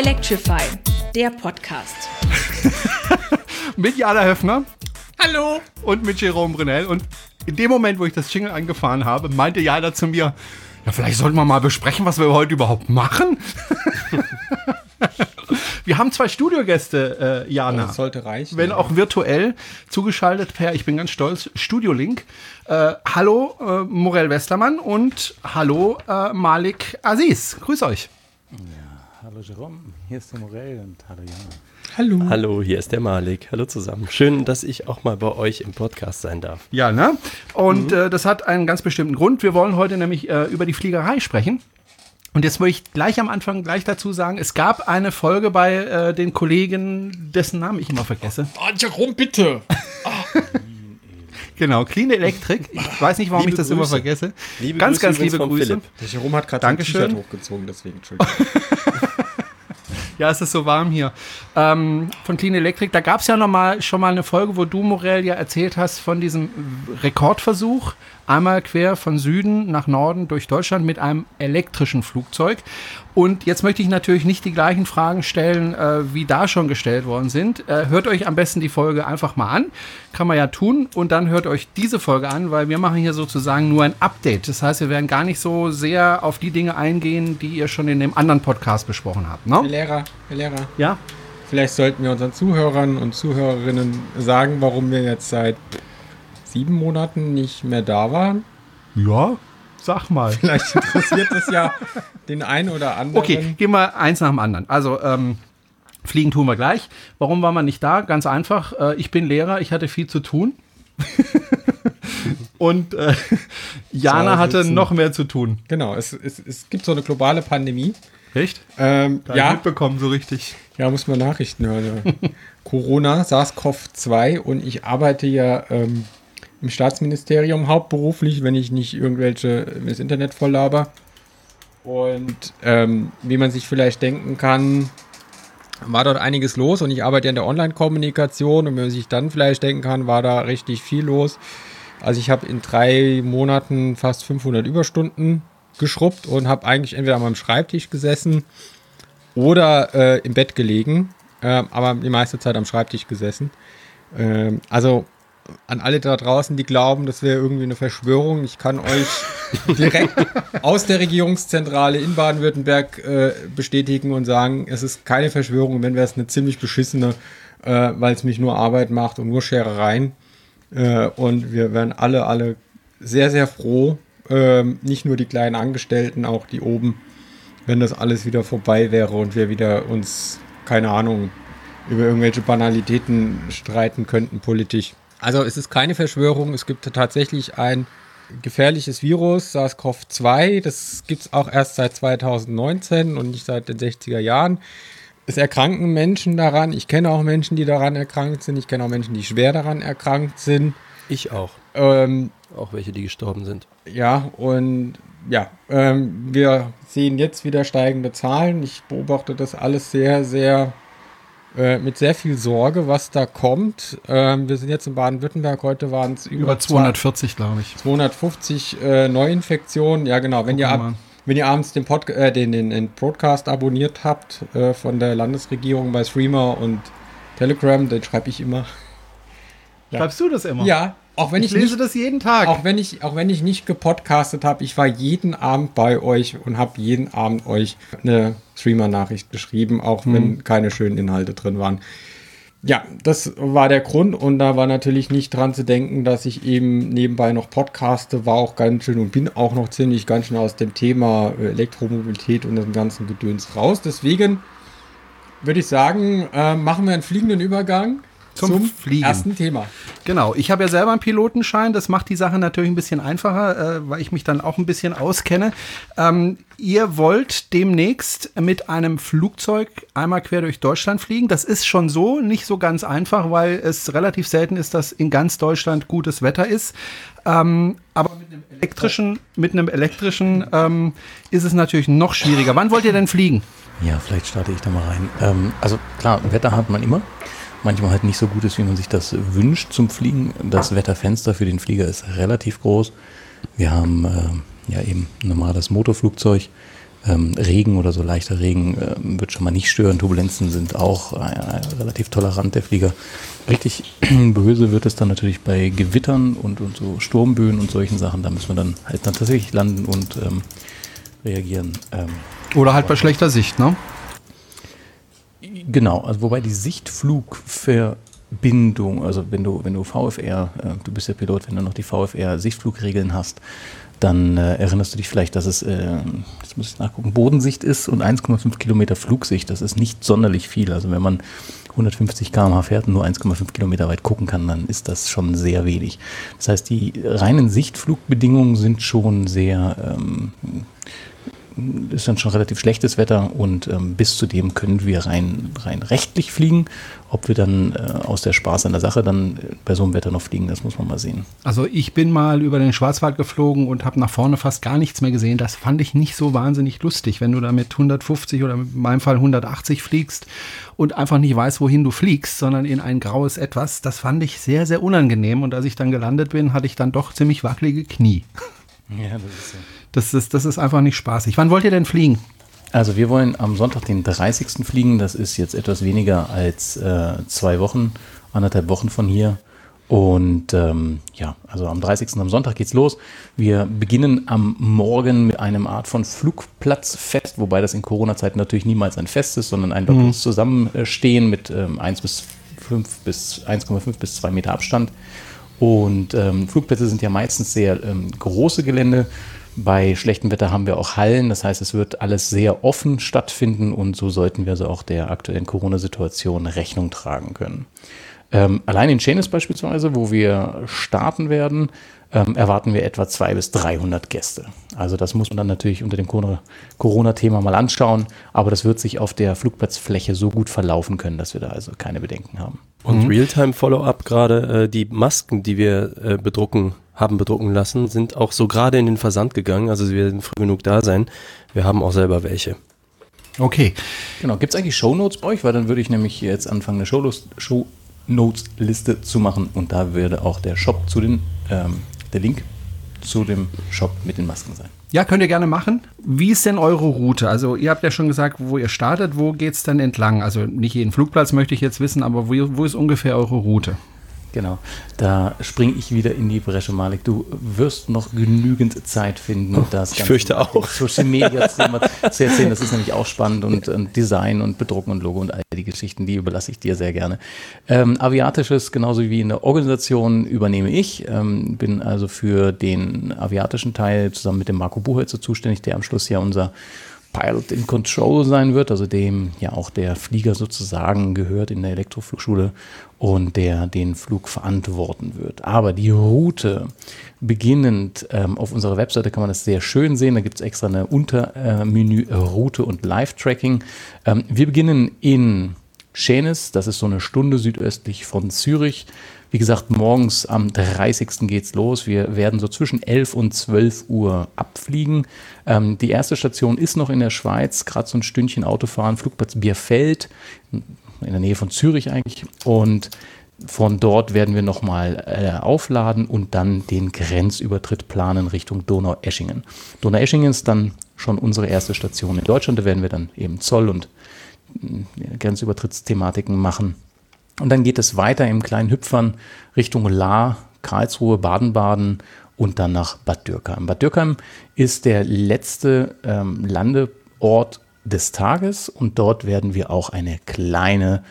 Electrify, der Podcast. mit Jana Höfner. Hallo. Und mit Jerome Brunel. Und in dem Moment, wo ich das Jingle angefahren habe, meinte Jana zu mir, ja, vielleicht sollten wir mal besprechen, was wir heute überhaupt machen. wir haben zwei Studiogäste, äh, Jana. Das sollte reichen. Wenn auch virtuell zugeschaltet per, ich bin ganz stolz, Studio-Link. Äh, hallo äh, Morel Westermann und hallo äh, Malik Aziz. Grüß euch. Hallo Jerome, hier ist der Morel und hallo Jana. Hallo. Hallo, hier ist der Malik. Hallo zusammen. Schön, dass ich auch mal bei euch im Podcast sein darf. Ja, ne? Und mhm. äh, das hat einen ganz bestimmten Grund. Wir wollen heute nämlich äh, über die Fliegerei sprechen. Und jetzt möchte ich gleich am Anfang gleich dazu sagen, es gab eine Folge bei äh, den Kollegen, dessen Namen ich immer vergesse. Oh, Jerome, bitte. Genau, Clean Electric. Ich weiß nicht, warum liebe ich das Grüße. immer vergesse. Liebe ganz, Grüße ganz liebe Grüße. Philipp. Der Jerome hat gerade ein T-Shirt hochgezogen, deswegen, Entschuldigung. Ja, es ist so warm hier. Ähm, von Clean Electric. Da gab es ja noch mal, schon mal eine Folge, wo du, Morell, ja erzählt hast von diesem Rekordversuch. Einmal quer von Süden nach Norden durch Deutschland mit einem elektrischen Flugzeug. Und jetzt möchte ich natürlich nicht die gleichen Fragen stellen, äh, wie da schon gestellt worden sind. Äh, hört euch am besten die Folge einfach mal an. Kann man ja tun. Und dann hört euch diese Folge an, weil wir machen hier sozusagen nur ein Update. Das heißt, wir werden gar nicht so sehr auf die Dinge eingehen, die ihr schon in dem anderen Podcast besprochen habt. Ne? Herr Lehrer, Herr Lehrer. Ja? Vielleicht sollten wir unseren Zuhörern und Zuhörerinnen sagen, warum wir jetzt seit sieben Monaten nicht mehr da waren. Ja, Sag mal. Vielleicht interessiert es ja den einen oder anderen. Okay, gehen wir eins nach dem anderen. Also, ähm, Fliegen tun wir gleich. Warum war man nicht da? Ganz einfach. Äh, ich bin Lehrer, ich hatte viel zu tun. Und äh, Jana hatte noch mehr zu tun. Genau, es, es, es gibt so eine globale Pandemie. Echt? Ähm, ja. mitbekommen, so richtig. Ja, muss man Nachrichten hören. Corona, SARS-CoV-2 und ich arbeite ja ähm, im Staatsministerium hauptberuflich, wenn ich nicht irgendwelche das Internet voll laber. Und ähm, wie man sich vielleicht denken kann, war dort einiges los und ich arbeite ja in der Online-Kommunikation und wenn man sich dann vielleicht denken kann, war da richtig viel los. Also ich habe in drei Monaten fast 500 Überstunden geschrubbt und habe eigentlich entweder an meinem Schreibtisch gesessen oder äh, im Bett gelegen, äh, aber die meiste Zeit am Schreibtisch gesessen. Äh, also an alle da draußen, die glauben, das wäre irgendwie eine Verschwörung. Ich kann euch direkt aus der Regierungszentrale in Baden-Württemberg äh, bestätigen und sagen, es ist keine Verschwörung, wenn wäre es eine ziemlich beschissene, äh, weil es mich nur Arbeit macht und nur Scherereien. Äh, und wir wären alle, alle sehr, sehr froh, ähm, nicht nur die kleinen Angestellten, auch die oben, wenn das alles wieder vorbei wäre und wir wieder uns, keine Ahnung, über irgendwelche Banalitäten streiten könnten politisch. Also es ist keine Verschwörung, es gibt tatsächlich ein gefährliches Virus, SARS-CoV-2. Das gibt es auch erst seit 2019 und nicht seit den 60er Jahren. Es erkranken Menschen daran. Ich kenne auch Menschen, die daran erkrankt sind. Ich kenne auch Menschen, die schwer daran erkrankt sind. Ich auch. Ähm, auch welche, die gestorben sind. Ja, und ja, ähm, wir sehen jetzt wieder steigende Zahlen. Ich beobachte das alles sehr, sehr äh, mit sehr viel Sorge, was da kommt. Ähm, wir sind jetzt in Baden-Württemberg, heute waren es über, über 240, glaube ich. 250 äh, Neuinfektionen. Ja, genau. Wenn ihr, ab, wenn ihr abends den, Pod äh, den, den, den Broadcast abonniert habt äh, von der Landesregierung bei Streamer und Telegram, den schreibe ich immer. Ja. Schreibst du das immer? Ja, auch wenn ich, ich lese nicht, das jeden Tag. Auch wenn ich, auch wenn ich nicht gepodcastet habe, ich war jeden Abend bei euch und habe jeden Abend euch eine Streamer-Nachricht geschrieben, auch mhm. wenn keine schönen Inhalte drin waren. Ja, das war der Grund und da war natürlich nicht dran zu denken, dass ich eben nebenbei noch podcaste, war auch ganz schön und bin auch noch ziemlich ganz schön aus dem Thema Elektromobilität und dem ganzen Gedöns raus. Deswegen würde ich sagen, äh, machen wir einen fliegenden Übergang zum, zum Fliegen. ersten Thema. Genau, ich habe ja selber einen Pilotenschein, das macht die Sache natürlich ein bisschen einfacher, äh, weil ich mich dann auch ein bisschen auskenne. Ähm, ihr wollt demnächst mit einem Flugzeug einmal quer durch Deutschland fliegen. Das ist schon so nicht so ganz einfach, weil es relativ selten ist, dass in ganz Deutschland gutes Wetter ist. Ähm, aber mit einem elektrischen, mit einem elektrischen ähm, ist es natürlich noch schwieriger. Wann wollt ihr denn fliegen? Ja, vielleicht starte ich da mal rein. Ähm, also klar, Wetter hat man immer manchmal halt nicht so gut ist, wie man sich das wünscht zum Fliegen. Das Wetterfenster für den Flieger ist relativ groß. Wir haben äh, ja eben normales Motorflugzeug Ähm, Regen oder so leichter Regen ähm, wird schon mal nicht stören. Turbulenzen sind auch äh, relativ tolerant, der Flieger. Richtig böse wird es dann natürlich bei Gewittern und, und so Sturmböen und solchen Sachen. Da müssen wir dann halt dann tatsächlich landen und ähm, reagieren. Ähm, Oder halt bei schlechter Sicht, ne? Genau, also wobei die Sichtflugverbindung, also wenn du, wenn du VFR, äh, du bist ja Pilot, wenn du noch die VFR-Sichtflugregeln hast, dann äh, erinnerst du dich vielleicht, dass es, äh, jetzt muss ich nachgucken, Bodensicht ist und 1,5 Kilometer Flugsicht. Das ist nicht sonderlich viel. Also wenn man 150 km/h fährt und nur 1,5 Kilometer weit gucken kann, dann ist das schon sehr wenig. Das heißt, die reinen Sichtflugbedingungen sind schon sehr ähm, ist dann schon relativ schlechtes Wetter und ähm, bis zu dem können wir rein, rein rechtlich fliegen. Ob wir dann äh, aus der Spaß an der Sache dann äh, bei so einem Wetter noch fliegen, das muss man mal sehen. Also ich bin mal über den Schwarzwald geflogen und habe nach vorne fast gar nichts mehr gesehen. Das fand ich nicht so wahnsinnig lustig, wenn du da mit 150 oder in meinem Fall 180 fliegst und einfach nicht weißt, wohin du fliegst, sondern in ein graues Etwas. Das fand ich sehr, sehr unangenehm und als ich dann gelandet bin, hatte ich dann doch ziemlich wackelige Knie. Ja, das ist so. Das ist, das ist einfach nicht spaßig. Wann wollt ihr denn fliegen? Also wir wollen am Sonntag den 30. fliegen. Das ist jetzt etwas weniger als äh, zwei Wochen, anderthalb Wochen von hier. Und ähm, ja, also am 30. am Sonntag geht's los. Wir beginnen am Morgen mit einem Art von Flugplatzfest, wobei das in Corona-Zeiten natürlich niemals ein Fest ist, sondern ein lockeres mhm. Zusammenstehen mit ähm, 1 bis 5 bis 1,5 bis 2 Meter Abstand. Und ähm, Flugplätze sind ja meistens sehr ähm, große Gelände. Bei schlechtem Wetter haben wir auch Hallen, das heißt, es wird alles sehr offen stattfinden und so sollten wir also auch der aktuellen Corona-Situation Rechnung tragen können. Ähm, allein in Chenis beispielsweise, wo wir starten werden, ähm, erwarten wir etwa 200 bis 300 Gäste. Also das muss man dann natürlich unter dem Corona-Thema mal anschauen, aber das wird sich auf der Flugplatzfläche so gut verlaufen können, dass wir da also keine Bedenken haben. Und mhm. Realtime-Follow-up gerade, äh, die Masken, die wir äh, bedrucken, haben bedrucken lassen, sind auch so gerade in den Versand gegangen. Also sie werden früh genug da sein. Wir haben auch selber welche. Okay. Genau. Gibt es eigentlich Shownotes bei euch? Weil dann würde ich nämlich jetzt anfangen, eine Shownotes-Liste zu machen und da würde auch der Shop zu den, ähm, der Link zu dem Shop mit den Masken sein. Ja, könnt ihr gerne machen. Wie ist denn eure Route? Also ihr habt ja schon gesagt, wo ihr startet. Wo geht es denn entlang? Also nicht jeden Flugplatz möchte ich jetzt wissen, aber wo, wo ist ungefähr eure Route? Genau, da springe ich wieder in die Bresche, Malik. Du wirst noch genügend Zeit finden, oh, das ich fürchte auch. Social Media zu erzählen. Das ist nämlich auch spannend und, und, Design und Bedrucken und Logo und all die Geschichten, die überlasse ich dir sehr gerne. Ähm, Aviatisches, genauso wie in der Organisation, übernehme ich. Ähm, bin also für den aviatischen Teil zusammen mit dem Marco Buchholzer zuständig, der am Schluss ja unser Pilot in Control sein wird, also dem ja auch der Flieger sozusagen gehört in der Elektroflugschule und der den Flug verantworten wird. Aber die Route, beginnend ähm, auf unserer Webseite kann man das sehr schön sehen. Da gibt es extra eine Untermenü äh, Route und Live-Tracking. Ähm, wir beginnen in Schenes, das ist so eine Stunde südöstlich von Zürich. Wie gesagt, morgens am 30. geht's los. Wir werden so zwischen 11 und 12 Uhr abfliegen. Ähm, die erste Station ist noch in der Schweiz, gerade so ein Stündchen Autofahren, Flugplatz Bierfeld, in der Nähe von Zürich eigentlich. Und von dort werden wir nochmal äh, aufladen und dann den Grenzübertritt planen Richtung Donaueschingen. Donaueschingen ist dann schon unsere erste Station in Deutschland. Da werden wir dann eben Zoll und äh, Grenzübertrittsthematiken machen. Und dann geht es weiter im kleinen Hüpfern Richtung La, Karlsruhe, Baden-Baden und dann nach Bad Dürkheim. Bad Dürkheim ist der letzte ähm, Landeort des Tages und dort werden wir auch eine kleine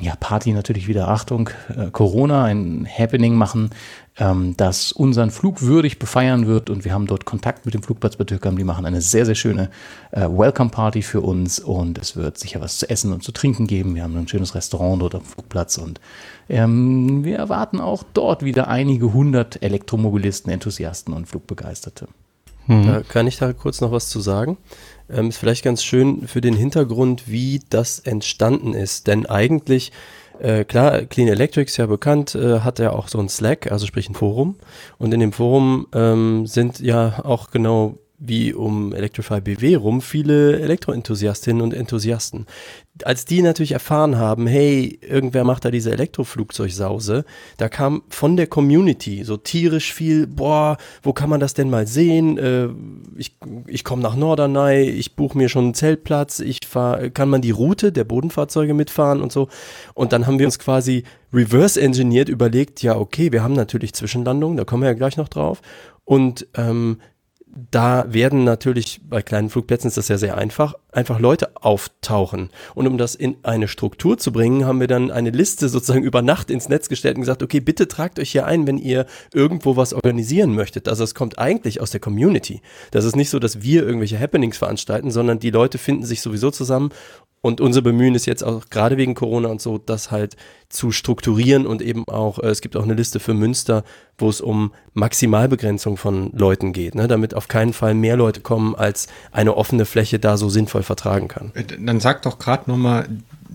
ja, Party natürlich wieder, Achtung, äh, Corona, ein Happening machen, ähm, das unseren Flug würdig befeiern wird. Und wir haben dort Kontakt mit dem Flugplatz bei Türkam. Die machen eine sehr, sehr schöne äh, Welcome-Party für uns und es wird sicher was zu essen und zu trinken geben. Wir haben ein schönes Restaurant dort am Flugplatz und ähm, wir erwarten auch dort wieder einige hundert Elektromobilisten, Enthusiasten und Flugbegeisterte. Da kann ich da kurz noch was zu sagen. Ähm, ist vielleicht ganz schön für den Hintergrund, wie das entstanden ist. Denn eigentlich, äh, klar, Clean Electrics ja bekannt, äh, hat ja auch so ein Slack, also sprich ein Forum. Und in dem Forum ähm, sind ja auch genau wie um Electrify BW rum viele Elektroenthusiastinnen und Enthusiasten. Als die natürlich erfahren haben, hey, irgendwer macht da diese Elektroflugzeugsause, da kam von der Community so tierisch viel, boah, wo kann man das denn mal sehen? Äh, ich ich komme nach Norderney, ich buche mir schon einen Zeltplatz, ich fahr, kann man die Route der Bodenfahrzeuge mitfahren und so. Und dann haben wir uns quasi reverse engineert überlegt, ja, okay, wir haben natürlich Zwischenlandungen, da kommen wir ja gleich noch drauf. Und ähm, da werden natürlich bei kleinen Flugplätzen ist das ja sehr einfach, einfach Leute auftauchen. Und um das in eine Struktur zu bringen, haben wir dann eine Liste sozusagen über Nacht ins Netz gestellt und gesagt, okay, bitte tragt euch hier ein, wenn ihr irgendwo was organisieren möchtet. Also es kommt eigentlich aus der Community. Das ist nicht so, dass wir irgendwelche Happenings veranstalten, sondern die Leute finden sich sowieso zusammen und unser Bemühen ist jetzt auch gerade wegen Corona und so, das halt zu strukturieren und eben auch, äh, es gibt auch eine Liste für Münster, wo es um Maximalbegrenzung von Leuten geht, ne, damit auf keinen Fall mehr Leute kommen, als eine offene Fläche da so sinnvoll vertragen kann. Äh, Dann sag doch gerade nochmal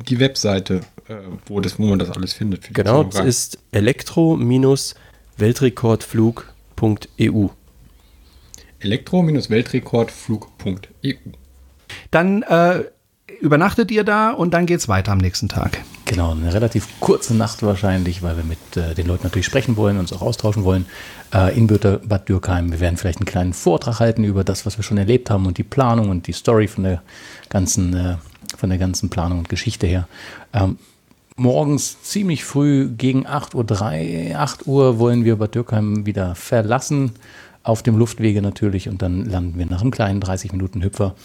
die Webseite, äh, wo, das, wo man das alles findet. Genau, das ist elektro-weltrekordflug.eu. elektro-weltrekordflug.eu. Dann äh, übernachtet ihr da und dann geht's weiter am nächsten Tag. Genau, eine relativ kurze Nacht wahrscheinlich, weil wir mit äh, den Leuten natürlich sprechen wollen, uns auch austauschen wollen. Äh, in Bad Dürkheim. Wir werden vielleicht einen kleinen Vortrag halten über das, was wir schon erlebt haben und die Planung und die Story von der ganzen, äh, von der ganzen Planung und Geschichte her. Ähm, morgens ziemlich früh gegen 8.03 Uhr, 8 Uhr wollen wir Bad Dürkheim wieder verlassen. Auf dem Luftwege natürlich und dann landen wir nach einem kleinen 30 Minuten Hüpfer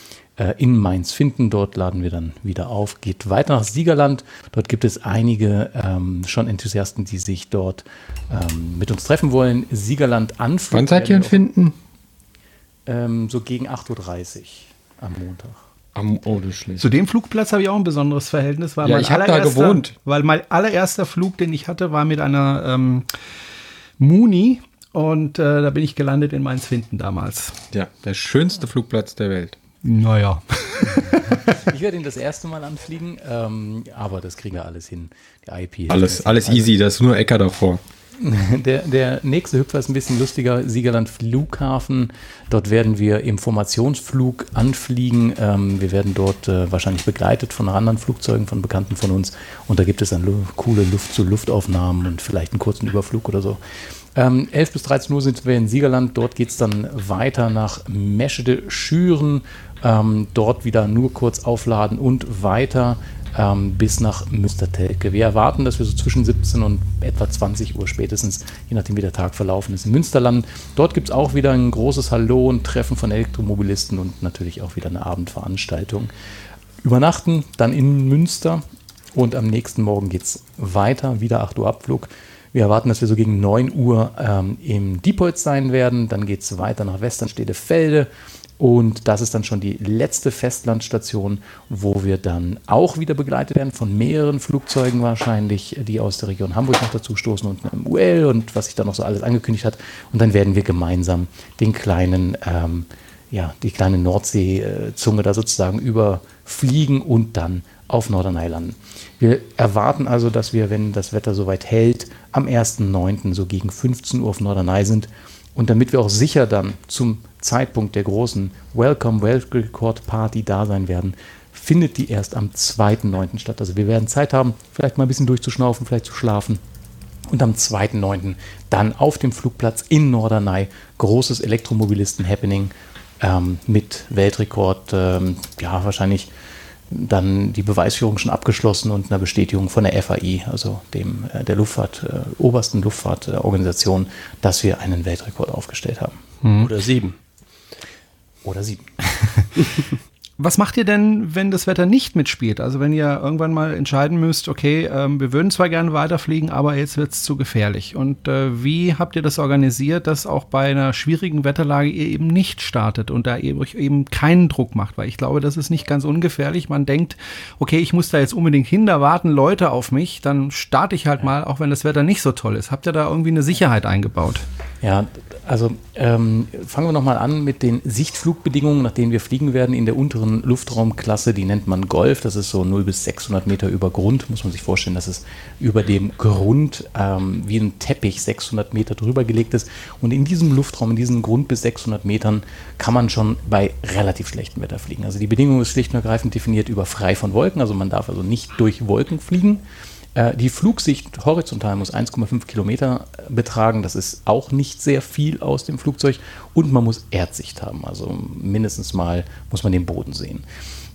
in Mainz finden. Dort laden wir dann wieder auf, geht weiter nach Siegerland. Dort gibt es einige ähm, schon Enthusiasten, die sich dort ähm, mit uns treffen wollen. Siegerland Anflug. Wann seid ihr in Finden? Ähm, so gegen 8.30 Uhr am Montag. Am oh. Zu dem Flugplatz habe ich auch ein besonderes Verhältnis. Weil Ja, mein ich hab da gewohnt. Weil mein allererster Flug, den ich hatte, war mit einer ähm, Muni und äh, da bin ich gelandet in Mainz-Finden damals. Ja, der schönste Flugplatz der Welt. Naja. Ich werde ihn das erste Mal anfliegen, ähm, aber das kriegen wir alles hin. Die IP Alles, alles easy, da ist nur Äcker davor. Der, der nächste Hüpfer ist ein bisschen lustiger. Siegerland Flughafen. Dort werden wir im Formationsflug anfliegen. Ähm, wir werden dort äh, wahrscheinlich begleitet von anderen Flugzeugen, von Bekannten von uns. Und da gibt es dann lu- coole Luft-zu-Luft-Aufnahmen und vielleicht einen kurzen Überflug oder so. Ähm, 11 bis 13 Uhr sind wir in Siegerland. Dort geht es dann weiter nach Meschede Schüren. Ähm, dort wieder nur kurz aufladen und weiter ähm, bis nach Münstertelke. Wir erwarten, dass wir so zwischen 17 und etwa 20 Uhr spätestens, je nachdem wie der Tag verlaufen ist, in Münsterland. Dort gibt es auch wieder ein großes Hallo und Treffen von Elektromobilisten und natürlich auch wieder eine Abendveranstaltung. Übernachten dann in Münster und am nächsten Morgen geht es weiter, wieder 8 Uhr Abflug. Wir erwarten, dass wir so gegen 9 Uhr ähm, im Diepholz sein werden. Dann geht es weiter nach Westernstedefelde. Und das ist dann schon die letzte Festlandstation, wo wir dann auch wieder begleitet werden von mehreren Flugzeugen wahrscheinlich, die aus der Region Hamburg noch dazu stoßen und einem UL und was sich da noch so alles angekündigt hat. Und dann werden wir gemeinsam den kleinen, ähm, ja, die kleine Nordseezunge da sozusagen überfliegen und dann auf Norderney landen. Wir erwarten also, dass wir, wenn das Wetter soweit hält, am 1.9. so gegen 15 Uhr auf Norderney sind. Und damit wir auch sicher dann zum Zeitpunkt der großen Welcome World Record Party da sein werden, findet die erst am 2.9. statt. Also wir werden Zeit haben, vielleicht mal ein bisschen durchzuschnaufen, vielleicht zu schlafen. Und am 2.9. dann auf dem Flugplatz in Norderney großes Elektromobilisten-Happening ähm, mit Weltrekord, ähm, ja wahrscheinlich dann die Beweisführung schon abgeschlossen und einer Bestätigung von der FAI, also dem äh, der Luftfahrt, äh, obersten Luftfahrtorganisation, dass wir einen Weltrekord aufgestellt haben. Oder sieben. Oder sieben. Was macht ihr denn, wenn das Wetter nicht mitspielt? Also wenn ihr irgendwann mal entscheiden müsst, okay, ähm, wir würden zwar gerne weiterfliegen, aber jetzt wird es zu gefährlich. Und äh, wie habt ihr das organisiert, dass auch bei einer schwierigen Wetterlage ihr eben nicht startet und da ihr euch eben keinen Druck macht? Weil ich glaube, das ist nicht ganz ungefährlich. Man denkt, okay, ich muss da jetzt unbedingt hin, da warten Leute auf mich, dann starte ich halt mal, auch wenn das Wetter nicht so toll ist. Habt ihr da irgendwie eine Sicherheit eingebaut? Ja, also ähm, fangen wir nochmal an mit den Sichtflugbedingungen, nach denen wir fliegen werden in der unteren Luftraumklasse. Die nennt man Golf. Das ist so 0 bis 600 Meter über Grund. Muss man sich vorstellen, dass es über dem Grund ähm, wie ein Teppich 600 Meter drüber gelegt ist. Und in diesem Luftraum, in diesem Grund bis 600 Metern, kann man schon bei relativ schlechtem Wetter fliegen. Also die Bedingung ist schlicht und ergreifend definiert über frei von Wolken. Also man darf also nicht durch Wolken fliegen. Äh, die Flugsicht horizontal muss 1,5 Kilometer äh, betragen. Das ist auch nicht sehr viel aus dem Flugzeug. Und man muss Erdsicht haben. Also mindestens mal muss man den Boden sehen.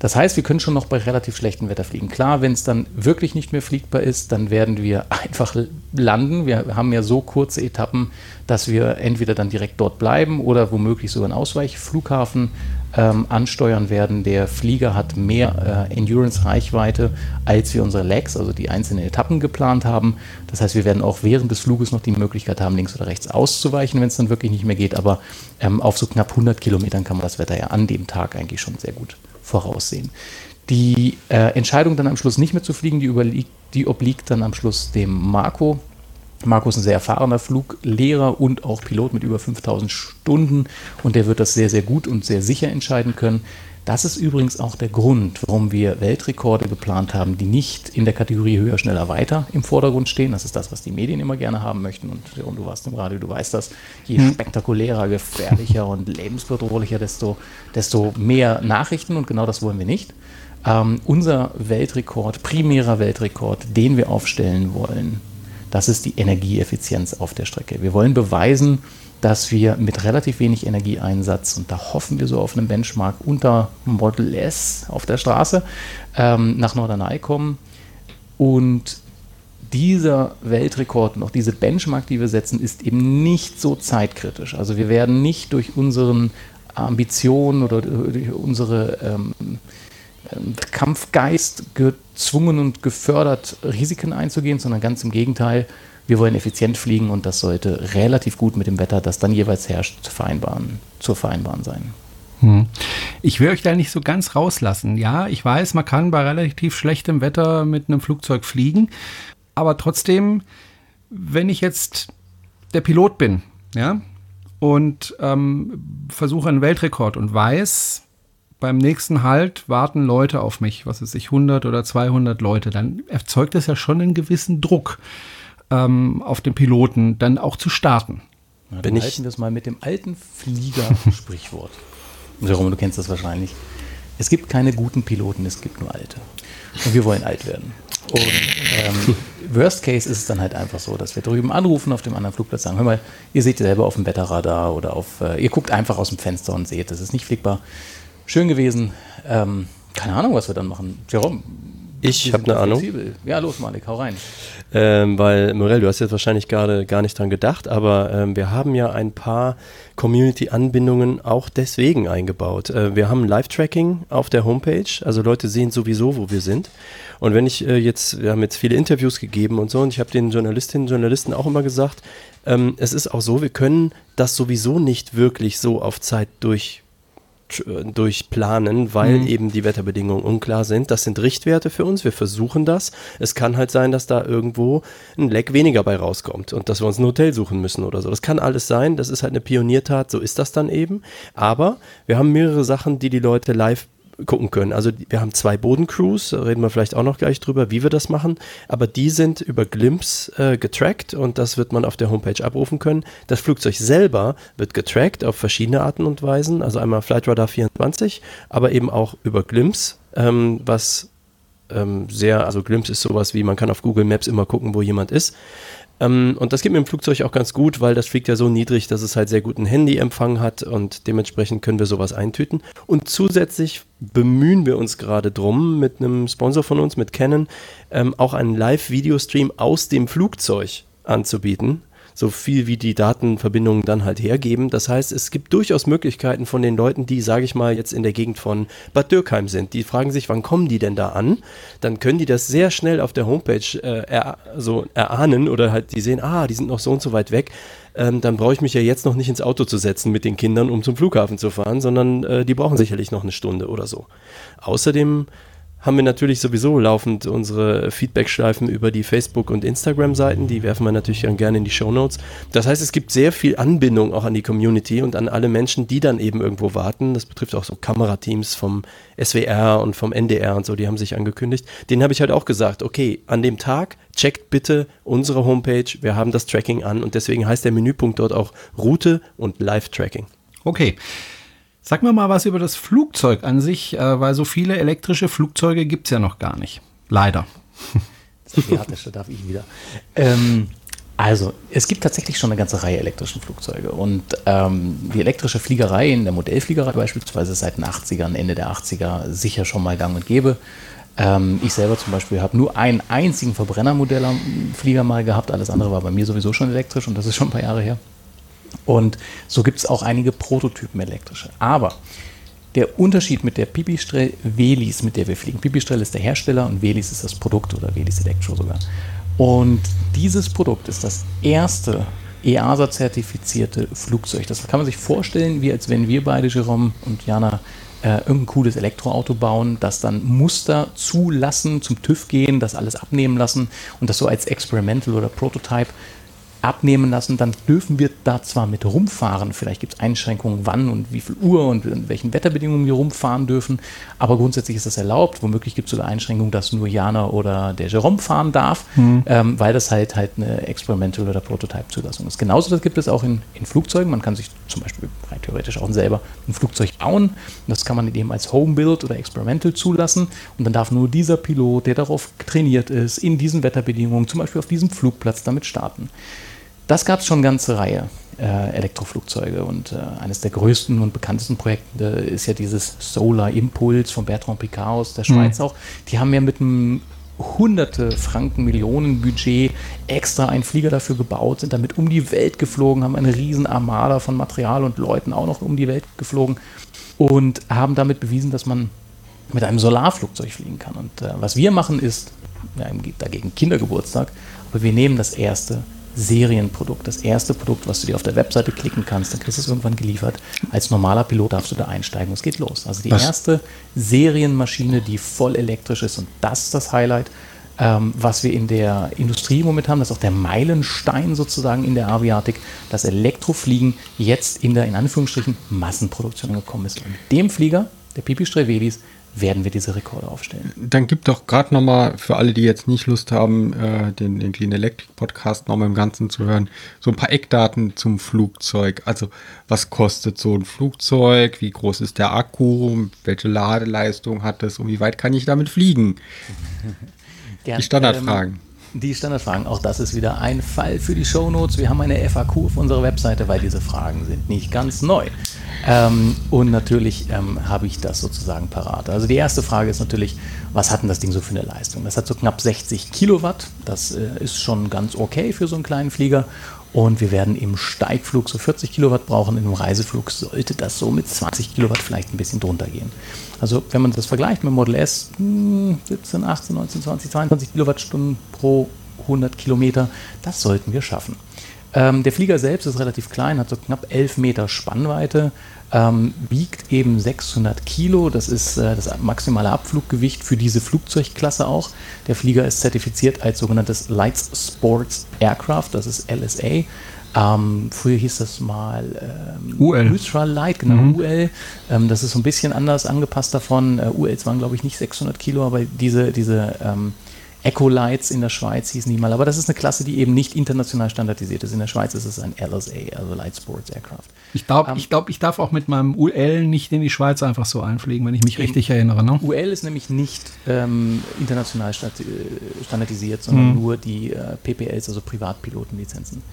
Das heißt, wir können schon noch bei relativ schlechtem Wetter fliegen. Klar, wenn es dann wirklich nicht mehr fliegbar ist, dann werden wir einfach landen. Wir haben ja so kurze Etappen, dass wir entweder dann direkt dort bleiben oder womöglich sogar einen Ausweichflughafen ähm, ansteuern werden. Der Flieger hat mehr äh, Endurance-Reichweite, als wir unsere Legs, also die einzelnen Etappen geplant haben. Das heißt, wir werden auch während des Fluges noch die Möglichkeit haben, links oder rechts auszuweichen, wenn es dann wirklich nicht mehr geht. Aber ähm, auf so knapp 100 Kilometern kann man das Wetter ja an dem Tag eigentlich schon sehr gut voraussehen. Die äh, Entscheidung dann am Schluss nicht mehr zu fliegen, die, die obliegt dann am Schluss dem Marco. Marco ist ein sehr erfahrener Fluglehrer und auch Pilot mit über 5000 Stunden und der wird das sehr, sehr gut und sehr sicher entscheiden können. Das ist übrigens auch der Grund, warum wir Weltrekorde geplant haben, die nicht in der Kategorie höher, schneller, weiter im Vordergrund stehen. Das ist das, was die Medien immer gerne haben möchten. Und, und du warst im Radio, du weißt das. Je hm. spektakulärer, gefährlicher und lebensbedrohlicher, desto, desto mehr Nachrichten. Und genau das wollen wir nicht. Ähm, unser Weltrekord, primärer Weltrekord, den wir aufstellen wollen, das ist die Energieeffizienz auf der Strecke. Wir wollen beweisen, dass wir mit relativ wenig Energieeinsatz, und da hoffen wir so auf einen Benchmark unter Model S auf der Straße, ähm, nach Norderney kommen. Und dieser Weltrekord und auch diese Benchmark, die wir setzen, ist eben nicht so zeitkritisch. Also wir werden nicht durch unseren Ambitionen oder durch unsere ähm Kampfgeist gezwungen und gefördert, Risiken einzugehen, sondern ganz im Gegenteil, wir wollen effizient fliegen und das sollte relativ gut mit dem Wetter, das dann jeweils herrscht, vereinbaren, zu vereinbaren sein. Hm. Ich will euch da nicht so ganz rauslassen. Ja, ich weiß, man kann bei relativ schlechtem Wetter mit einem Flugzeug fliegen, aber trotzdem, wenn ich jetzt der Pilot bin, ja, und ähm, versuche einen Weltrekord und weiß, beim nächsten Halt warten Leute auf mich, was weiß ich, 100 oder 200 Leute, dann erzeugt das ja schon einen gewissen Druck ähm, auf den Piloten dann auch zu starten. Na, dann halten wir es mal mit dem alten Flieger-Sprichwort. Jerome, du kennst das wahrscheinlich. Es gibt keine guten Piloten, es gibt nur alte. Und wir wollen alt werden. Und ähm, Worst Case ist es dann halt einfach so, dass wir drüben anrufen auf dem anderen Flugplatz, sagen, hör mal, ihr seht selber auf dem Wetterradar oder auf, äh, ihr guckt einfach aus dem Fenster und seht, das ist nicht fliegbar. Schön gewesen. Ähm, keine Ahnung, was wir dann machen. Jerome, ich habe eine Ahnung. Ja, los, Malik, hau rein. Ähm, weil, Morell, du hast jetzt wahrscheinlich gerade gar nicht dran gedacht, aber ähm, wir haben ja ein paar Community-Anbindungen auch deswegen eingebaut. Äh, wir haben Live-Tracking auf der Homepage, also Leute sehen sowieso, wo wir sind. Und wenn ich äh, jetzt, wir haben jetzt viele Interviews gegeben und so, und ich habe den Journalistinnen und Journalisten auch immer gesagt, ähm, es ist auch so, wir können das sowieso nicht wirklich so auf Zeit durch durchplanen, weil mhm. eben die Wetterbedingungen unklar sind. Das sind Richtwerte für uns. Wir versuchen das. Es kann halt sein, dass da irgendwo ein Leck weniger bei rauskommt und dass wir uns ein Hotel suchen müssen oder so. Das kann alles sein. Das ist halt eine Pioniertat. So ist das dann eben. Aber wir haben mehrere Sachen, die die Leute live gucken können. Also wir haben zwei Bodencrews, reden wir vielleicht auch noch gleich drüber, wie wir das machen, aber die sind über Glimpse äh, getrackt und das wird man auf der Homepage abrufen können. Das Flugzeug selber wird getrackt auf verschiedene Arten und Weisen, also einmal Flightradar 24, aber eben auch über Glimpse, ähm, was ähm, sehr, also Glimpse ist sowas wie, man kann auf Google Maps immer gucken, wo jemand ist. Ähm, und das geht mit dem Flugzeug auch ganz gut, weil das fliegt ja so niedrig, dass es halt sehr guten Handyempfang hat und dementsprechend können wir sowas eintüten. Und zusätzlich bemühen wir uns gerade drum, mit einem Sponsor von uns, mit Canon, ähm, auch einen Live-Video-Stream aus dem Flugzeug anzubieten so viel wie die Datenverbindungen dann halt hergeben. Das heißt, es gibt durchaus Möglichkeiten von den Leuten, die, sage ich mal, jetzt in der Gegend von Bad Dürkheim sind. Die fragen sich, wann kommen die denn da an? Dann können die das sehr schnell auf der Homepage äh, er, so erahnen oder halt die sehen, ah, die sind noch so und so weit weg. Ähm, dann brauche ich mich ja jetzt noch nicht ins Auto zu setzen mit den Kindern, um zum Flughafen zu fahren, sondern äh, die brauchen sicherlich noch eine Stunde oder so. Außerdem haben wir natürlich sowieso laufend unsere Feedback-Schleifen über die Facebook- und Instagram-Seiten. Die werfen wir natürlich dann gerne in die Show Notes. Das heißt, es gibt sehr viel Anbindung auch an die Community und an alle Menschen, die dann eben irgendwo warten. Das betrifft auch so Kamerateams vom SWR und vom NDR und so, die haben sich angekündigt. Den habe ich halt auch gesagt, okay, an dem Tag checkt bitte unsere Homepage. Wir haben das Tracking an und deswegen heißt der Menüpunkt dort auch Route und Live-Tracking. Okay. Sag mir mal was über das Flugzeug an sich, äh, weil so viele elektrische Flugzeuge gibt es ja noch gar nicht. Leider. Das Asiatische darf ich wieder. Ähm, also, es gibt tatsächlich schon eine ganze Reihe elektrischen Flugzeuge. Und ähm, die elektrische Fliegerei in der Modellfliegerei beispielsweise ist seit den 80ern, Ende der 80er sicher schon mal gang und gäbe. Ähm, ich selber zum Beispiel habe nur einen einzigen Verbrennermodellflieger mal gehabt. Alles andere war bei mir sowieso schon elektrisch und das ist schon ein paar Jahre her. Und so gibt es auch einige Prototypen elektrische. Aber der Unterschied mit der Pipistrel Velis, mit der wir fliegen. Pipistrel ist der Hersteller und Velis ist das Produkt oder Velis Electro sogar. Und dieses Produkt ist das erste EASA-zertifizierte Flugzeug. Das kann man sich vorstellen, wie als wenn wir beide, Jerome und Jana, äh, irgendein cooles Elektroauto bauen, das dann Muster zulassen, zum TÜV gehen, das alles abnehmen lassen und das so als Experimental oder Prototype abnehmen lassen, dann dürfen wir da zwar mit rumfahren, vielleicht gibt es Einschränkungen, wann und wie viel Uhr und in welchen Wetterbedingungen wir rumfahren dürfen, aber grundsätzlich ist das erlaubt. Womöglich gibt es sogar Einschränkungen, dass nur Jana oder der Jerome fahren darf, mhm. ähm, weil das halt halt eine Experimental oder Prototype-Zulassung ist. Genauso das gibt es auch in, in Flugzeugen. Man kann sich zum Beispiel rein theoretisch auch selber ein Flugzeug bauen. Das kann man eben als Homebuild oder Experimental zulassen und dann darf nur dieser Pilot, der darauf trainiert ist, in diesen Wetterbedingungen, zum Beispiel auf diesem Flugplatz, damit starten. Das gab es schon eine ganze Reihe äh, Elektroflugzeuge und äh, eines der größten und bekanntesten Projekte ist ja dieses Solar Impulse von Bertrand Picard aus der Schweiz mhm. auch. Die haben ja mit einem hunderte Franken, Millionen Budget extra einen Flieger dafür gebaut, sind damit um die Welt geflogen, haben eine riesen Armada von Material und Leuten auch noch um die Welt geflogen und haben damit bewiesen, dass man mit einem Solarflugzeug fliegen kann. Und äh, was wir machen ist, ja, dagegen Kindergeburtstag, aber wir nehmen das erste Serienprodukt, das erste Produkt, was du dir auf der Webseite klicken kannst, dann kriegst du es irgendwann geliefert. Als normaler Pilot darfst du da einsteigen und es geht los. Also die was? erste Serienmaschine, die voll elektrisch ist und das ist das Highlight, ähm, was wir in der Industrie momentan haben, das ist auch der Meilenstein sozusagen in der Aviatik, dass Elektrofliegen jetzt in der, in Anführungsstrichen, Massenproduktion gekommen ist. Und mit dem Flieger, der Pipistrel Velis, werden wir diese Rekorde aufstellen. Dann gibt doch gerade nochmal für alle, die jetzt nicht Lust haben, äh, den, den Clean Electric Podcast nochmal im Ganzen zu hören, so ein paar Eckdaten zum Flugzeug. Also was kostet so ein Flugzeug? Wie groß ist der Akku? Welche Ladeleistung hat es? Und wie weit kann ich damit fliegen? Gern, die Standardfragen. Ähm, die Standardfragen. Auch das ist wieder ein Fall für die Shownotes. Wir haben eine FAQ auf unserer Webseite, weil diese Fragen sind nicht ganz neu. Ähm, und natürlich ähm, habe ich das sozusagen parat. Also die erste Frage ist natürlich, was hat denn das Ding so für eine Leistung? Das hat so knapp 60 Kilowatt. Das äh, ist schon ganz okay für so einen kleinen Flieger. Und wir werden im Steigflug so 40 Kilowatt brauchen. Im Reiseflug sollte das so mit 20 Kilowatt vielleicht ein bisschen drunter gehen. Also wenn man das vergleicht mit Model S, 17, 18, 19, 20, 22 Kilowattstunden pro 100 Kilometer, das sollten wir schaffen. Ähm, der Flieger selbst ist relativ klein, hat so knapp 11 Meter Spannweite, ähm, wiegt eben 600 Kilo. Das ist äh, das maximale Abfluggewicht für diese Flugzeugklasse auch. Der Flieger ist zertifiziert als sogenanntes Light Sports Aircraft, das ist LSA. Ähm, früher hieß das mal ähm, UL. Ultra Light, genau, mhm. UL. Ähm, das ist so ein bisschen anders angepasst davon. Äh, ULs waren, glaube ich, nicht 600 Kilo, aber diese, diese ähm, Echo Lights in der Schweiz hießen die mal. Aber das ist eine Klasse, die eben nicht international standardisiert ist. In der Schweiz ist es ein LSA, also Light Sports Aircraft. Ich glaube, ähm, ich, glaub, ich darf auch mit meinem UL nicht in die Schweiz einfach so einfliegen, wenn ich mich richtig erinnere. Ne? UL ist nämlich nicht ähm, international standardisiert, sondern mhm. nur die äh, PPLs, also Privatpilotenlizenzen.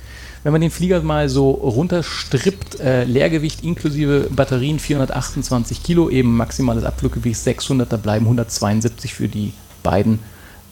Wenn man den Flieger mal so runterstrippt, äh, Leergewicht inklusive Batterien 428 Kilo, eben maximales Abfluggewicht 600, da bleiben 172 für die beiden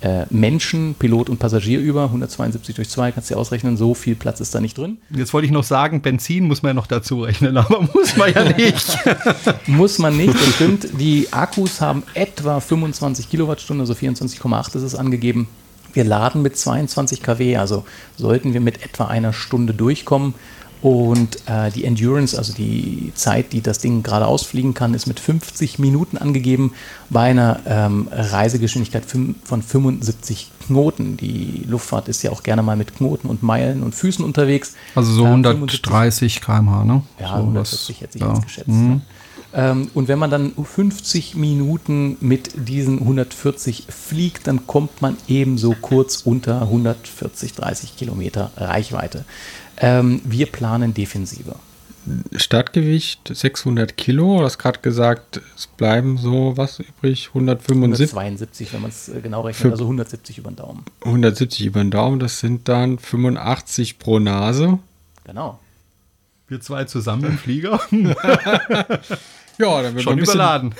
äh, Menschen, Pilot und Passagier über. 172 durch 2 kannst du dir ausrechnen, so viel Platz ist da nicht drin. Jetzt wollte ich noch sagen, Benzin muss man ja noch dazu rechnen, aber muss man ja nicht. muss man nicht, das stimmt. Die Akkus haben etwa 25 Kilowattstunden, also 24,8 ist es angegeben. Wir laden mit 22 kW, also sollten wir mit etwa einer Stunde durchkommen. Und äh, die Endurance, also die Zeit, die das Ding geradeaus fliegen kann, ist mit 50 Minuten angegeben bei einer ähm, Reisegeschwindigkeit von 75 Knoten. Die Luftfahrt ist ja auch gerne mal mit Knoten und Meilen und Füßen unterwegs. Also so 130 km/h, ne? Ja, so 140 hätte ich ja. jetzt geschätzt. Mhm. Ne? Ähm, und wenn man dann 50 Minuten mit diesen 140 fliegt, dann kommt man ebenso kurz unter 140, 30 Kilometer Reichweite. Ähm, wir planen Defensive. Startgewicht 600 Kilo, du hast gerade gesagt, es bleiben so was übrig, 175. 172, wenn man es äh, genau rechnet, also 170 über den Daumen. 170 über den Daumen, das sind dann 85 pro Nase. Genau. Wir zwei zusammen im Flieger. ja, dann wird schon bisschen, überladen.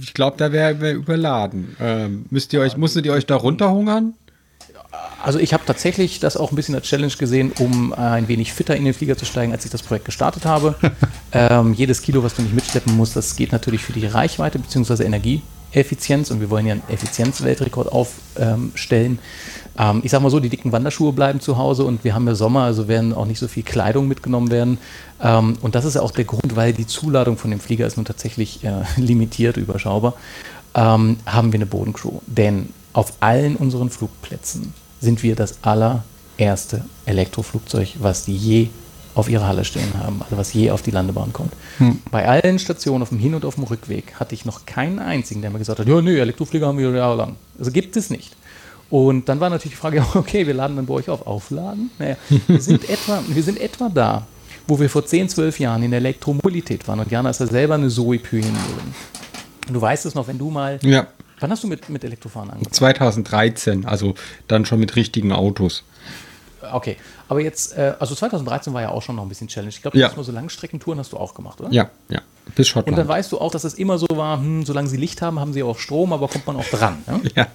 ich glaube, da wäre wär überladen. Ähm, müsst ihr euch, musstet ihr euch da runterhungern? Also ich habe tatsächlich das auch ein bisschen als Challenge gesehen, um ein wenig fitter in den Flieger zu steigen, als ich das Projekt gestartet habe. ähm, jedes Kilo, was du nicht mitschleppen musst, das geht natürlich für die Reichweite bzw. Energieeffizienz und wir wollen ja einen Effizienzweltrekord aufstellen. Ähm, ich sage mal so, die dicken Wanderschuhe bleiben zu Hause und wir haben ja Sommer, also werden auch nicht so viel Kleidung mitgenommen werden. Ähm, und das ist ja auch der Grund, weil die Zuladung von dem Flieger ist nun tatsächlich äh, limitiert, überschaubar, ähm, haben wir eine Bodencrew. Denn auf allen unseren Flugplätzen sind wir das allererste Elektroflugzeug, was die je auf ihrer Halle stehen haben, also was je auf die Landebahn kommt. Hm. Bei allen Stationen auf dem Hin- und auf dem Rückweg hatte ich noch keinen einzigen, der mir gesagt hat, ja, nö, Elektroflieger haben wir jahrelang. Also gibt es nicht. Und dann war natürlich die Frage, okay, wir laden dann bei euch auf. Aufladen? Naja, wir sind etwa, wir sind etwa da, wo wir vor 10, 12 Jahren in der Elektromobilität waren. Und Jana ist ja selber eine Zoe-Pionierin. Du weißt es noch, wenn du mal ja. Wann hast du mit, mit Elektrofahren angefangen? 2013, also dann schon mit richtigen Autos. Okay, aber jetzt, äh, also 2013 war ja auch schon noch ein bisschen Challenge. Ich glaube, ja. so Langstreckentouren hast du auch gemacht, oder? Ja, ja, bis Schottland. Und dann weißt du auch, dass es immer so war, hm, solange sie Licht haben, haben sie auch Strom, aber kommt man auch dran. Ne? Ja.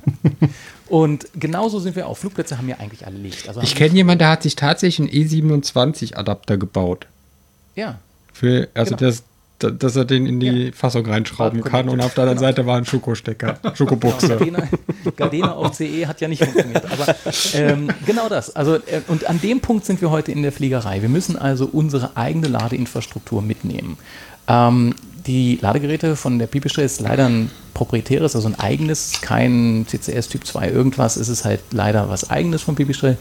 Und genauso sind wir auch. Flugplätze haben ja eigentlich alle Licht. Also ich kenne jemanden, der hat sich tatsächlich einen E27-Adapter gebaut. Ja. Für, also genau. das, dass er den in die ja. Fassung reinschrauben kann und auf der anderen genau. Seite war ein Schokostecker, Schokobuchse. Genau, Gardena, Gardena auf CE hat ja nicht funktioniert, aber ähm, genau das. Also, äh, und an dem Punkt sind wir heute in der Fliegerei. Wir müssen also unsere eigene Ladeinfrastruktur mitnehmen. Ähm, die Ladegeräte von der Pipistrel ist leider ein proprietäres, also ein eigenes, kein CCS Typ 2 irgendwas, ist es halt leider was eigenes von Pipistrel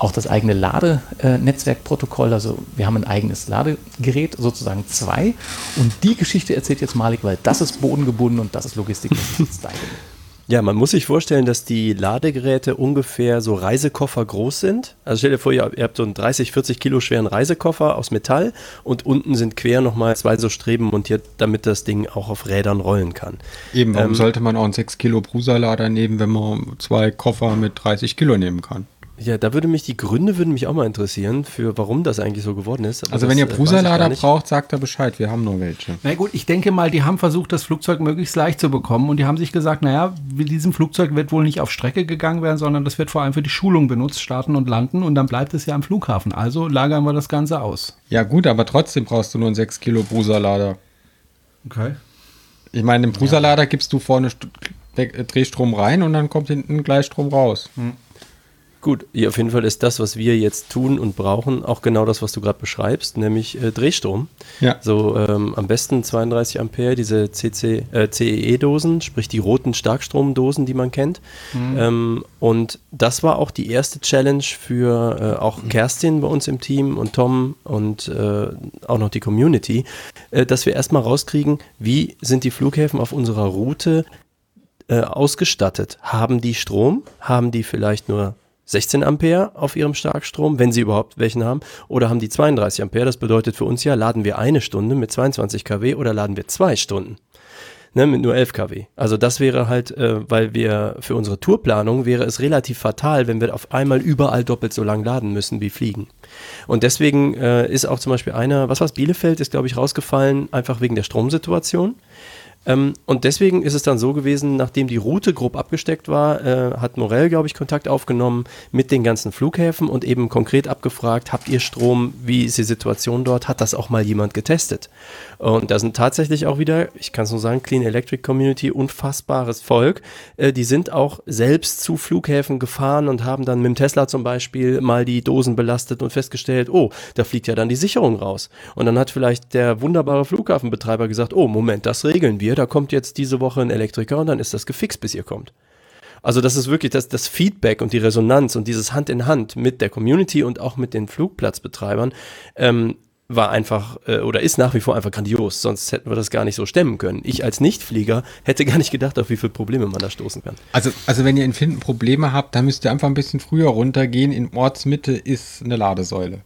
auch das eigene Ladenetzwerkprotokoll. Also wir haben ein eigenes Ladegerät, sozusagen zwei. Und die Geschichte erzählt jetzt Malik, weil das ist bodengebunden und das ist Logistik. Ja, man muss sich vorstellen, dass die Ladegeräte ungefähr so Reisekoffer groß sind. Also stell dir vor, ihr habt so einen 30, 40 Kilo schweren Reisekoffer aus Metall und unten sind quer nochmal zwei so Streben montiert, damit das Ding auch auf Rädern rollen kann. Eben, warum ähm, sollte man auch einen 6 Kilo Prusa-Lader nehmen, wenn man zwei Koffer mit 30 Kilo nehmen kann? Ja, da würde mich die Gründe würden mich auch mal interessieren, für warum das eigentlich so geworden ist. Aber also wenn ihr äh, Prusa-Lader braucht, sagt er Bescheid, wir haben nur welche. Na gut, ich denke mal, die haben versucht, das Flugzeug möglichst leicht zu bekommen und die haben sich gesagt, naja, mit diesem Flugzeug wird wohl nicht auf Strecke gegangen werden, sondern das wird vor allem für die Schulung benutzt, starten und landen und dann bleibt es ja am Flughafen. Also lagern wir das Ganze aus. Ja gut, aber trotzdem brauchst du nur einen 6 Kilo Prusa-Lader. Okay. Ich meine, im Prusa-Lader gibst du vorne Drehstrom rein und dann kommt hinten Gleichstrom raus. Hm. Gut, ja, auf jeden Fall ist das, was wir jetzt tun und brauchen, auch genau das, was du gerade beschreibst, nämlich äh, Drehstrom. Ja. So ähm, am besten 32 Ampere, diese CC, äh, CEE-Dosen, sprich die roten Starkstromdosen, die man kennt. Mhm. Ähm, und das war auch die erste Challenge für äh, auch Kerstin bei uns im Team und Tom und äh, auch noch die Community, äh, dass wir erstmal rauskriegen, wie sind die Flughäfen auf unserer Route äh, ausgestattet? Haben die Strom? Haben die vielleicht nur 16 Ampere auf ihrem Starkstrom, wenn sie überhaupt welchen haben, oder haben die 32 Ampere. Das bedeutet für uns ja, laden wir eine Stunde mit 22 kW oder laden wir zwei Stunden. Ne, mit nur 11 kW. Also das wäre halt, äh, weil wir für unsere Tourplanung wäre es relativ fatal, wenn wir auf einmal überall doppelt so lang laden müssen wie fliegen. Und deswegen äh, ist auch zum Beispiel einer, was war's, Bielefeld ist glaube ich rausgefallen, einfach wegen der Stromsituation. Ähm, und deswegen ist es dann so gewesen, nachdem die Route grob abgesteckt war, äh, hat Morell, glaube ich, Kontakt aufgenommen mit den ganzen Flughäfen und eben konkret abgefragt, habt ihr Strom, wie ist die Situation dort, hat das auch mal jemand getestet? Und da sind tatsächlich auch wieder, ich kann es nur sagen, Clean Electric Community, unfassbares Volk. Äh, die sind auch selbst zu Flughäfen gefahren und haben dann mit dem Tesla zum Beispiel mal die Dosen belastet und festgestellt, oh, da fliegt ja dann die Sicherung raus. Und dann hat vielleicht der wunderbare Flughafenbetreiber gesagt, oh, Moment, das regeln wir, da kommt jetzt diese Woche ein Elektriker und dann ist das gefixt, bis ihr kommt. Also das ist wirklich das, das Feedback und die Resonanz und dieses Hand in Hand mit der Community und auch mit den Flugplatzbetreibern ähm, war einfach äh, oder ist nach wie vor einfach grandios. Sonst hätten wir das gar nicht so stemmen können. Ich als Nichtflieger hätte gar nicht gedacht, auf wie viele Probleme man da stoßen kann. Also, also wenn ihr in Finden Probleme habt, dann müsst ihr einfach ein bisschen früher runtergehen. In Ortsmitte ist eine Ladesäule.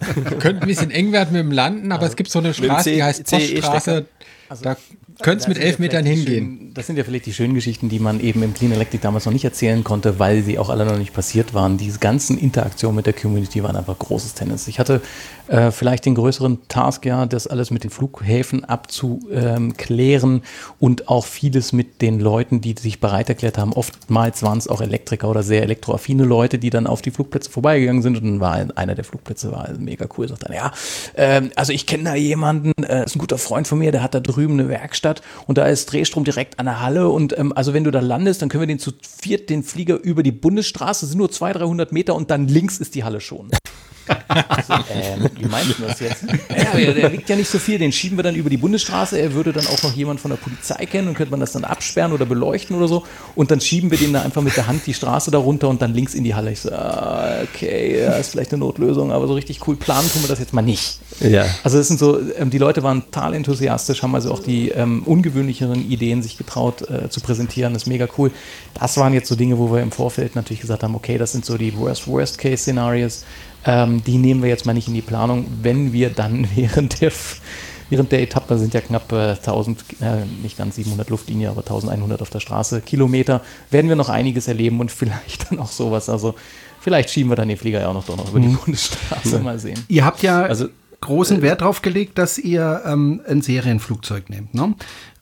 Könnte ein bisschen eng werden mit dem Landen, aber also, es gibt so eine Straße, die heißt Poststraße. Also, da könntest mit elf Metern hingehen. Schönen, das sind ja vielleicht die schönen Geschichten, die man eben im Clean Electric damals noch nicht erzählen konnte, weil sie auch alle noch nicht passiert waren. Diese ganzen Interaktionen mit der Community waren einfach großes Tennis. Ich hatte äh, vielleicht den größeren Task, ja, das alles mit den Flughäfen abzuklären und auch vieles mit den Leuten, die sich bereit erklärt haben. Oftmals waren es auch Elektriker oder sehr elektroaffine Leute, die dann auf die Flugplätze vorbeigegangen sind und dann war einer der Flugplätze war mega cool, sagt dann, ja, äh, also ich kenne da jemanden, äh, ist ein guter Freund von mir, der hat da drüben eine Werkstatt und da ist Drehstrom direkt an der Halle und ähm, also wenn du da landest, dann können wir den zu viert den Flieger über die Bundesstraße, sind nur 200, 300 Meter und dann links ist die Halle schon. Also, ähm, wie meinst du das jetzt? Ja, der wiegt ja nicht so viel, den schieben wir dann über die Bundesstraße. Er würde dann auch noch jemand von der Polizei kennen und könnte man das dann absperren oder beleuchten oder so. Und dann schieben wir den da einfach mit der Hand die Straße da runter und dann links in die Halle. Ich so, ah, okay, ja, ist vielleicht eine Notlösung, aber so richtig cool planen tun wir das jetzt mal nicht. Ja. Also das sind so, ähm, die Leute waren total enthusiastisch, haben also auch die ähm, ungewöhnlicheren Ideen sich getraut äh, zu präsentieren. Das ist mega cool. Das waren jetzt so Dinge, wo wir im Vorfeld natürlich gesagt haben, okay, das sind so die Worst-Worst-Case-Szenarios. Ähm, die nehmen wir jetzt mal nicht in die Planung, wenn wir dann während der, während der Etappe sind ja knapp äh, 1000, äh, nicht ganz 700 Luftlinie, aber 1100 auf der Straße, Kilometer, werden wir noch einiges erleben und vielleicht dann auch sowas. Also vielleicht schieben wir dann den Flieger ja auch noch, doch noch über die mhm. Bundesstraße, mal sehen. Ihr habt ja also, großen äh, Wert darauf gelegt, dass ihr ähm, ein Serienflugzeug nehmt. Ne?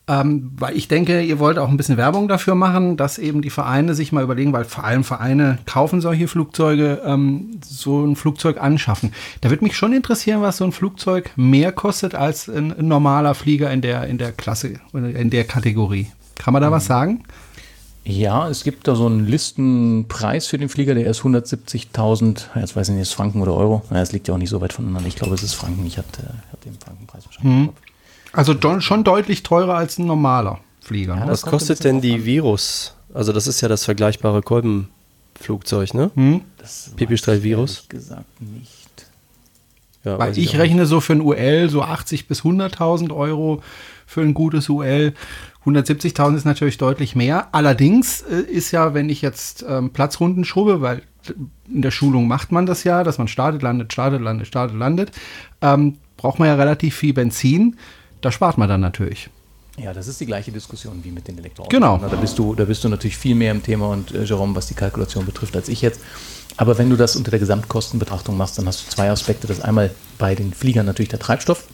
Ähm, weil ich denke, ihr wollt auch ein bisschen Werbung dafür machen, dass eben die Vereine sich mal überlegen, weil vor allem Vereine kaufen solche Flugzeuge, ähm, so ein Flugzeug anschaffen. Da würde mich schon interessieren, was so ein Flugzeug mehr kostet als ein, normaler Flieger in der, in der Klasse, in der Kategorie. Kann man da mhm. was sagen? Ja, es gibt da so einen Listenpreis für den Flieger, der ist 170.000, jetzt weiß ich nicht, ist Franken oder Euro. Es liegt ja auch nicht so weit voneinander. Ich glaube, es ist Franken. Ich hatte, hatte den Frankenpreis wahrscheinlich. Mhm. Also schon deutlich teurer als ein normaler Flieger. Ja, ne? Was kostet denn die Virus? Also das ist ja das vergleichbare Kolbenflugzeug, ne? Hm? Pipistrel Virus? gesagt nicht. Ja, Weil ich, ich rechne so für ein UL so 80 bis 100.000 Euro für ein gutes UL. 170.000 ist natürlich deutlich mehr. Allerdings äh, ist ja, wenn ich jetzt ähm, Platzrunden schrubbe, weil in der Schulung macht man das ja, dass man startet, landet, startet, landet, startet, landet, ähm, braucht man ja relativ viel Benzin. Da spart man dann natürlich. Ja, das ist die gleiche Diskussion wie mit den Elektroautos. Genau. Da bist du, da bist du natürlich viel mehr im Thema und äh, Jerome, was die Kalkulation betrifft, als ich jetzt. Aber wenn du das unter der Gesamtkostenbetrachtung machst, dann hast du zwei Aspekte. Das ist einmal bei den Fliegern natürlich der Treibstoff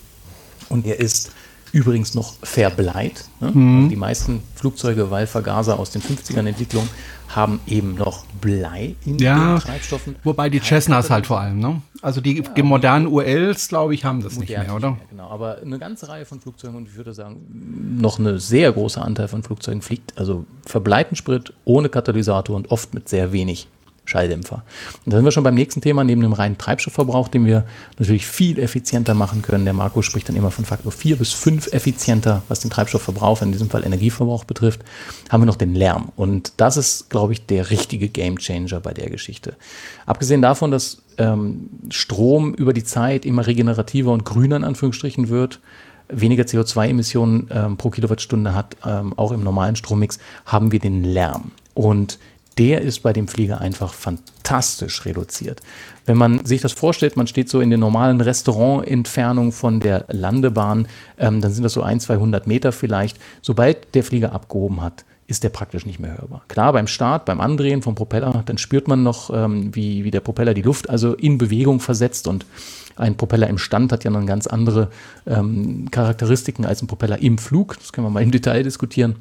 und er ist übrigens noch verbleit. Ne? Mhm. Also die meisten Flugzeuge, weil Vergaser aus den 50ern Entwicklung, haben eben noch Blei in ja, den Treibstoffen. Wobei die Cessnas halt vor allem, ne? Also die ja, modernen ULs, glaube ich, haben das nicht mehr, oder? Nicht mehr, genau, aber eine ganze Reihe von Flugzeugen und ich würde sagen, noch eine sehr große Anteil von Flugzeugen fliegt, also verbleiten Sprit ohne Katalysator und oft mit sehr wenig Schalldämpfer. Und da sind wir schon beim nächsten Thema, neben dem reinen Treibstoffverbrauch, den wir natürlich viel effizienter machen können. Der Marco spricht dann immer von Faktor 4 bis 5 effizienter, was den Treibstoffverbrauch, in diesem Fall Energieverbrauch betrifft, haben wir noch den Lärm. Und das ist, glaube ich, der richtige Gamechanger bei der Geschichte. Abgesehen davon, dass ähm, Strom über die Zeit immer regenerativer und grüner in Anführungsstrichen wird, weniger CO2-Emissionen ähm, pro Kilowattstunde hat, ähm, auch im normalen Strommix, haben wir den Lärm. Und der ist bei dem Flieger einfach fantastisch reduziert. Wenn man sich das vorstellt, man steht so in der normalen Restaurantentfernung von der Landebahn, ähm, dann sind das so ein, 200 Meter vielleicht. Sobald der Flieger abgehoben hat, ist der praktisch nicht mehr hörbar. Klar, beim Start, beim Andrehen vom Propeller, dann spürt man noch, ähm, wie, wie der Propeller die Luft also in Bewegung versetzt und ein Propeller im Stand hat ja noch ganz andere ähm, Charakteristiken als ein Propeller im Flug. Das können wir mal im Detail diskutieren.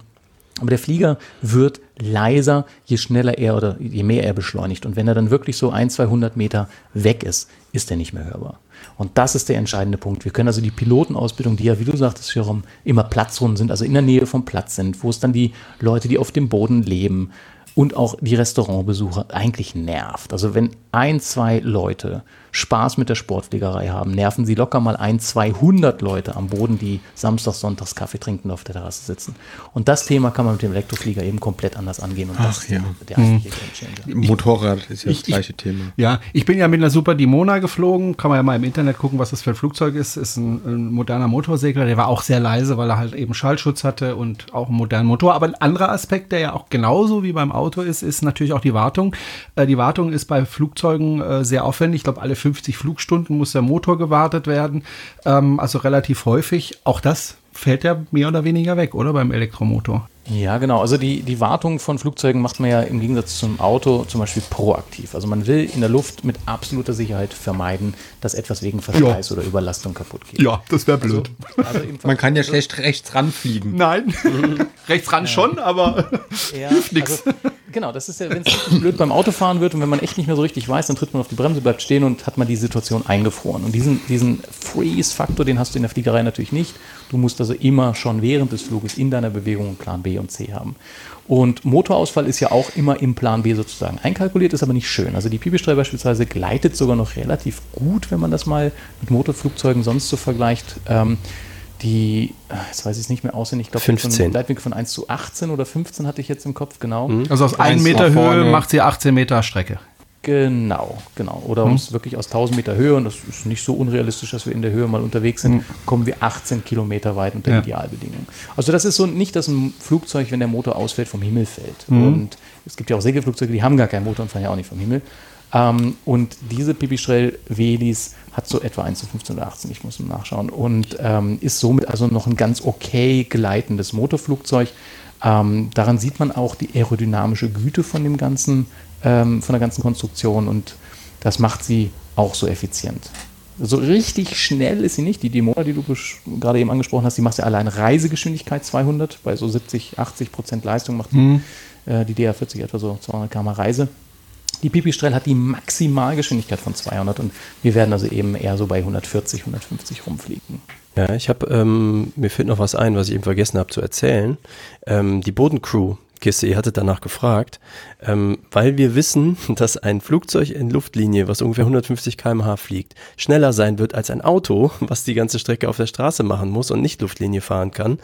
Aber der Flieger wird leiser, je schneller er oder je mehr er beschleunigt. Und wenn er dann wirklich so ein, 200 Meter weg ist, ist er nicht mehr hörbar. Und das ist der entscheidende Punkt. Wir können also die Pilotenausbildung, die ja, wie du sagtest, Jerome, immer Platzrunden sind, also in der Nähe vom Platz sind, wo es dann die Leute, die auf dem Boden leben und auch die Restaurantbesucher eigentlich nervt. Also wenn ein, zwei Leute Spaß mit der Sportfliegerei haben, nerven sie locker mal ein, 200 Leute am Boden, die samstags, sonntags Kaffee trinken auf der Terrasse sitzen. Und das Thema kann man mit dem Elektroflieger eben komplett anders angehen. Und Ach, das ist ja. der eigentliche Gamechanger. Motorrad ist ja Ich- das gleiche Thema. Ja, ich bin ja mit einer Super Dimona geflogen. Kann man ja mal im Internet gucken, was das für ein Flugzeug ist. Ist ein, ein moderner Motorsegler. Der war auch sehr leise, weil er halt eben Schallschutz hatte und auch einen modernen Motor. Aber ein anderer Aspekt, der ja auch genauso wie beim Auto ist, ist natürlich auch die Wartung. Äh, die Wartung ist bei Flugzeugen äh, sehr aufwendig. Ich glaube, alle 50 Flugstunden muss der Motor gewartet werden. Ähm, also relativ häufig. Auch das fällt ja mehr oder weniger weg, oder? Beim Elektromotor. Ja, genau. Also die, die Wartung von Flugzeugen macht man ja im Gegensatz zum Auto zum Beispiel proaktiv. Also man will in der Luft mit absoluter Sicherheit vermeiden, dass etwas wegen Verschleiß oder Überlastung kaputt geht. Ja, das wäre Also, also im Man kann ja schlecht rechts ranfliegen. Nein, rechts ran schon, aber Ja, Also, genau, das ist ja, wenn es blöd beim Autofahren wird und wenn man echt nicht mehr so richtig weiß, dann tritt man auf die Bremse, bleibt stehen und hat man die Situation eingefroren. Und diesen, diesen Freeze-Faktor, den hast du in der Fliegerei natürlich nicht. Du musst also immer schon während des Fluges in deiner Bewegung einen Plan B und C haben. Und Motorausfall ist ja auch immer im Plan B sozusagen einkalkuliert, ist aber nicht schön. Also die Pipistrel beispielsweise gleitet sogar noch relativ gut, wenn man das mal mit Motorflugzeugen sonst so vergleicht. Ähm, die, äh, jetzt weiß ich es nicht mehr auswendig, ich glaube, 15. Leitwinkel von 1 zu 18 oder 15 hatte ich jetzt im Kopf, genau. also aus einem Eins Meter nach vorne. Höhe macht sie 18 Meter Strecke. Genau, genau. Oder um es wirklich aus 1000 Meter Höhe, und das ist nicht so unrealistisch, dass wir in der Höhe mal unterwegs sind, kommen wir 18 Kilometer weit unter Ja. Idealbedingungen. Also das ist so nicht, dass ein Flugzeug, wenn der Motor ausfällt, vom Himmel fällt. Und es gibt ja auch Segelflugzeuge, die haben gar keinen Motor und fahren ja auch nicht vom Himmel. Ähm, und diese Pipistrel Velis hat so etwa 1 zu 15 oder 18, ich muss nachschauen, und ähm, ist somit also noch ein ganz okay gleitendes Motorflugzeug. Ähm, daran sieht man auch die aerodynamische Güte von dem ganzen, ähm, von der ganzen Konstruktion und das macht sie auch so effizient. So richtig schnell ist sie nicht. Die Demona, die du gerade eben angesprochen hast, die macht ja allein Reisegeschwindigkeit 200. Bei so 70, 80 Prozent Leistung macht die, äh, die DR40 etwa so 200 km Reise. Die Pipistrel hat die Maximalgeschwindigkeit von 200 und wir werden also eben eher so bei 140, 150 rumfliegen. Ja, ich habe, ähm, mir fällt noch was ein, was ich eben vergessen habe zu erzählen. Ähm, die Bodencrew, Kiste, ihr hattet danach gefragt, ähm, weil wir wissen, dass ein Flugzeug in Luftlinie, was ungefähr 150 km/h fliegt, schneller sein wird als ein Auto, was die ganze Strecke auf der Straße machen muss und nicht Luftlinie fahren kann,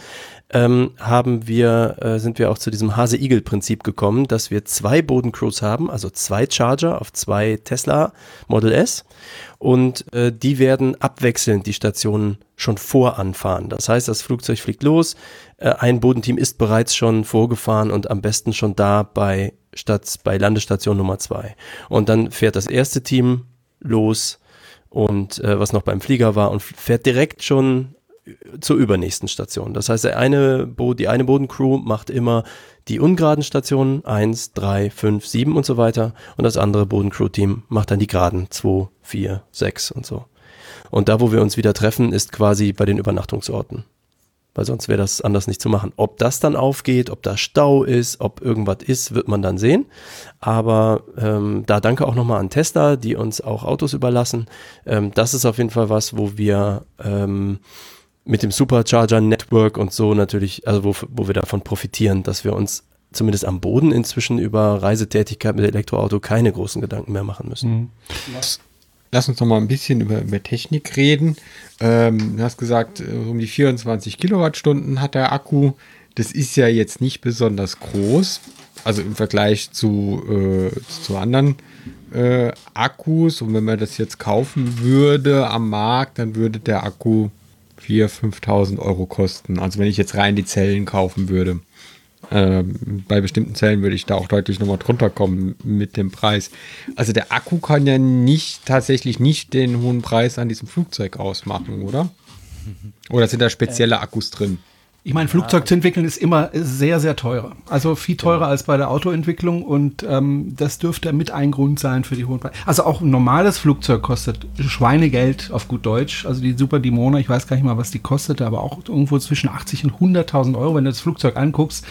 ähm, haben wir, äh, sind wir auch zu diesem Hase-Igel-Prinzip gekommen, dass wir zwei Bodencrews haben, also zwei Charger auf zwei Tesla Model S und äh, die werden abwechselnd die Stationen schon voranfahren. Das heißt, das Flugzeug fliegt los, äh, ein Bodenteam ist bereits schon vorgefahren und am besten schon da bei, Stadt, bei Landestation Nummer zwei. Und dann fährt das erste Team los und äh, was noch beim Flieger war und fährt direkt schon zur übernächsten Station. Das heißt, der eine Bo die eine Bodencrew macht immer die ungeraden Stationen 1, 3, 5, 7 und so weiter und das andere Bodencrew-Team macht dann die geraden 2, 4, 6 und so. Und da, wo wir uns wieder treffen, ist quasi bei den Übernachtungsorten. Weil sonst wäre das anders nicht zu machen. Ob das dann aufgeht, ob da Stau ist, ob irgendwas ist, wird man dann sehen. Aber ähm, da danke auch nochmal an Tesla, die uns auch Autos überlassen. Ähm, das ist auf jeden Fall was, wo wir ähm, mit dem Supercharger Network und so natürlich, also wo, wo wir davon profitieren, dass wir uns zumindest am Boden inzwischen über Reisetätigkeit mit Elektroauto keine großen Gedanken mehr machen müssen. Lass uns noch mal ein bisschen über, über Technik reden. Ähm, du hast gesagt, äh, um die 24 Kilowattstunden hat der Akku. Das ist ja jetzt nicht besonders groß. Also im Vergleich zu, äh, zu anderen äh, Akkus. Und wenn man das jetzt kaufen würde am Markt, dann würde der Akku 4.000, 5.000 Euro kosten. Also wenn ich jetzt rein die Zellen kaufen würde. Ähm, bei bestimmten Zellen würde ich da auch deutlich nochmal drunter kommen mit dem Preis. Also der Akku kann ja nicht tatsächlich nicht den hohen Preis an diesem Flugzeug ausmachen, oder? Oder sind da spezielle Akkus drin? Ich meine, Flugzeug zu entwickeln ist immer sehr, sehr teuer. Also viel teurer genau. als bei der Autoentwicklung und ähm, das dürfte mit ein Grund sein für die hohen Preise. Also auch ein normales Flugzeug kostet Schweinegeld auf gut Deutsch. Also die Super Dimona, ich weiß gar nicht mal, was die kostete, aber auch irgendwo zwischen 80 und 100.000 Euro. Wenn du das Flugzeug anguckst,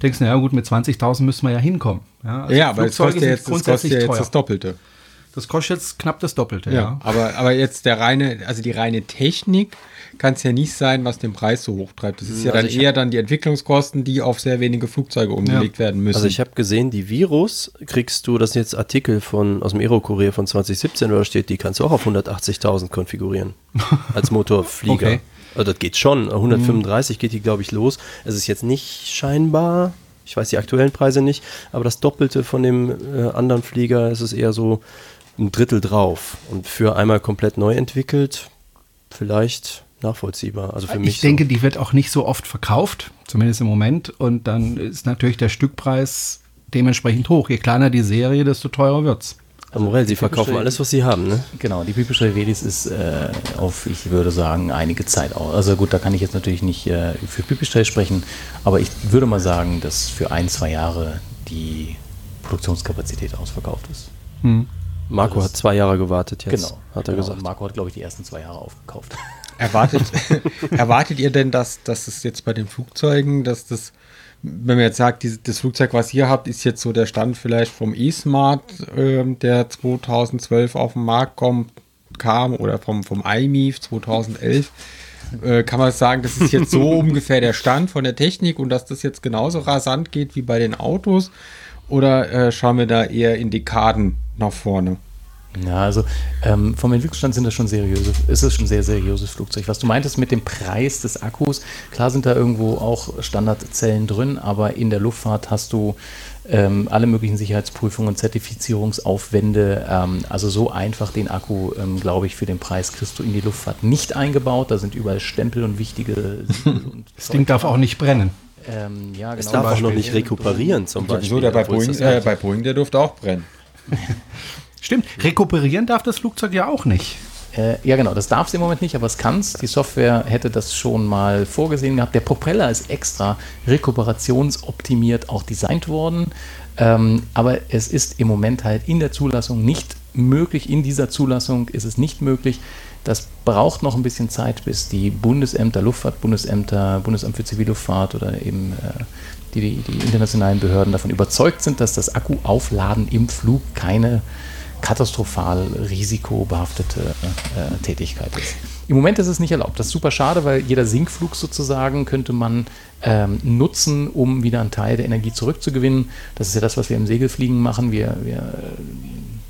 denkst du, na ja gut, mit 20.000 müssen wir ja hinkommen. Ja, also ja aber es kostet, jetzt, es kostet ja jetzt das Doppelte. Das kostet jetzt knapp das Doppelte, ja. ja. Aber, aber jetzt der reine, also die reine Technik kann es ja nicht sein, was den Preis so hoch treibt. Das ist ja also dann eher dann die Entwicklungskosten, die auf sehr wenige Flugzeuge umgelegt ja. werden müssen. Also ich habe gesehen, die Virus kriegst du, das sind jetzt Artikel von, aus dem Aero-Kurier von 2017, wo da steht, die kannst du auch auf 180.000 konfigurieren. als Motorflieger. okay. Also das geht schon. 135 mhm. geht die, glaube ich, los. Es ist jetzt nicht scheinbar ich weiß die aktuellen Preise nicht, aber das Doppelte von dem äh, anderen Flieger ist es eher so ein Drittel drauf. Und für einmal komplett neu entwickelt, vielleicht nachvollziehbar. Also für mich. Ich denke, so. die wird auch nicht so oft verkauft, zumindest im Moment. Und dann ist natürlich der Stückpreis dementsprechend hoch. Je kleiner die Serie, desto teurer wird es. Also Morell, Sie verkaufen alles, was Sie haben, ne? Genau, die Pipische Velis ist äh, auf, ich würde sagen, einige Zeit aus. Also gut, da kann ich jetzt natürlich nicht äh, für Pipistrel sprechen, aber ich würde mal sagen, dass für ein, zwei Jahre die Produktionskapazität ausverkauft ist. Hm. Marco hat zwei Jahre gewartet jetzt, genau, hat er genau. gesagt. Marco hat, glaube ich, die ersten zwei Jahre aufgekauft. Erwartet, erwartet ihr denn, dass, dass es jetzt bei den Flugzeugen, dass das, wenn man jetzt sagt, dieses, das Flugzeug, was ihr habt, ist jetzt so der Stand vielleicht vom E-Smart, äh, der 2012 auf den Markt kommt, kam oder vom, vom iMIF 2011, äh, kann man sagen, das ist jetzt so ungefähr der Stand von der Technik und dass das jetzt genauso rasant geht wie bei den Autos? Oder äh, schauen wir da eher in Dekaden nach vorne? Ja, also ähm, vom Entwicklungsstand sind das schon seriöse, ist es schon sehr seriöses Flugzeug. Was du meintest mit dem Preis des Akkus, klar sind da irgendwo auch Standardzellen drin, aber in der Luftfahrt hast du ähm, alle möglichen Sicherheitsprüfungen, Zertifizierungsaufwände. Ähm, also so einfach den Akku, ähm, glaube ich, für den Preis kriegst du in die Luftfahrt nicht eingebaut. Da sind überall Stempel und wichtige. und das Ding darf auch nicht brennen. Ähm, ja, genau. Es darf auch noch nicht rekuperieren zum Beispiel. So, der bei Boeing, äh, bei Boeing, der durfte auch brennen. Stimmt, rekuperieren darf das Flugzeug ja auch nicht. Äh, ja, genau, das darf es im Moment nicht, aber es kann es. Die Software hätte das schon mal vorgesehen gehabt. Der Propeller ist extra rekuperationsoptimiert auch designt worden. Ähm, aber es ist im Moment halt in der Zulassung nicht möglich. In dieser Zulassung ist es nicht möglich. Das braucht noch ein bisschen Zeit, bis die Bundesämter, Luftfahrtbundesämter, Bundesamt für Zivilluftfahrt oder eben äh, die, die internationalen Behörden davon überzeugt sind, dass das Akkuaufladen im Flug keine katastrophal risikobehaftete äh, Tätigkeit ist. Im Moment ist es nicht erlaubt. Das ist super schade, weil jeder Sinkflug sozusagen könnte man ähm, nutzen, um wieder einen Teil der Energie zurückzugewinnen. Das ist ja das, was wir im Segelfliegen machen. Wir, wir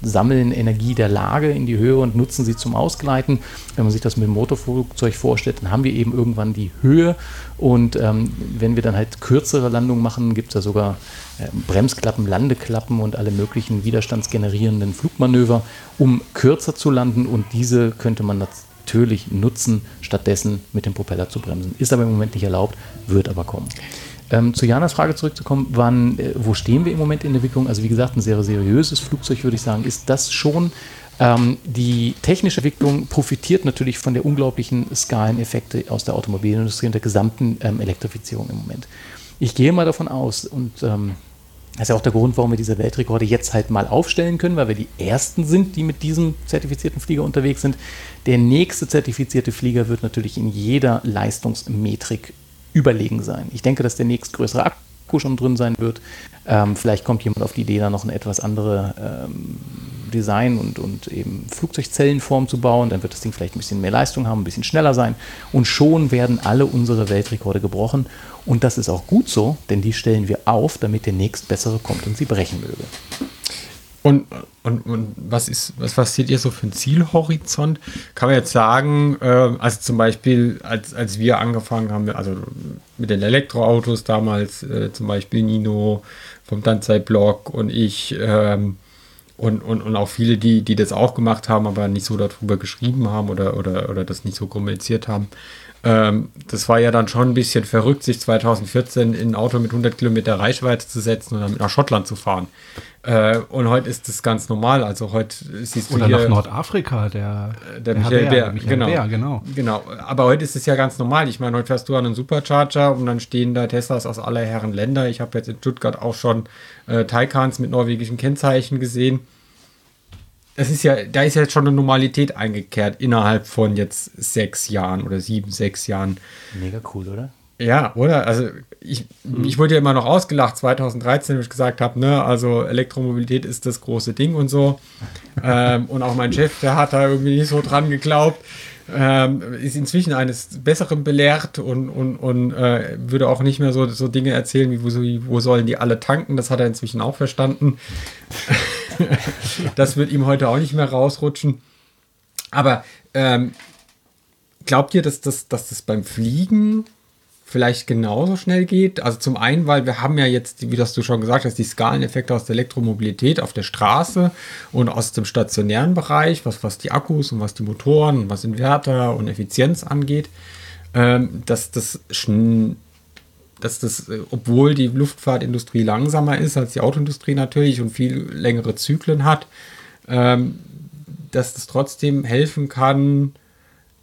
sammeln Energie der Lage in die Höhe und nutzen sie zum Ausgleiten. Wenn man sich das mit dem Motorflugzeug vorstellt, dann haben wir eben irgendwann die Höhe und ähm, wenn wir dann halt kürzere Landungen machen, gibt es da sogar äh, Bremsklappen, Landeklappen und alle möglichen widerstandsgenerierenden Flugmanöver, um kürzer zu landen und diese könnte man natürlich nutzen, stattdessen mit dem Propeller zu bremsen. Ist aber im Moment nicht erlaubt, wird aber kommen. Ähm, zu Janas Frage zurückzukommen, wann, äh, wo stehen wir im Moment in der Entwicklung? Also wie gesagt, ein sehr seriöses Flugzeug, würde ich sagen, ist das schon. Ähm, die technische Entwicklung profitiert natürlich von der unglaublichen Skaleneffekte aus der Automobilindustrie und der gesamten ähm, Elektrifizierung im Moment. Ich gehe mal davon aus und ähm, das ist ja auch der Grund, warum wir diese Weltrekorde jetzt halt mal aufstellen können, weil wir die ersten sind, die mit diesem zertifizierten Flieger unterwegs sind. Der nächste zertifizierte Flieger wird natürlich in jeder Leistungsmetrik überlegen sein. Ich denke, dass der nächstgrößere Akku schon drin sein wird. Ähm, vielleicht kommt jemand auf die Idee, da noch eine etwas andere ähm, Design und, und eben Flugzeugzellenform zu bauen. Dann wird das Ding vielleicht ein bisschen mehr Leistung haben, ein bisschen schneller sein. Und schon werden alle unsere Weltrekorde gebrochen. Und das ist auch gut so, denn die stellen wir auf, damit der nächstbessere kommt und sie brechen möge. Und, und, und was ist, was, was ihr so für ein Zielhorizont? Kann man jetzt sagen, äh, also zum Beispiel, als, als wir angefangen haben, also mit den Elektroautos damals, äh, zum Beispiel Nino vom Danzai-Blog und ich ähm, und, und, und auch viele, die, die das auch gemacht haben, aber nicht so darüber geschrieben haben oder, oder, oder das nicht so kommuniziert haben. Ähm, das war ja dann schon ein bisschen verrückt, sich 2014 in ein Auto mit 100 Kilometer Reichweite zu setzen und dann nach Schottland zu fahren. Äh, und heute ist das ganz normal. Also heute siehst du Oder nach Nordafrika, der, der Michael Bär, Michael genau. Bär, genau. Genau, aber heute ist es ja ganz normal. Ich meine, heute fährst du an einen Supercharger und dann stehen da Teslas aus aller Herren Länder. Ich habe jetzt in Stuttgart auch schon äh, Taycans mit norwegischen Kennzeichen gesehen. Das ist ja, da ist ja jetzt schon eine Normalität eingekehrt innerhalb von jetzt sechs Jahren oder sieben, sechs Jahren. Mega cool, oder? Ja, oder? Also ich, ich wurde ja immer noch ausgelacht 2013, wo ich gesagt habe, ne, also Elektromobilität ist das große Ding und so. ähm, und auch mein Chef, der hat da irgendwie nicht so dran geglaubt. Ähm, ist inzwischen eines Besseren belehrt und, und, und äh, würde auch nicht mehr so, so Dinge erzählen, wie wo, wo sollen die alle tanken. Das hat er inzwischen auch verstanden. das wird ihm heute auch nicht mehr rausrutschen. Aber ähm, glaubt ihr, dass das, dass das beim Fliegen vielleicht genauso schnell geht? Also zum einen, weil wir haben ja jetzt, wie das du schon gesagt hast, die Skaleneffekte aus der Elektromobilität auf der Straße und aus dem stationären Bereich, was, was die Akkus und was die Motoren und was Inverter und Effizienz angeht, ähm, dass das schn- dass das, äh, obwohl die Luftfahrtindustrie langsamer ist als die Autoindustrie natürlich und viel längere Zyklen hat, ähm, dass das trotzdem helfen kann,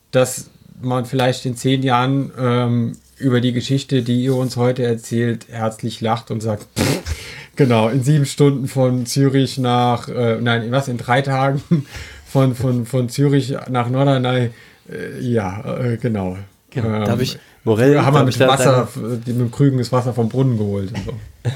dass man vielleicht in zehn Jahren ähm, über die Geschichte, die ihr uns heute erzählt, herzlich lacht und sagt, "Pff, genau, in sieben Stunden von Zürich nach, äh, nein, was, in drei Tagen von, von, von Zürich nach Norderney, äh, ja, äh, genau. Genau. Darf ich, Morell, Früher haben wir mit Wasser, mit dem Krügen das Wasser vom Brunnen geholt. Und so.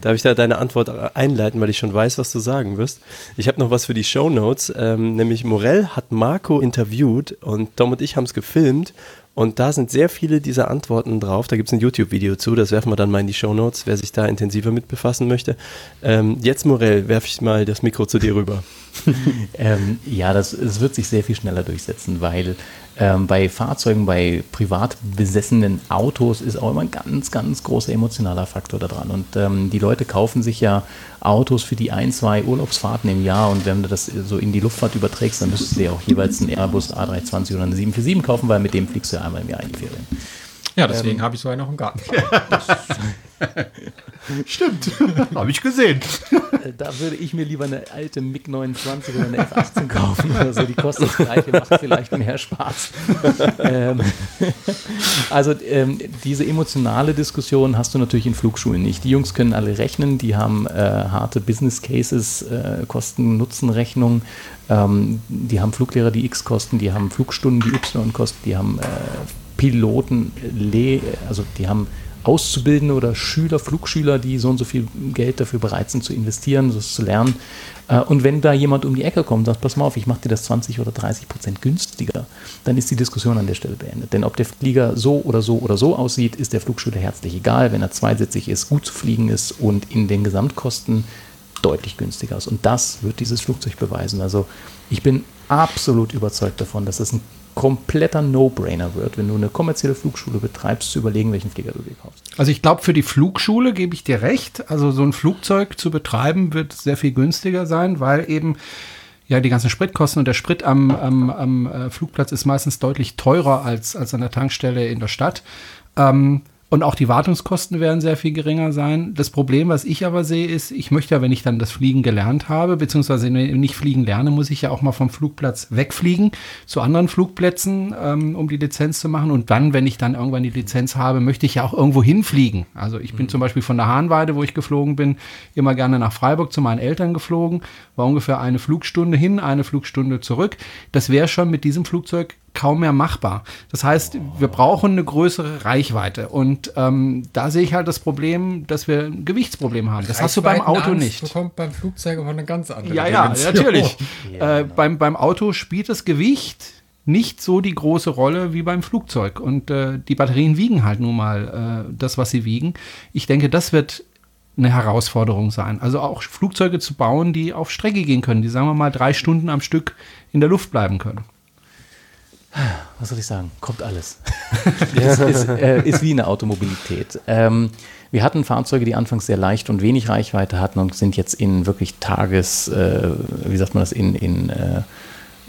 Darf ich da deine Antwort einleiten, weil ich schon weiß, was du sagen wirst? Ich habe noch was für die Show Notes, ähm, nämlich Morell hat Marco interviewt und Tom und ich haben es gefilmt und da sind sehr viele dieser Antworten drauf. Da gibt es ein YouTube-Video zu, das werfen wir dann mal in die Show Notes, wer sich da intensiver mit befassen möchte. Ähm, jetzt Morell, werfe ich mal das Mikro zu dir rüber. Ähm, ja, das, es wird sich sehr viel schneller durchsetzen, weil ähm, bei Fahrzeugen, bei privat besessenen Autos ist auch immer ein ganz, ganz großer emotionaler Faktor da dran. Und ähm, die Leute kaufen sich ja Autos für die ein, zwei Urlaubsfahrten im Jahr. Und wenn du das so in die Luftfahrt überträgst, dann müsstest du dir auch jeweils einen Airbus A320 oder eine 747 kaufen, weil mit dem fliegst du ja einmal im Jahr in die Ferien. Ja, deswegen habe ich so einen noch im Garten. Stimmt, habe ich gesehen. Äh, Da würde ich mir lieber eine alte MiG 29 oder eine F18 kaufen oder so. Die kostet das gleiche, macht vielleicht mehr Spaß. ähm, also ähm, diese emotionale Diskussion hast du natürlich in Flugschulen nicht. Die Jungs können alle rechnen, die haben äh, harte Business Cases, äh, Kosten-Nutzen-Rechnung. Ähm, die haben Fluglehrer, die X kosten, die haben Flugstunden, die Y kosten, die haben äh, Piloten, also die haben Auszubildende oder Schüler, Flugschüler, die so und so viel Geld dafür bereit sind zu investieren, das zu lernen. Äh, Und wenn da jemand um die Ecke kommt und sagt, pass mal auf, ich mache dir das 20 oder 30 Prozent günstiger, dann ist die Diskussion an der Stelle beendet. Denn ob der Flieger so oder so oder so aussieht, ist der Flugschüler herzlich egal, wenn er zweisitzig ist, gut zu fliegen ist und in den Gesamtkosten deutlich günstiger ist. Und das wird dieses Flugzeug beweisen. Also ich bin absolut überzeugt davon, dass es ein kompletter No-Brainer wird, wenn du eine kommerzielle Flugschule betreibst, zu überlegen, welchen Flieger du dir kaufst. Also ich glaube, für die Flugschule gebe ich dir recht. Also so ein Flugzeug zu betreiben wird sehr viel günstiger sein, weil eben ja die ganzen Spritkosten und der Sprit am, am, am äh, Flugplatz ist meistens deutlich teurer als, als an der Tankstelle in der Stadt. Ähm, und auch die Wartungskosten werden sehr viel geringer sein. Das Problem, was ich aber sehe, ist, ich möchte ja, wenn ich dann das Fliegen gelernt habe, beziehungsweise wenn ich fliegen lerne, muss ich ja auch mal vom Flugplatz wegfliegen zu anderen Flugplätzen, ähm, um die Lizenz zu machen. Und dann, wenn ich dann irgendwann die Lizenz habe, möchte ich ja auch irgendwo hinfliegen. Also ich bin zum Beispiel von der Hahnweide, wo ich geflogen bin, immer gerne nach Freiburg zu meinen Eltern geflogen. War ungefähr eine Flugstunde hin, eine Flugstunde zurück. Das wäre schon mit diesem Flugzeug kaum mehr machbar. Das heißt, wir brauchen eine größere Reichweite. Und ähm, da sehe ich halt das Problem, dass wir ein Gewichtsproblem haben. Das hast du beim Auto nicht. bekommt beim Flugzeug aber eine ganz andere Ja, ja, Dimension. natürlich. Ja, äh, beim, beim Auto spielt das Gewicht nicht so die große Rolle wie beim Flugzeug. Und äh, die Batterien wiegen halt nun mal äh, das, was sie wiegen. Ich denke, das wird eine Herausforderung sein. Also auch Flugzeuge zu bauen, die auf Strecke gehen können, die sagen wir mal drei Stunden am Stück in der Luft bleiben können. Was soll ich sagen? Kommt alles. es ist, äh, ist wie eine Automobilität. Ähm, wir hatten Fahrzeuge, die anfangs sehr leicht und wenig Reichweite hatten und sind jetzt in wirklich Tages, äh, wie sagt man das, in, in äh,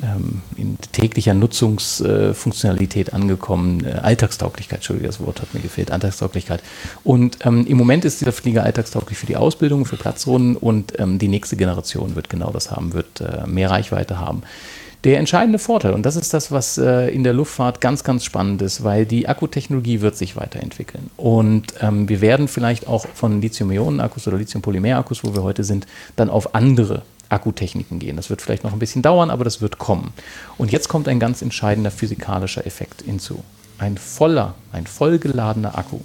ähm, in täglicher Nutzungsfunktionalität äh, angekommen. Äh, Alltagstauglichkeit, Entschuldigung, das Wort hat mir gefehlt, Alltagstauglichkeit. Und ähm, im Moment ist dieser Flieger alltagstauglich für die Ausbildung, für Platzrunden und ähm, die nächste Generation wird genau das haben, wird äh, mehr Reichweite haben. Der entscheidende Vorteil, und das ist das, was äh, in der Luftfahrt ganz, ganz spannend ist, weil die Akkutechnologie wird sich weiterentwickeln. Und ähm, wir werden vielleicht auch von Lithium-Ionen-Akkus oder Lithium-Polymer-Akkus, wo wir heute sind, dann auf andere Akkutechniken gehen. Das wird vielleicht noch ein bisschen dauern, aber das wird kommen. Und jetzt kommt ein ganz entscheidender physikalischer Effekt hinzu. Ein voller, ein vollgeladener Akku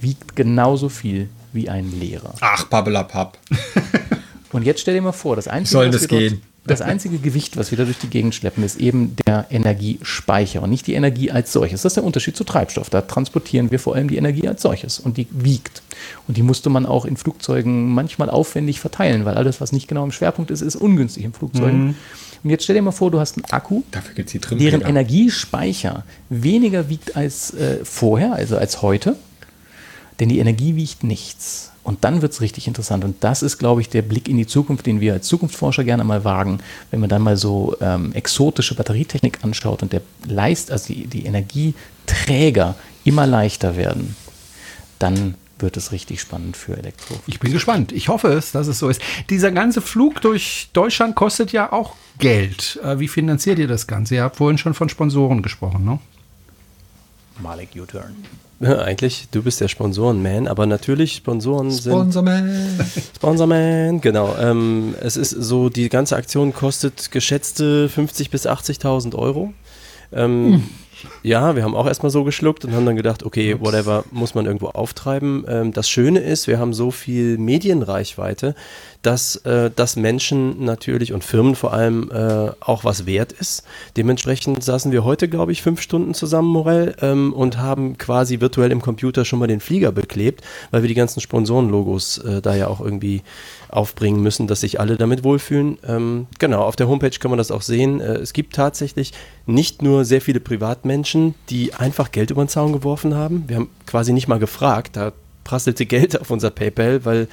wiegt genauso viel wie ein leerer. Ach, Pappelapapp. Und jetzt stell dir mal vor, das Einzige, Soll was das wir dort- gehen? Das einzige Gewicht, was wir da durch die Gegend schleppen, ist eben der Energiespeicher und nicht die Energie als solches. Das ist der Unterschied zu Treibstoff. Da transportieren wir vor allem die Energie als solches und die wiegt. Und die musste man auch in Flugzeugen manchmal aufwendig verteilen, weil alles, was nicht genau im Schwerpunkt ist, ist ungünstig in Flugzeugen. Und jetzt stell dir mal vor, du hast einen Akku, deren. Energiespeicher weniger wiegt als äh, vorher, also als heute, denn die Energie wiegt nichts. Und dann wird es richtig interessant. Und das ist, glaube ich, der Blick in die Zukunft, den wir als Zukunftsforscher gerne mal wagen, wenn man dann mal so ähm, exotische Batterietechnik anschaut und der Leist, also die, die Energieträger immer leichter werden, dann wird es richtig spannend für Elektro. Ich bin gespannt. Ich hoffe es, dass es so ist. Dieser ganze Flug durch Deutschland kostet ja auch Geld. Äh, wie finanziert ihr das Ganze? Ihr habt vorhin schon von Sponsoren gesprochen, ne? Malik U-Turn. Eigentlich, du bist der Sponsoren-Man, aber natürlich, Sponsoren sind Sponsorman. Sponsorman, genau. Ähm, es ist so, die ganze Aktion kostet geschätzte 50.000 bis 80.000 Euro. Ähm, Ja, wir haben auch erstmal so geschluckt und haben dann gedacht, okay, whatever, muss man irgendwo auftreiben. Ähm, das Schöne ist, wir haben so viel Medienreichweite, dass äh, das Menschen natürlich und Firmen vor allem äh, auch was wert ist. Dementsprechend saßen wir heute, glaube ich, fünf Stunden zusammen, Morell, ähm, und haben quasi virtuell im Computer schon mal den Flieger beklebt, weil wir die ganzen Sponsorenlogos äh, da ja auch irgendwie aufbringen müssen, dass sich alle damit wohlfühlen. Ähm, genau, auf der Homepage kann man das auch sehen. Äh, es gibt tatsächlich nicht nur sehr viele Privatmenschen, die einfach Geld über den Zaun geworfen haben. Wir haben quasi nicht mal gefragt, da prasselte Geld auf unser PayPal, weil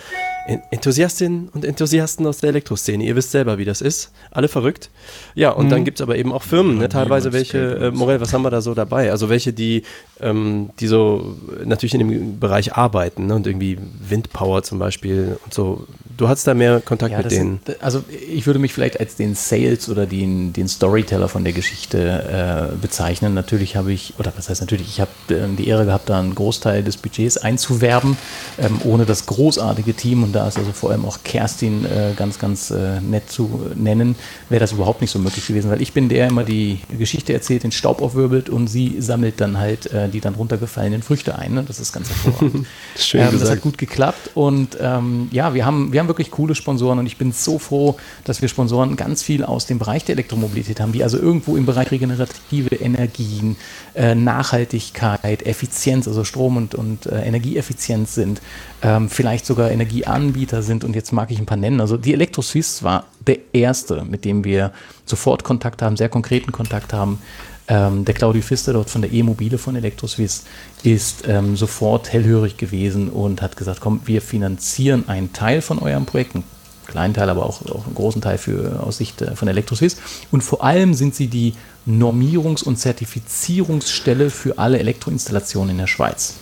En- Enthusiastinnen und Enthusiasten aus der Elektroszene, ihr wisst selber, wie das ist. Alle verrückt. Ja, und dann gibt es aber eben auch Firmen, ne? teilweise welche, äh, Morell, was haben wir da so dabei? Also welche, die, ähm, die so natürlich in dem Bereich arbeiten ne? und irgendwie Windpower zum Beispiel und so. Du hattest da mehr Kontakt mit das denen. Sind, also ich würde mich vielleicht als den Sales oder den, den Storyteller von der Geschichte äh, bezeichnen. Natürlich habe ich, oder was heißt natürlich, ich habe äh, die Ehre gehabt, da einen Großteil des Budgets einzuwerben, ähm, ohne das großartige Team. Und da ist also vor allem auch Kerstin äh, ganz, ganz äh, nett zu nennen, wäre das überhaupt nicht so möglich gewesen, weil ich bin der immer die Geschichte erzählt, den Staub aufwirbelt und sie sammelt dann halt äh, die dann runtergefallenen Früchte ein. Ne? Das ist ganz hervorragend. Schön ähm, das hat gut geklappt und ähm, ja, wir haben, wir haben wirklich coole Sponsoren und ich bin so froh, dass wir Sponsoren ganz viel aus dem Bereich der Elektromobilität haben, die also irgendwo im Bereich regenerative Energien, äh, Nachhaltigkeit, Effizienz, also Strom- und, und äh, Energieeffizienz sind, ähm, vielleicht sogar Energieanbieter sind und jetzt mag ich ein paar nennen. Also die ElectroSwiss war der erste, mit dem wir sofort Kontakt haben, sehr konkreten Kontakt haben. Ähm, der Claudio Pfister dort von der E-Mobile von ElectroSwiss ist ähm, sofort hellhörig gewesen und hat gesagt, komm, wir finanzieren einen Teil von eurem Projekt, einen kleinen Teil, aber auch, auch einen großen Teil für, aus Sicht äh, von ElectroSwiss. Und vor allem sind sie die Normierungs- und Zertifizierungsstelle für alle Elektroinstallationen in der Schweiz.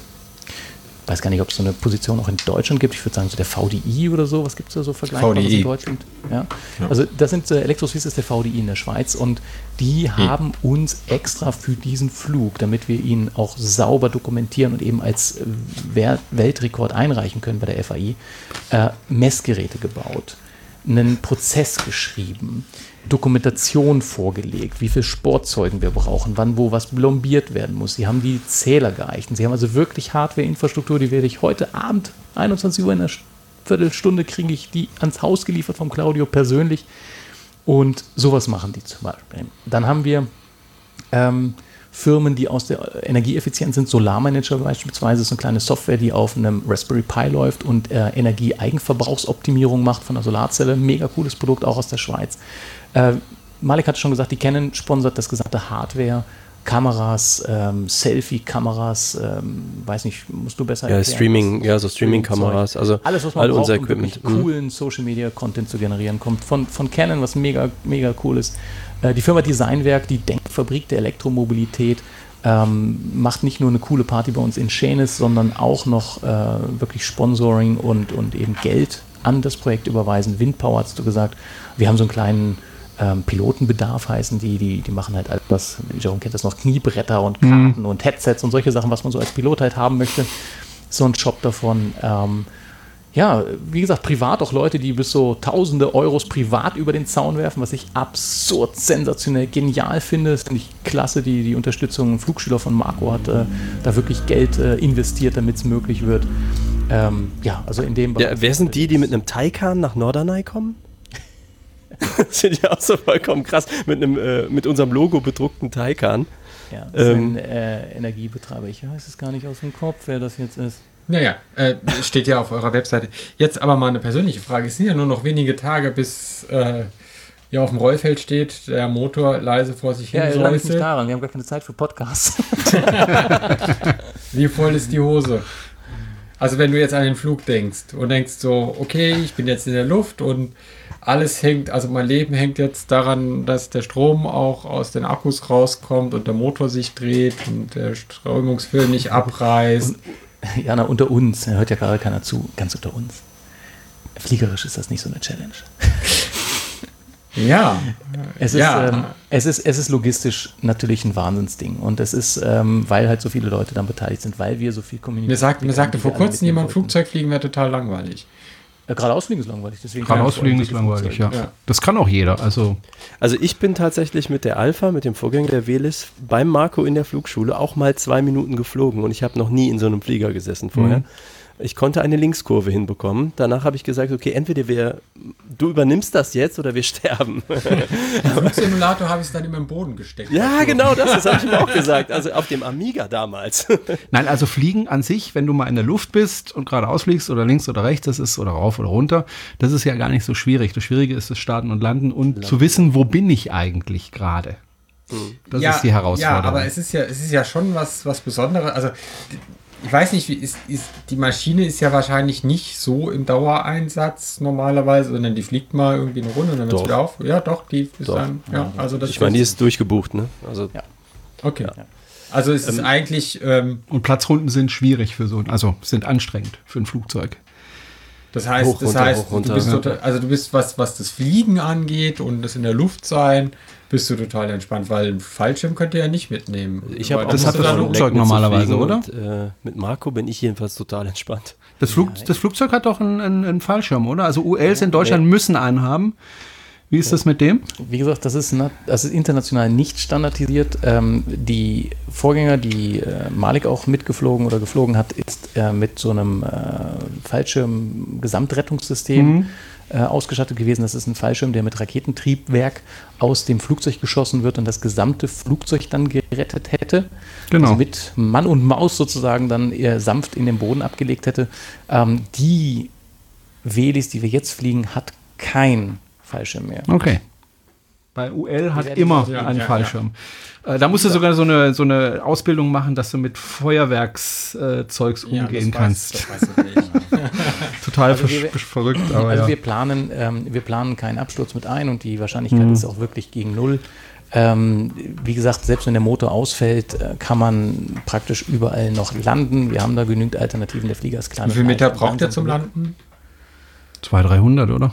Ich weiß gar nicht, ob es so eine Position auch in Deutschland gibt. Ich würde sagen, so der VDI oder so. Was gibt es da so Vergleichbares in Deutschland? Ja. Also das sind äh, Elektroswiss ist der VDI in der Schweiz und die haben uns extra für diesen Flug, damit wir ihn auch sauber dokumentieren und eben als äh, Wer- Weltrekord einreichen können bei der FAI, äh, Messgeräte gebaut, einen Prozess geschrieben, Dokumentation vorgelegt, wie viel Sportzeugen wir brauchen, wann wo was blombiert werden muss. Sie haben die Zähler geeicht. Sie haben also wirklich Hardware-Infrastruktur, die werde ich heute Abend, 21 Uhr in einer Viertelstunde, kriege ich die ans Haus geliefert vom Claudio persönlich. Und sowas machen die zum Beispiel. Dann haben wir ähm, Firmen, die aus der Energieeffizienz sind. Solarmanager beispielsweise ist eine kleine Software, die auf einem Raspberry Pi läuft und äh, Energieeigenverbrauchsoptimierung macht von der Solarzelle. Mega cooles Produkt, auch aus der Schweiz. Äh, Malik hat schon gesagt, die Canon sponsert das gesamte Hardware Kameras, ähm, Selfie-Kameras, ähm, weiß nicht, musst du besser Ja, erklären, Streaming, was- ja, so Streaming-Kameras, also alles, was man all braucht, unser um Equipment. Mhm. coolen Social-Media-Content zu generieren, kommt von, von Canon, was mega, mega cool ist. Äh, die Firma Designwerk, die Denkfabrik der Elektromobilität, ähm, macht nicht nur eine coole Party bei uns in Schenes, sondern auch noch äh, wirklich Sponsoring und, und eben Geld an das Projekt überweisen. Windpower hast du gesagt. Wir haben so einen kleinen ähm, Pilotenbedarf heißen die, die, die machen halt etwas, Jerome kennt das noch, Kniebretter und Karten und Headsets und solche Sachen, was man so als Pilot halt haben möchte. So ein Shop davon. Ähm, ja, wie gesagt, privat auch Leute, die bis so tausende Euros privat über den Zaun werfen, was ich absurd sensationell genial finde. Das finde ich klasse, die, die Unterstützung. Ein Flugschüler von Marco hat äh, da wirklich Geld äh, investiert, damit es möglich wird. Ähm, ja, also in dem Ja, wer sind die, die mit einem Taycan nach Norderney kommen? das finde ich auch so vollkommen krass. Mit, einem, äh, mit unserem Logo bedruckten Taycan. Ja, Ähm, ein äh, Energiebetreiber. Ich weiß es gar nicht aus dem Kopf, wer das jetzt ist. Naja, äh, steht ja auf eurer Webseite. Jetzt aber mal eine persönliche Frage. Es sind ja nur noch wenige Tage, bis äh, ihr auf dem Rollfeld steht, der Motor leise vor sich hin Ja, lag nicht säuselt. daran. Wir haben gar keine Zeit für Podcasts. Wie voll ist die Hose? Also wenn du jetzt an den Flug denkst und denkst so, okay, ich bin jetzt in der Luft und alles hängt, also mein Leben hängt jetzt daran, dass der Strom auch aus den Akkus rauskommt und der Motor sich dreht und der Strömungsfilm nicht abreißt. Jana, unter uns, hört ja gerade keiner zu, ganz unter uns. Fliegerisch ist das nicht so eine Challenge. Ja, Es ist, Ja. ähm, es ist, es ist logistisch natürlich ein Wahnsinnsding. Und es ist, ähm, weil halt so viele Leute dann beteiligt sind, weil wir so viel kommunizieren. mir, sagt, mir sagte vor kurzem jemand, wollten. Flugzeug fliegen wäre total langweilig. Äh, Geradeaus fliegen ist langweilig. Deswegen Geradeaus Ja, fliegen ist langweilig, ja. Ja. Das kann auch jeder. Also Also ich bin tatsächlich mit der Alpha, mit dem Vorgänger der Velis, beim Marco in der Flugschule auch mal zwei Minuten geflogen und ich habe noch nie in so einem Flieger gesessen vorher. Ich konnte eine Linkskurve hinbekommen. Danach habe ich gesagt, okay, entweder wir, du übernimmst das jetzt oder wir sterben. Im Flugsimulator habe ich es dann immer im Boden gesteckt. ja, genau das, das habe ich ihm auch gesagt. Also auf dem Amiga damals. Nein, also Fliegen an sich, wenn du mal in der Luft bist und geradeaus fliegst oder links oder rechts, das ist oder rauf oder runter, das ist ja gar nicht so schwierig. Das Schwierige ist das Starten und Landen und zu wissen, wo bin ich eigentlich gerade. Das ist die Herausforderung. Ja, aber es ist ja, es ist ja schon was, was Besonderes. Also, ich weiß nicht, wie ist, ist, die Maschine ist ja wahrscheinlich nicht so im Dauereinsatz normalerweise, sondern die fliegt mal irgendwie eine Runde und dann wird Doch. wieder auf. Ja, doch, die ist Doch. dann, ja, also das Ich meine, die ist durchgebucht, ne? Also Ja. okay. Also es ist eigentlich, ähm, und Platzrunden sind schwierig für so ein, also sind anstrengend für ein Flugzeug. das heißt, Hoch, das runter, heißt, hoch, runter. du bist Ja. total, also du bist was, was das Fliegen angeht und das in der Luft sein, bist du total entspannt, weil ein Fallschirm könnt ihr ja nicht mitnehmen. ich habe das hat das Flugzeug mit normalerweise, oder? Und, äh, mit Marco bin ich jedenfalls total entspannt. Das, Flug, das Flugzeug hat doch einen, einen, einen Fallschirm, oder? Also ULs in Deutschland müssen einen haben. Wie ist das mit dem? Wie gesagt, das ist, das ist international nicht standardisiert. Ähm, die Vorgänger, die äh, Malik auch mitgeflogen oder geflogen hat, ist äh, mit so einem äh, Fallschirm-Gesamtrettungssystem äh, ausgestattet gewesen. Das ist ein Fallschirm, der mit Raketentriebwerk aus dem Flugzeug geschossen wird und das gesamte Flugzeug dann gerettet hätte. Genau. Also mit Mann und Maus sozusagen dann eher sanft in den Boden abgelegt hätte. Ähm, die Velis, die wir jetzt fliegen, hat kein Fallschirm mehr. Okay. Bei UL hat immer einen ja, Fallschirm. Äh, da musst du sogar so eine, so eine Ausbildung machen, dass du mit Feuerwerkszeugs Ja, umgehen das kannst. Weiß, das weiß ich nicht. Total Also wir- verrückt, aber Also ja. wir planen, ähm, wir planen keinen Absturz mit ein und die Wahrscheinlichkeit Mhm. ist auch wirklich gegen null. Ähm, wie gesagt, selbst wenn der Motor ausfällt, äh, kann man praktisch überall noch landen. Wir haben da genügend Alternativen. Der Flieger ist klein. Wie viel Meter braucht ihr langsam zum. Landen? 200, 300, oder?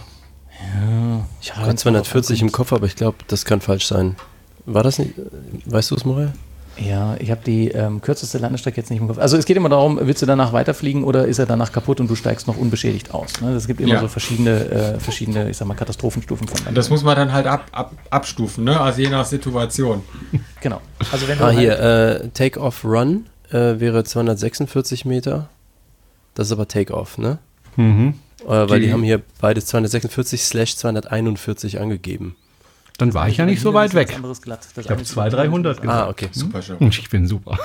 Ich habe gerade 240 im Kopf, aber ich glaube, das kann falsch sein. War das nicht? Weißt du es, Morel? Ja, ich habe die ähm, kürzeste Landestrecke jetzt nicht im Kopf. Also es geht immer darum, willst du danach weiterfliegen oder ist er danach kaputt und du steigst noch unbeschädigt aus? Ne? Es gibt immer Ja. so verschiedene, äh, verschiedene, ich sag mal, Katastrophenstufen von Und das muss man dann halt ab, ab, abstufen, ne? Also je nach Situation. Genau. Also wenn du Ah, halt- hier, äh, Take-Off Run äh, wäre 246 Meter. Das ist aber Take-Off, ne? Mhm. Äh, weil die, Die- haben hier beide 246 slash 241 angegeben. Dann war ich ja nicht so weit weg. Ich habe eine ist 200, 300 gesagt. Ah, okay. Super schon. Und ich bin super.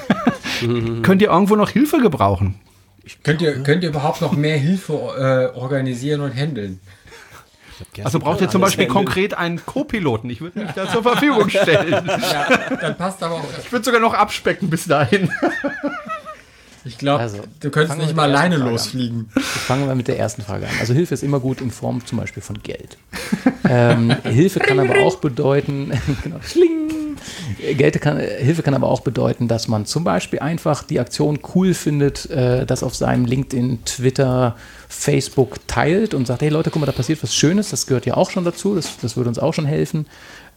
Könnt ihr irgendwo noch Hilfe gebrauchen? Könnt ihr, könnt ihr überhaupt noch mehr Hilfe äh, organisieren und handeln? Also braucht ihr zum Beispiel konkret einen Co-Piloten. Ich würde mich da zur Verfügung stellen. Ja, dann passt aber auch. Ich würde sogar noch abspecken bis dahin. Ich glaube, Also, du könntest nicht mal alleine Frage an. losfliegen. Fangen wir mit der ersten Frage an. Also Hilfe ist immer gut in Form zum Beispiel von Geld. ähm, Hilfe kann aber auch bedeuten, genau. Geld kann, Hilfe kann aber auch bedeuten, dass man zum Beispiel einfach die Aktion cool findet, äh, das auf seinem LinkedIn, Twitter, Facebook teilt und sagt, hey Leute, guck mal, da passiert was Schönes, das gehört ja auch schon dazu, das, das würde uns auch schon helfen.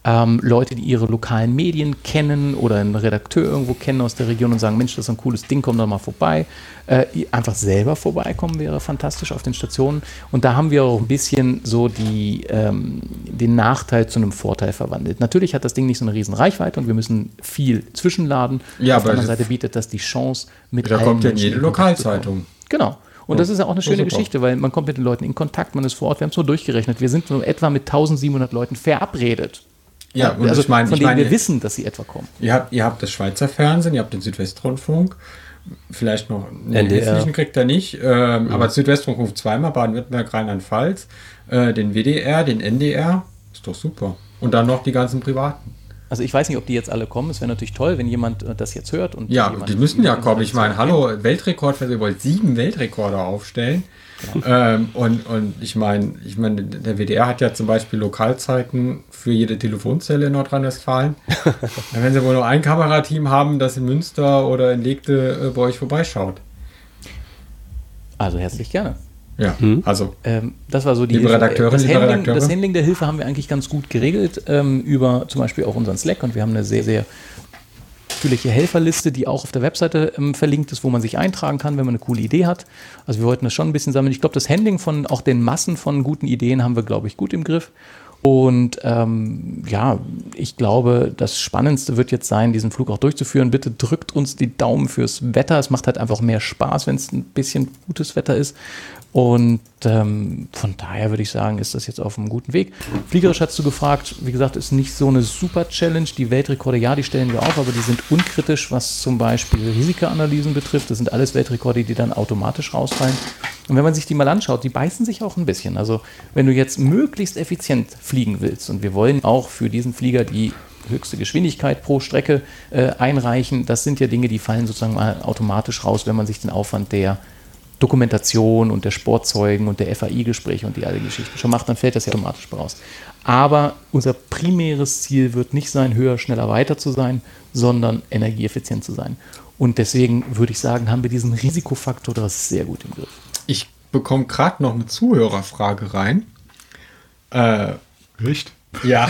Ähm, Leute, die ihre lokalen Medien kennen oder einen Redakteur irgendwo kennen aus der Region und sagen, Mensch, das ist ein cooles Ding, komm doch mal vorbei. Äh, einfach selber vorbeikommen wäre fantastisch auf den Stationen. Und da haben wir auch ein bisschen so die, ähm, den Nachteil zu einem Vorteil verwandelt. Natürlich hat das Ding nicht so eine riesen Reichweite und wir müssen viel zwischenladen. Ja, auf der aber anderen Seite bietet das die Chance, mit Da kommt ja jede. Lokalzeitung. Genau. Und das ist ja auch eine schöne super. Geschichte, weil man kommt mit den Leuten in Kontakt, man ist vor Ort. Wir haben es nur durchgerechnet. Wir sind so etwa mit 1700 Leuten verabredet. Ja, und also ich meine, von ich denen meine, wir wissen, dass sie etwa kommen. Ihr habt, ihr habt das Schweizer Fernsehen, ihr habt den Südwestrundfunk, vielleicht noch einen NDR. öffentlichen kriegt er nicht, ähm, aber Südwestrundfunk zweimal, Baden-Württemberg, Rheinland-Pfalz, äh, den WDR, den NDR, ist doch super. Und dann noch die ganzen privaten. Also ich weiß nicht, ob die jetzt alle kommen. Es wäre natürlich toll, wenn jemand äh, das jetzt hört. Und Ja, die müssen ja kommen. Ich meine, hallo, Weltrekord, ihr wollt sieben Weltrekorde aufstellen. Ähm, und, und ich meine, ich meine, der WDR hat ja zum Beispiel Lokalzeiten für jede Telefonzelle in Nordrhein-Westfalen. Dann werden sie wohl nur ein Kamerateam haben, das in Münster oder in Legte äh, bei euch vorbeischaut. Also herzlich gerne. Ja, also Ähm, das war so die Liebe Hilfe. Redakteurin, das, liebe Handling, Redakteure. das Handling der Hilfe haben wir eigentlich ganz gut geregelt ähm, über zum Beispiel auch unseren Slack und wir haben eine sehr, sehr ausführliche Helferliste, die auch auf der Webseite ähm, verlinkt ist, wo man sich eintragen kann, wenn man eine coole Idee hat. Also wir wollten das schon ein bisschen sammeln. Ich glaube, das Handling von auch den Massen von guten Ideen haben wir, glaube ich, gut im Griff. Und ähm, ja, ich glaube, das Spannendste wird jetzt sein, diesen Flug auch durchzuführen. Bitte drückt uns die Daumen fürs Wetter. Es macht halt einfach mehr Spaß, wenn es ein bisschen gutes Wetter ist. Und ähm, von daher würde ich sagen, ist das jetzt auf einem guten Weg. Fliegerisch hast du gefragt, wie gesagt, ist nicht so eine super Challenge. Die Weltrekorde, ja, die stellen wir auf, aber die sind unkritisch, was zum Beispiel Risikoanalysen betrifft. Das sind alles Weltrekorde, die dann automatisch rausfallen. Und wenn man sich die mal anschaut, die beißen sich auch ein bisschen. Also wenn du jetzt möglichst effizient fliegen willst und wir wollen auch für diesen Flieger die höchste Geschwindigkeit pro Strecke äh, einreichen, das sind ja Dinge, die fallen sozusagen mal automatisch raus, wenn man sich den Aufwand der Dokumentation und der Sportzeugen und der FAI-Gespräche und die alle Geschichten schon macht, dann fällt das ja automatisch raus. Aber unser primäres Ziel wird nicht sein, höher, schneller, weiter zu sein, sondern energieeffizient zu sein. Und deswegen würde ich sagen, haben wir diesen Risikofaktor das sehr gut im Griff. ich bekomme gerade noch eine Zuhörerfrage rein. Äh, Echt? ja,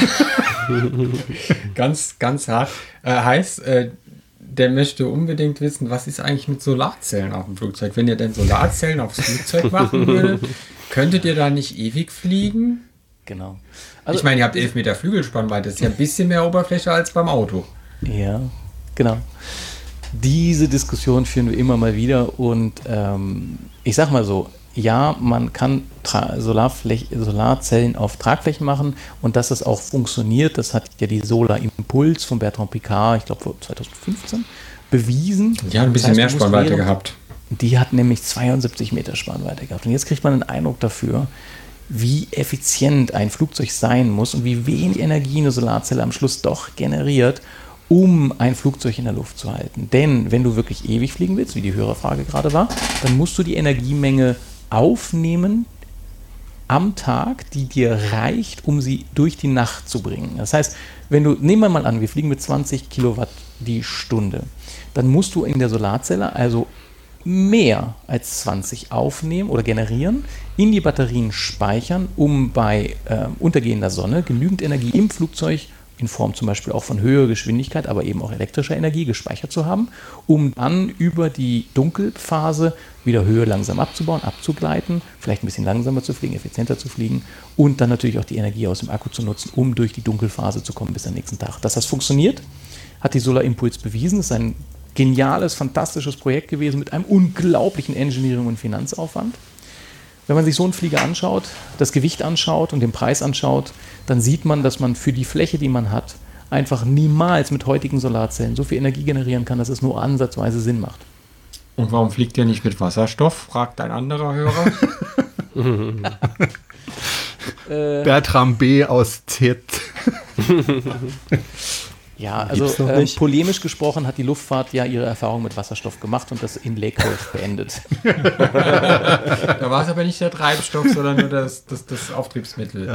ganz, ganz hart. Äh, heißt, äh, der möchte unbedingt wissen, was ist eigentlich mit Solarzellen auf dem Flugzeug? Wenn ihr denn Solarzellen aufs Flugzeug machen würdet, könntet ihr da nicht ewig fliegen? Genau. Also, ich meine, ihr habt 11 Meter Flügelspannweite, das ist ja ein bisschen mehr Oberfläche als beim Auto. Ja, genau. Diese Diskussion führen wir immer mal wieder und ähm, ich sag mal so, ja, man kann Solarzellen auf Tragflächen machen und dass das auch funktioniert, das hat ja die Solar Impuls von Bertrand Picard, ich glaube 2015, bewiesen. Die haben ein bisschen Das heißt, mehr Spannweite gehabt. Die hat nämlich 72 Meter Spannweite gehabt. Und jetzt kriegt man einen Eindruck dafür, wie effizient ein Flugzeug sein muss und wie wenig Energie eine Solarzelle am Schluss doch generiert, um ein Flugzeug in der Luft zu halten. Denn wenn du wirklich ewig fliegen willst, wie die Hörerfrage gerade war, dann musst du die Energiemenge aufnehmen am Tag, die dir reicht, um sie durch die Nacht zu bringen. Das heißt, wenn du, nehmen wir mal an, wir fliegen mit 20 Kilowatt die Stunde, dann musst du in der Solarzelle also mehr als 20 aufnehmen oder generieren, in die Batterien speichern, um bei äh, untergehender Sonne genügend Energie im Flugzeug in Form zum Beispiel auch von höherer Geschwindigkeit, aber eben auch elektrischer Energie gespeichert zu haben, um dann über die Dunkelphase wieder Höhe langsam abzubauen, abzugleiten, vielleicht ein bisschen langsamer zu fliegen, effizienter zu fliegen und dann natürlich auch die Energie aus dem Akku zu nutzen, um durch die Dunkelphase zu kommen bis am nächsten Tag. Dass das funktioniert, hat die Solar Impulse bewiesen. Das ist ein geniales, fantastisches Projekt gewesen mit einem unglaublichen Engineering- und Finanzaufwand. Wenn man sich so einen Flieger anschaut, das Gewicht anschaut und den Preis anschaut, dann sieht man, dass man für die Fläche, die man hat, einfach niemals mit heutigen Solarzellen so viel Energie generieren kann, dass es nur ansatzweise Sinn macht. Und warum fliegt ihr nicht mit Wasserstoff? fragt ein anderer Hörer. Äh, Bertram B. aus Z. ja, also ähm, polemisch gesprochen hat die Luftfahrt ja ihre Erfahrung mit Wasserstoff gemacht und das in Lake Worth beendet. Da war es aber nicht der Treibstoff, sondern nur das, das, das Auftriebsmittel.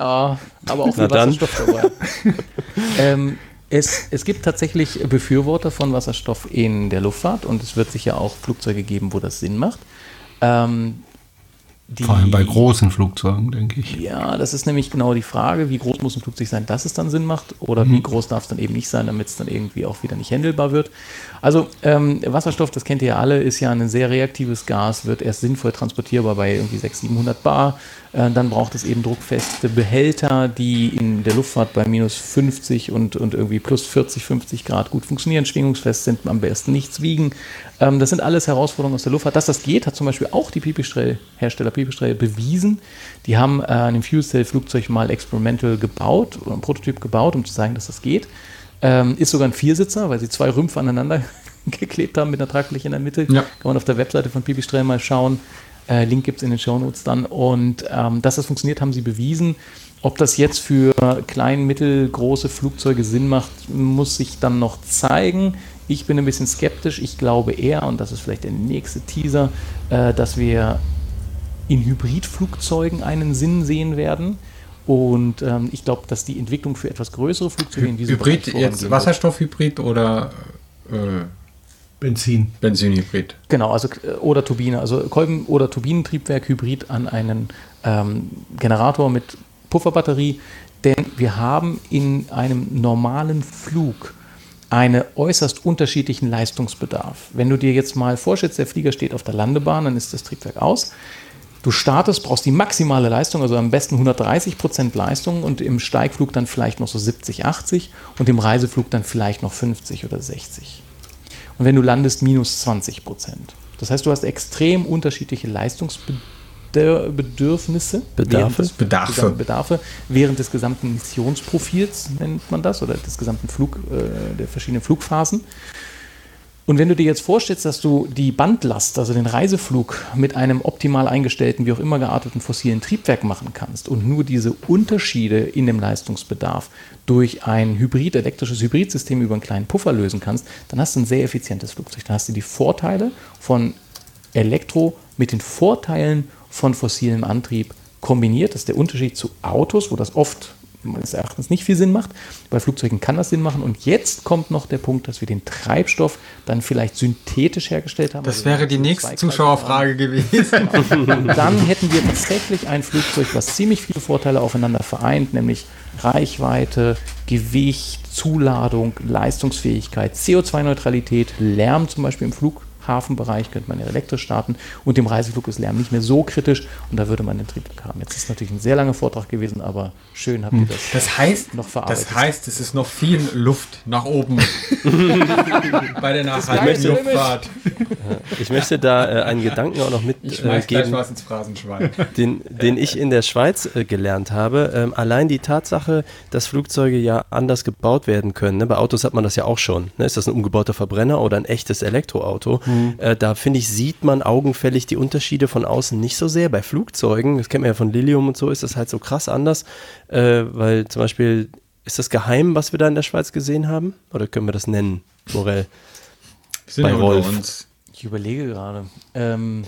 Ja, aber auch viel. Wasserstoff dabei. ähm, es, es gibt tatsächlich Befürworter von Wasserstoff in der Luftfahrt und es wird sicher auch Flugzeuge geben, wo das Sinn macht. Ähm, die- Vor allem bei großen Flugzeugen, denke ich. Ja, das ist nämlich genau die Frage, wie groß muss ein Flugzeug sein, dass es dann Sinn macht oder wie groß darf es dann eben nicht sein, damit es dann irgendwie auch wieder nicht handelbar wird. Also ähm, Wasserstoff, das kennt ihr ja alle, ist ja ein sehr reaktives Gas, wird erst sinnvoll transportierbar bei irgendwie 600, 700 Bar. Äh, dann braucht es eben druckfeste Behälter, die in der Luftfahrt bei minus 50 und, und irgendwie plus 40, 50 Grad gut funktionieren, schwingungsfest sind, am besten nichts wiegen. Ähm, das sind alles Herausforderungen aus der Luftfahrt. Dass das geht, hat zum Beispiel auch die Pipistrel-Hersteller Pipistrel bewiesen. Die haben äh, ein Fuel Cell Flugzeug mal experimental gebaut, oder einen Prototyp gebaut, um zu zeigen, dass das geht. Ähm, ist sogar ein Viersitzer, weil sie zwei Rümpfe aneinander geklebt haben mit einer Tragfläche in der Mitte. Ja. Kann man auf der Webseite von Pipistrel mal schauen. Äh, Link gibt es in den Shownotes dann. Und ähm, dass das funktioniert, haben sie bewiesen. Ob das jetzt für klein, mittelgroße Flugzeuge Sinn macht, muss sich dann noch zeigen. Ich bin ein bisschen skeptisch. Ich glaube eher, und das ist vielleicht der nächste Teaser, äh, dass wir in Hybridflugzeugen einen Sinn sehen werden. Und ähm, ich glaube, dass die Entwicklung für etwas größere Flugzeuge in diesem Hybrid, Bereich jetzt. Wasserstoffhybrid oder äh, Benzin. Benzinhybrid? Genau, also äh, oder Turbine, also Kolben- oder Turbinentriebwerk Hybrid an einen ähm, Generator mit Pufferbatterie, denn wir haben in einem normalen Flug einen äußerst unterschiedlichen Leistungsbedarf. Wenn du dir jetzt mal vorstellst, der Flieger steht auf der Landebahn, dann ist das Triebwerk aus. Du startest, brauchst die maximale Leistung, also am besten 130 Prozent Leistung und im Steigflug dann vielleicht noch so 70, 80 und im Reiseflug dann vielleicht noch 50 oder 60 und wenn du landest, minus 20 Prozent. Das heißt, du hast extrem unterschiedliche Leistungsbedürfnisse. Bedarfe? während des- Bedarfe. gesamten Bedarfe während des gesamten Missionsprofils, nennt man das, oder des gesamten Flug, äh, der verschiedenen Flugphasen. Und wenn du dir jetzt vorstellst, dass du die Bandlast, also den Reiseflug, mit einem optimal eingestellten, wie auch immer gearteten fossilen Triebwerk machen kannst und nur diese Unterschiede in dem Leistungsbedarf durch ein Hybrid, elektrisches Hybridsystem über einen kleinen Puffer lösen kannst, dann hast du ein sehr effizientes Flugzeug. Dann hast du die Vorteile von Elektro mit den Vorteilen von fossilem Antrieb kombiniert. Das ist der Unterschied zu Autos, wo das oft meines Erachtens nicht viel Sinn macht. Bei Flugzeugen kann das Sinn machen. Und jetzt kommt noch der Punkt, dass wir den Treibstoff dann vielleicht synthetisch hergestellt haben. Das Also wäre die CO2 nächste Zuschauerfrage gewesen. Und dann hätten wir tatsächlich ein Flugzeug, was ziemlich viele Vorteile aufeinander vereint, nämlich Reichweite, Gewicht, Zuladung, Leistungsfähigkeit, CO2-Neutralität, Lärm zum Beispiel im Flughafenbereich könnte man ja elektrisch starten und im Reiseflug ist Lärm nicht mehr so kritisch und da würde man den Triebwerk haben. Jetzt ist natürlich ein sehr langer Vortrag gewesen, aber schön habt ihr das. Das heißt, Noch verarbeitet. das heißt, es ist noch viel Luft nach oben bei der nachhaltigen Luftfahrt. Ich möchte da äh, einen Gedanken auch noch mitgeben. gleich was ins Phrasenschwein. den, den ich in der Schweiz äh, gelernt habe. Ähm, allein die Tatsache, dass Flugzeuge ja anders gebaut werden können. Ne? Bei Autos hat man das ja auch schon. Ne? Ist das ein umgebauter Verbrenner oder ein echtes Elektroauto? Äh, da finde ich, sieht man augenfällig die Unterschiede von außen nicht so sehr. Bei Flugzeugen, das kennt man ja von Lilium und so, ist das halt so krass anders. Äh, weil zum Beispiel, ist das geheim, was wir da in der Schweiz gesehen haben? Oder können wir das nennen, Morell? Sind Bei Rolf. uns. Ich überlege gerade. Ähm,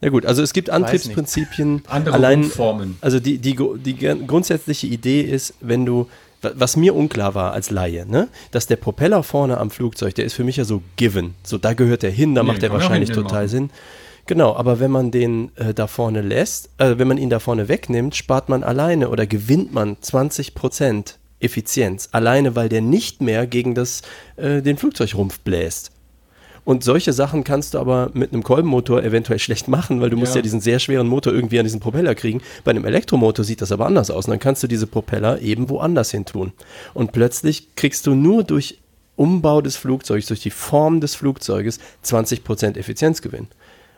Ja gut, also es gibt. Antriebsprinzipien. Andere allein, Formen. Also die, die, die gr- grundsätzliche Idee ist, wenn du, was mir unklar war als Laie, ne, dass der Propeller vorne am Flugzeug, der ist für mich ja so given. So, da gehört der hin, da Nee, macht der wahrscheinlich total machen. Sinn. Genau, aber wenn man den äh, da vorne lässt, äh, wenn man ihn da vorne wegnimmt, spart man alleine oder gewinnt man 20% Effizienz. Alleine, weil der nicht mehr gegen das, äh, den Flugzeugrumpf bläst. Und solche Sachen kannst du aber mit einem Kolbenmotor eventuell schlecht machen, weil du musst Ja. ja diesen sehr schweren Motor irgendwie an diesen Propeller kriegen. Bei einem Elektromotor sieht das aber anders aus. Und dann kannst du diese Propeller eben woanders hin tun. Und plötzlich kriegst du nur durch Umbau des Flugzeugs, durch die Form des Flugzeuges 20% Effizienzgewinn.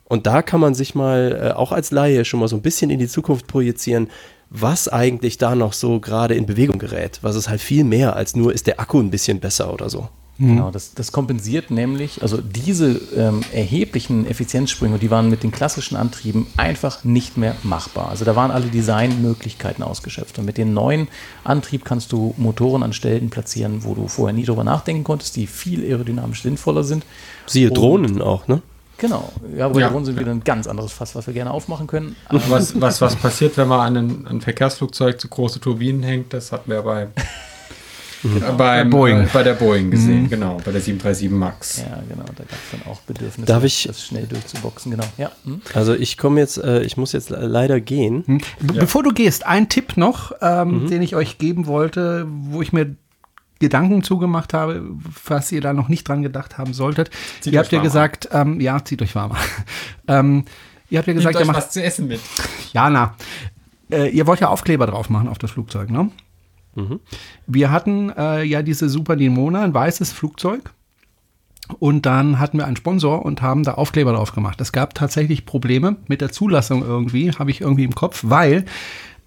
Und da kann man sich mal äh, auch als Laie schon mal so ein bisschen in die Zukunft projizieren, was eigentlich da noch so gerade in Bewegung gerät. Was ist halt viel mehr als nur, ist der Akku ein bisschen besser oder so. Genau, das, das kompensiert nämlich, also diese ähm, erheblichen Effizienzsprünge, die waren mit den klassischen Antrieben einfach nicht mehr machbar. Also da waren alle Designmöglichkeiten ausgeschöpft. Und mit dem neuen Antrieb kannst du Motoren an Stellen platzieren, wo du vorher nie drüber nachdenken konntest, die viel aerodynamisch sinnvoller sind. Siehe Und- Drohnen auch, ne? Genau, ja, aber Ja. Drohnen sind wieder ein ganz anderes Fass, was wir gerne aufmachen können. Was, was, was passiert, wenn man an ein, ein Verkehrsflugzeug zu große Turbinen hängt? Das hatten wir bei, beim, Bei Boeing. Äh, bei der Boeing gesehen, genau, bei der 737 MAX. Ja, genau, da gab es dann auch Bedürfnisse, Darf ich- das schnell durchzuboxen, genau. Ja, hm? Also ich komme jetzt, äh, ich muss jetzt le- leider gehen. Hm? Be- Bevor du gehst, ein Tipp noch, ähm, den ich euch geben wollte, wo ich mir Gedanken zugemacht habe, was ihr da noch nicht dran gedacht haben solltet. Zieht ihr habt ja gesagt, ähm, ja, zieht euch warm an. ähm, ihr habt ja gesagt, ihr macht was zu essen mit. Ja, na. Äh, ihr wollt ja Aufkleber drauf machen auf das Flugzeug, ne? Wir hatten äh, ja diese Super Dimona, ein weißes Flugzeug. Und dann hatten wir einen Sponsor und haben da Aufkleber drauf gemacht. Es gab tatsächlich Probleme mit der Zulassung irgendwie, habe ich irgendwie im Kopf, weil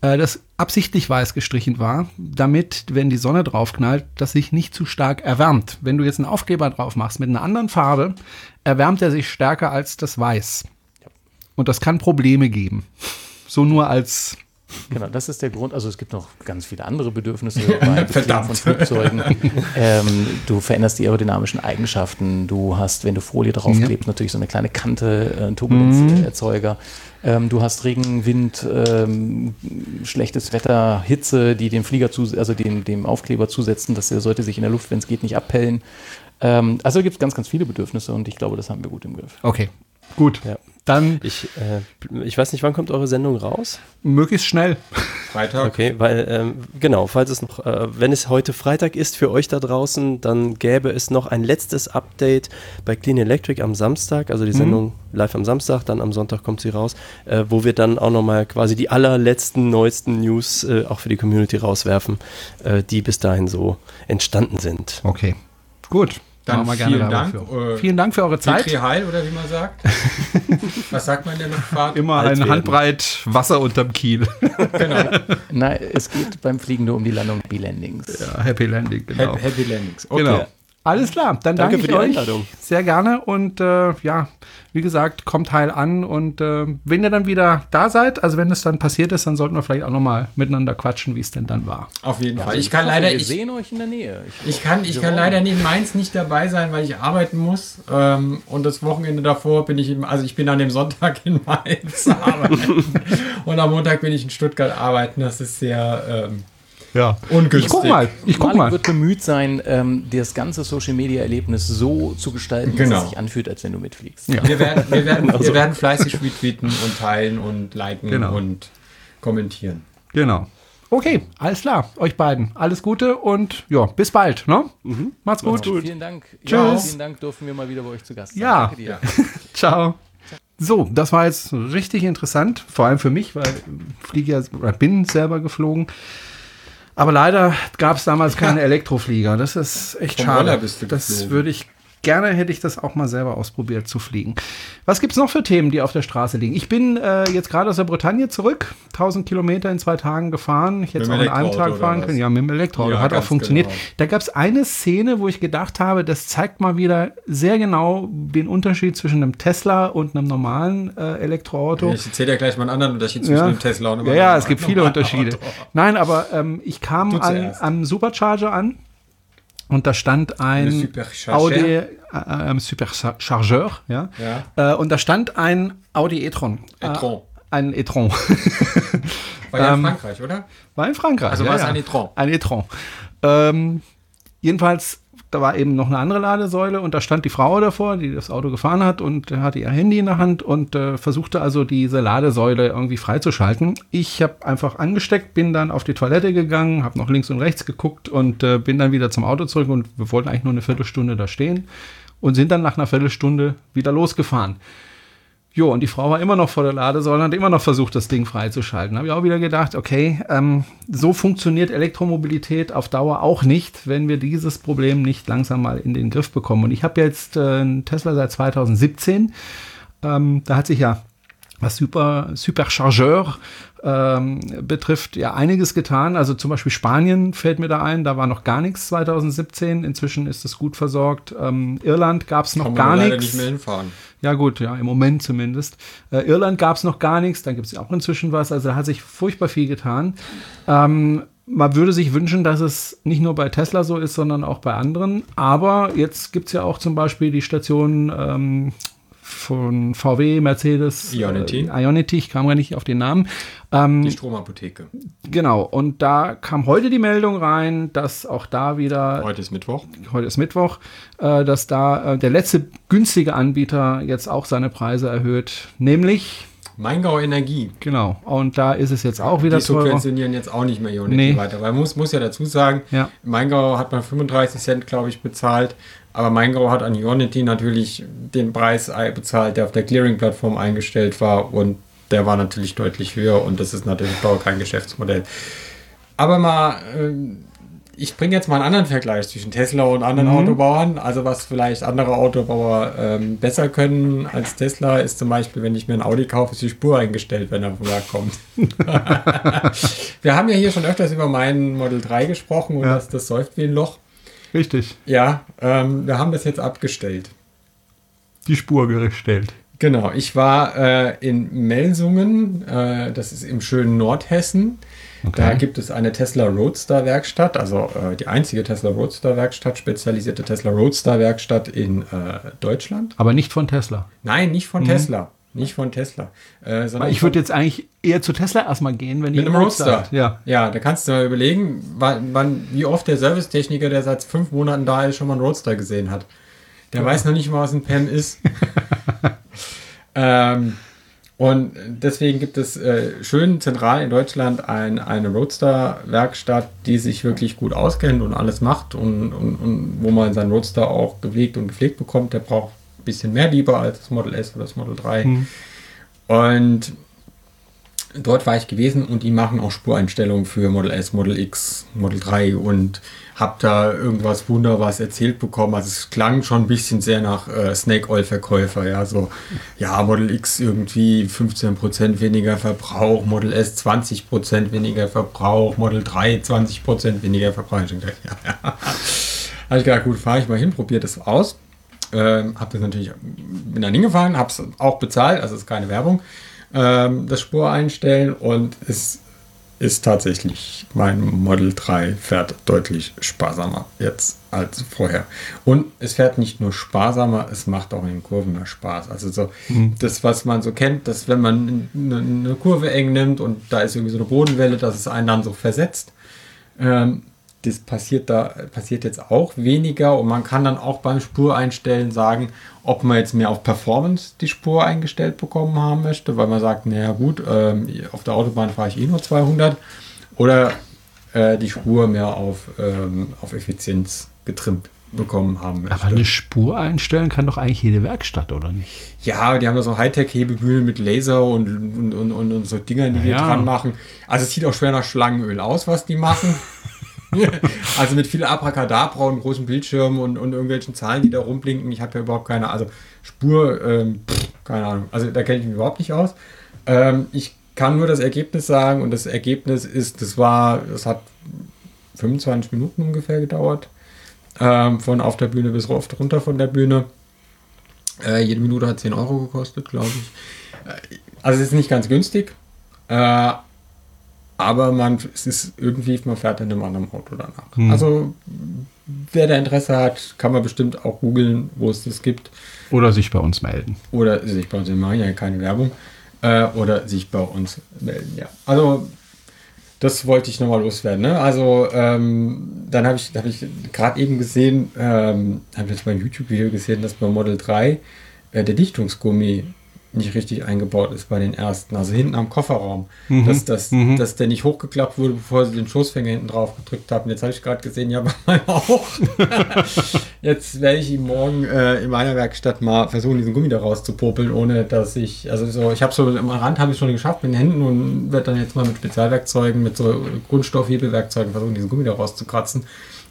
äh, das absichtlich weiß gestrichen war, damit, wenn die Sonne draufknallt, das sich nicht zu stark erwärmt. Wenn du jetzt einen Aufkleber drauf machst mit einer anderen Farbe, erwärmt er sich stärker als das Weiß. Und das kann Probleme geben. So nur als Genau, das ist der Grund. Also es gibt noch ganz viele andere Bedürfnisse bei Verdammt. von Flugzeugen. ähm, du veränderst die aerodynamischen Eigenschaften. Du hast, wenn du Folie draufklebst, natürlich so eine kleine Kante, äh, einen Turbulenzerzeuger. Ähm, du hast Regen, Wind, ähm, schlechtes Wetter, Hitze, die dem Flieger zu, also dem, dem Aufkleber zusetzen. Das sollte sich in der Luft, wenn es geht, nicht abpellen. Ähm, also gibt es ganz, ganz viele Bedürfnisse und ich glaube, das haben wir gut im Griff. Okay, gut. Ja. Dann Ich, äh, ich weiß nicht, wann kommt eure Sendung raus? möglichst schnell. Freitag. Okay, weil, ähm, genau, falls es noch, äh, wenn es heute Freitag ist für euch da draußen, dann gäbe es noch ein letztes Update bei Clean Electric am Samstag, also die Sendung live am Samstag, dann am Sonntag kommt sie raus, äh, wo wir dann auch nochmal quasi die allerletzten, neuesten News äh, auch für die Community rauswerfen, äh, die bis dahin so entstanden sind. Okay, gut. Dann Machen wir gerne vielen Dank. Für. Äh, Vielen Dank für eure Zeit. Vitri Heil, oder wie man sagt. Was sagt man in der Luftfahrt? Immer alt ein werden. Handbreit Wasser unterm Kiel. Genau. Nein, es geht beim Fliegen nur um die Landung Happy Landings. Ja, Happy Landing, genau. Happy, Happy Landings. Okay. Genau. Alles klar, dann Danke danke, für ich die euch Einladung. sehr gerne und äh, ja, wie gesagt, kommt heil an und äh, wenn ihr dann wieder da seid, also wenn es dann passiert ist, dann sollten wir vielleicht auch nochmal miteinander quatschen, wie es denn dann war. Auf jeden Fall. Ich hoffe, kann leider, Wir ich, sehen euch in der Nähe. ich kann, ich kann leider in Mainz nicht dabei sein, weil ich arbeiten muss. Ähm, und das Wochenende davor bin ich, im, also ich bin an dem Sonntag in Mainz arbeiten. und am Montag bin ich in Stuttgart arbeiten. Das ist sehr ähm, Ja. ungünstig. Ich guck mal, ich guck Malik mal. wird bemüht sein, ähm, das ganze Social-Media-Erlebnis so zu gestalten, dass Genau. es sich anfühlt, als wenn du mitfliegst. Ja. Wir werden, wir, werden, wir werden fleißig retweeten und teilen und liken Genau. und kommentieren. Genau. Okay, alles klar, euch beiden. Alles Gute und ja, bis bald, ne? Macht's gut. Vielen Dank. Tschüss. Ja, vielen Dank, durften wir mal wieder bei euch zu Gast sein. Ja. Danke dir. Ciao. So, das war jetzt richtig interessant, vor allem für mich, weil ich fliege ja bin selber geflogen. Aber leider gab es damals keine Elektroflieger. Das ist echt Vom schade. Das würde ich gerne hätte ich das auch mal selber ausprobiert zu fliegen. Was gibt's noch für Themen, die auf der Straße liegen? Ich bin äh, jetzt gerade aus der Bretagne zurück, 1000 Kilometer in zwei Tagen gefahren. Ich hätte es auch in einem Tag fahren können. Ja, mit dem Elektroauto. Ja, Hat auch funktioniert. genau. Da gab es eine Szene, wo ich gedacht habe, das zeigt mal wieder sehr genau den Unterschied zwischen einem Tesla und einem normalen äh, Elektroauto. Ich erzähle ja gleich mal einen anderen Unterschied zwischen Ja. dem Tesla und einem Ja, ja, es gibt viele Unterschiede. Nein, aber ähm, ich kam an, am Supercharger an und da stand ein. Audi äh, ähm, Superchargeur, ja. Ja. Äh, und da stand ein Audi e-tron. E-tron. Äh, ein e-tron. War ja in Ähm, Frankreich, oder? War in Frankreich. Also ja, war es ein e-tron. Ein e-tron. Ähm, jedenfalls, da war eben noch eine andere Ladesäule und da stand die Frau davor, die das Auto gefahren hat und hatte ihr Handy in der Hand und äh, versuchte also diese Ladesäule irgendwie freizuschalten. Ich habe einfach angesteckt, bin dann auf die Toilette gegangen, habe noch links und rechts geguckt und äh, bin dann wieder zum Auto zurück und wir wollten eigentlich nur eine Viertelstunde da stehen und sind dann nach einer Viertelstunde wieder losgefahren. Jo, und die Frau war immer noch vor der Ladesäule und hat immer noch versucht, das Ding freizuschalten. Habe ich auch wieder gedacht, okay, ähm, so funktioniert Elektromobilität auf Dauer auch nicht, wenn wir dieses Problem nicht langsam mal in den Griff bekommen. Und ich habe jetzt äh, einen Tesla seit 2017. Ähm, da hat sich ja was Super, Superchargeur ähm, betrifft, ja einiges getan. Also zum Beispiel Spanien fällt mir da ein, da war noch gar nichts 2017. Inzwischen ist es gut versorgt. Ähm, Irland gab es noch Kann gar nichts. nicht mehr hinfahren. Ja gut, ja, im Moment zumindest. Äh, Irland gab es noch gar nichts, da gibt es auch inzwischen was. Also da hat sich furchtbar viel getan. Ähm, man würde sich wünschen, dass es nicht nur bei Tesla so ist, sondern auch bei anderen. Aber jetzt gibt es ja auch zum Beispiel die Station ähm, von VW, Mercedes, Ionity. Äh, Ionity, ich kam gar nicht auf den Namen. Ähm, Die Stromapotheke. genau, und da kam heute die Meldung rein, dass auch da wieder Heute ist Mittwoch. heute ist Mittwoch, äh, dass da äh, der letzte günstige Anbieter jetzt auch seine Preise erhöht, nämlich Maingau Energie. genau. Und da ist es jetzt auch wieder die teurer. subventionieren jetzt auch nicht mehr Ionity Nee. weiter. Weil man muss, muss ja dazu sagen, Ja. Maingau hat man 35 Cent, glaube ich, bezahlt. Aber Maingau hat an Ionity natürlich den Preis ei- bezahlt, der auf der Clearing-Plattform eingestellt war. Und der war natürlich deutlich höher. Und das ist natürlich auch kein Geschäftsmodell. Aber mal, ähm, ich bringe jetzt mal einen anderen Vergleich zwischen Tesla und anderen Mhm. Autobauern. Also was vielleicht andere Autobauer ähm, besser können als Tesla, ist zum Beispiel, wenn ich mir ein Audi kaufe, ist die Spur eingestellt, wenn er vom Werk kommt. Wir haben ja hier schon öfters über meinen Model 3 gesprochen und Ja. das, das säuft wie ein Loch. Richtig, Ja, ähm, wir haben das jetzt abgestellt. die Spur gestellt. Genau, ich war äh, in Melsungen, äh, das ist im schönen Nordhessen. Da gibt es eine Tesla Roadster Werkstatt, also äh, die einzige Tesla Roadster Werkstatt, spezialisierte Tesla Roadster Werkstatt in äh, Deutschland. Aber nicht von Tesla. Nein, nicht von Tesla. Nicht von Tesla. Äh, sondern ich würde jetzt eigentlich eher zu Tesla erstmal gehen, wenn die Mit einem einen Roadster. Ja. ja, da kannst du mal überlegen, wann, wann, wie oft der Servicetechniker, der seit fünf Monaten da ist, schon mal einen Roadster gesehen hat. Der weiß noch nicht mal, was ein PEM ist. ähm, und deswegen gibt es äh, schön zentral in Deutschland ein, eine Roadster-Werkstatt, die sich wirklich gut auskennt und alles macht und, und, und wo man seinen Roadster auch gepflegt und gepflegt bekommt. Der braucht bisschen mehr lieber als das Model S oder das Model 3. Und dort war ich gewesen und die machen auch Spureinstellungen für Model S, Model X, Model 3 und hab da irgendwas Wunderbares erzählt bekommen. Also es klang schon ein bisschen sehr nach äh, Snake Oil Verkäufer, ja, so ja, Model X irgendwie 15% weniger Verbrauch, Model S 20% weniger Verbrauch, Model 3 20% weniger Verbrauch. Ich dachte, ja, ja. Habe ich gedacht, gut, fahre ich mal hin, probiere das aus. Ähm, habe das natürlich, bin dann hingefahren, habe es auch bezahlt, also es ist keine Werbung, ähm, das Spur einstellen und es ist tatsächlich, mein Model 3 fährt deutlich sparsamer jetzt als vorher. Und es fährt nicht nur sparsamer, es macht auch in den Kurven mehr Spaß. Also so das, was man so kennt, dass wenn man eine, eine Kurve eng nimmt und da ist irgendwie so eine Bodenwelle, dass es einen dann so versetzt. Ähm, das passiert da passiert jetzt auch weniger und man kann dann auch beim Spureinstellen sagen, ob man jetzt mehr auf Performance die Spur eingestellt bekommen haben möchte, weil man sagt, naja gut, ähm, auf der Autobahn fahre ich eh nur 200 oder äh, die Spur mehr auf, ähm, auf Effizienz getrimmt bekommen haben möchte. Aber eine Spur einstellen kann doch eigentlich jede Werkstatt, oder nicht? Ja, die haben da so Hightech-Hebebühnen mit Laser und, und, und, und, so Dingern, die die Ja. dran machen. Also es sieht auch schwer nach Schlangenöl aus, was die machen. also mit viel Abracadabra und großen Bildschirmen und, und irgendwelchen Zahlen, die da rumblinken. Ich habe ja überhaupt keine, also Spur, ähm, pff, keine Ahnung. Also da kenne ich mich überhaupt nicht aus. Ähm, ich kann nur das Ergebnis sagen und das Ergebnis ist, das war, das hat 25 Minuten ungefähr gedauert. Ähm, von auf der Bühne bis oft runter von der Bühne. Äh, jede Minute hat 10 Euro gekostet, glaube ich. Äh, also es ist nicht ganz günstig. Äh, aber man, es ist irgendwie, man fährt in einem anderen Auto danach. Also wer da Interesse hat, kann man bestimmt auch googeln, wo es das gibt. Oder sich bei uns melden. Oder sich bei uns, wir machen ja keine Werbung. Äh, oder sich bei uns melden, ja. Also das wollte ich nochmal loswerden. Ne? Also ähm, dann habe ich, hab ich gerade eben gesehen, ähm, habe jetzt mein YouTube-Video gesehen, dass beim Model 3 äh, der Dichtungsgummi nicht richtig eingebaut ist bei den ersten. Also hinten am Kofferraum. Dass, dass, dass der nicht hochgeklappt wurde, bevor sie den Schoßfänger hinten drauf gedrückt haben. Jetzt habe ich gerade gesehen, ja, bei meinem auch. Jetzt werde ich ihm morgen äh, in meiner Werkstatt mal versuchen, diesen Gummi da rauszupopeln, ohne dass ich, also so, ich habe so am Rand habe ich schon geschafft mit den Händen und werde dann jetzt mal mit Spezialwerkzeugen, mit so Grundstoffhebelwerkzeugen versuchen, diesen Gummi da rauszukratzen,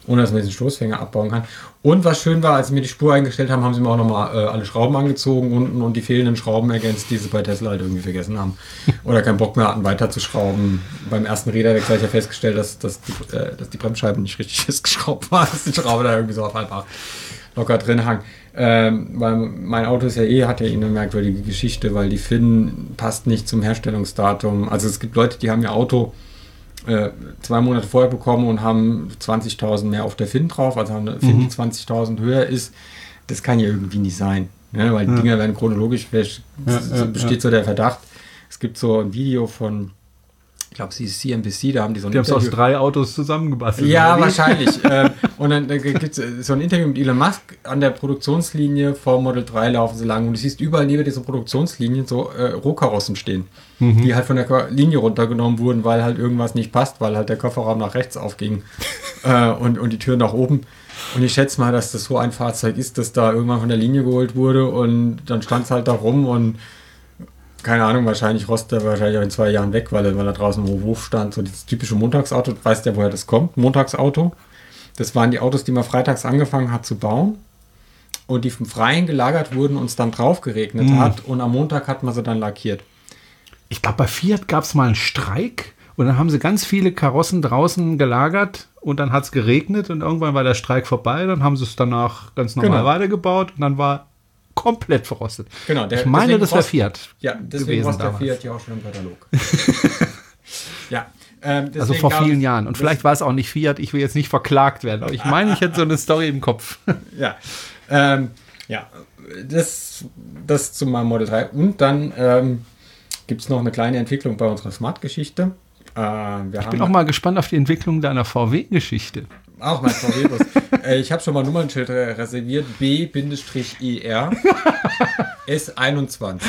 ohne dass man diesen Stoßfänger abbauen kann. Und was schön war, als sie mir die Spur eingestellt haben, haben sie mir auch nochmal äh, alle Schrauben angezogen unten und die fehlenden Schrauben ergänzt, die sie bei Tesla halt irgendwie vergessen haben. Oder keinen Bock mehr hatten, weiterzuschrauben. Beim ersten Räderwechsel habe ich ja festgestellt, dass, dass, die, äh, dass die Bremsscheiben nicht richtig festgeschraubt waren, dass die Schraube da irgendwie so auf halb acht locker drin hang. Ähm, weil mein Auto ist ja eh, hat ja eh eine merkwürdige Geschichte, weil die FIN passt nicht zum Herstellungsdatum. Also es gibt Leute, die haben ihr Auto äh, zwei Monate vorher bekommen und haben 20.000 mehr auf der FIN drauf, also haben eine FIN, die 20.000 höher ist. Das kann ja irgendwie nicht sein, ne? weil die Ja. Dinger werden chronologisch, vielleicht ja, besteht so der Verdacht. Es gibt so ein Video von, ich glaube, sie ist CNBC, da haben die so ein Die haben es aus drei Autos zusammengebastelt. ja, wahrscheinlich. ähm, und dann gibt es so ein Interview mit Elon Musk an der Produktionslinie vor Model 3 laufen sie lang und du siehst überall neben dieser Produktionslinie so äh, Rohkarossen stehen, die halt von der Linie runtergenommen wurden, weil halt irgendwas nicht passt, weil halt der Kofferraum nach rechts aufging äh, und, und die Tür nach oben. Und ich schätze mal, dass das so ein Fahrzeug ist, das da irgendwann von der Linie geholt wurde und dann stand es halt da rum und keine Ahnung, wahrscheinlich rostet er wahrscheinlich auch in zwei Jahren weg, weil er, weil er draußen im Hof stand. So dieses typische Montagsauto, du weißt ja, woher das kommt. Montagsauto. Das waren die Autos, die man freitags angefangen hat zu bauen und die vom Freien gelagert wurden und es dann drauf geregnet Mhm. hat und am Montag hat man sie dann lackiert. Ich glaube, bei Fiat gab es mal einen Streik und dann haben sie ganz viele Karossen draußen gelagert und dann hat es geregnet und irgendwann war der Streik vorbei. Dann haben sie es danach ganz normal Genau. weitergebaut und dann war komplett verrostet. Genau, der- ich meine, das wäre Fiat. Ja, deswegen war der. Fiat ja auch schon im Katalog. ja, ähm, Also vor vielen Jahren. Und vielleicht war es auch nicht Fiat. Ich will jetzt nicht verklagt werden. Aber ich meine, ich hätte so eine Story im Kopf. Ja, ähm, ja das, das zu meinem Model 3. Und dann ähm, gibt es noch eine kleine Entwicklung bei unserer Smart-Geschichte. Äh, Ich bin auch mal gespannt auf die Entwicklung deiner VW-Geschichte. Auch mein VW-Bus. äh, ich habe schon mal Nummernschild re- reserviert. B-ER S21.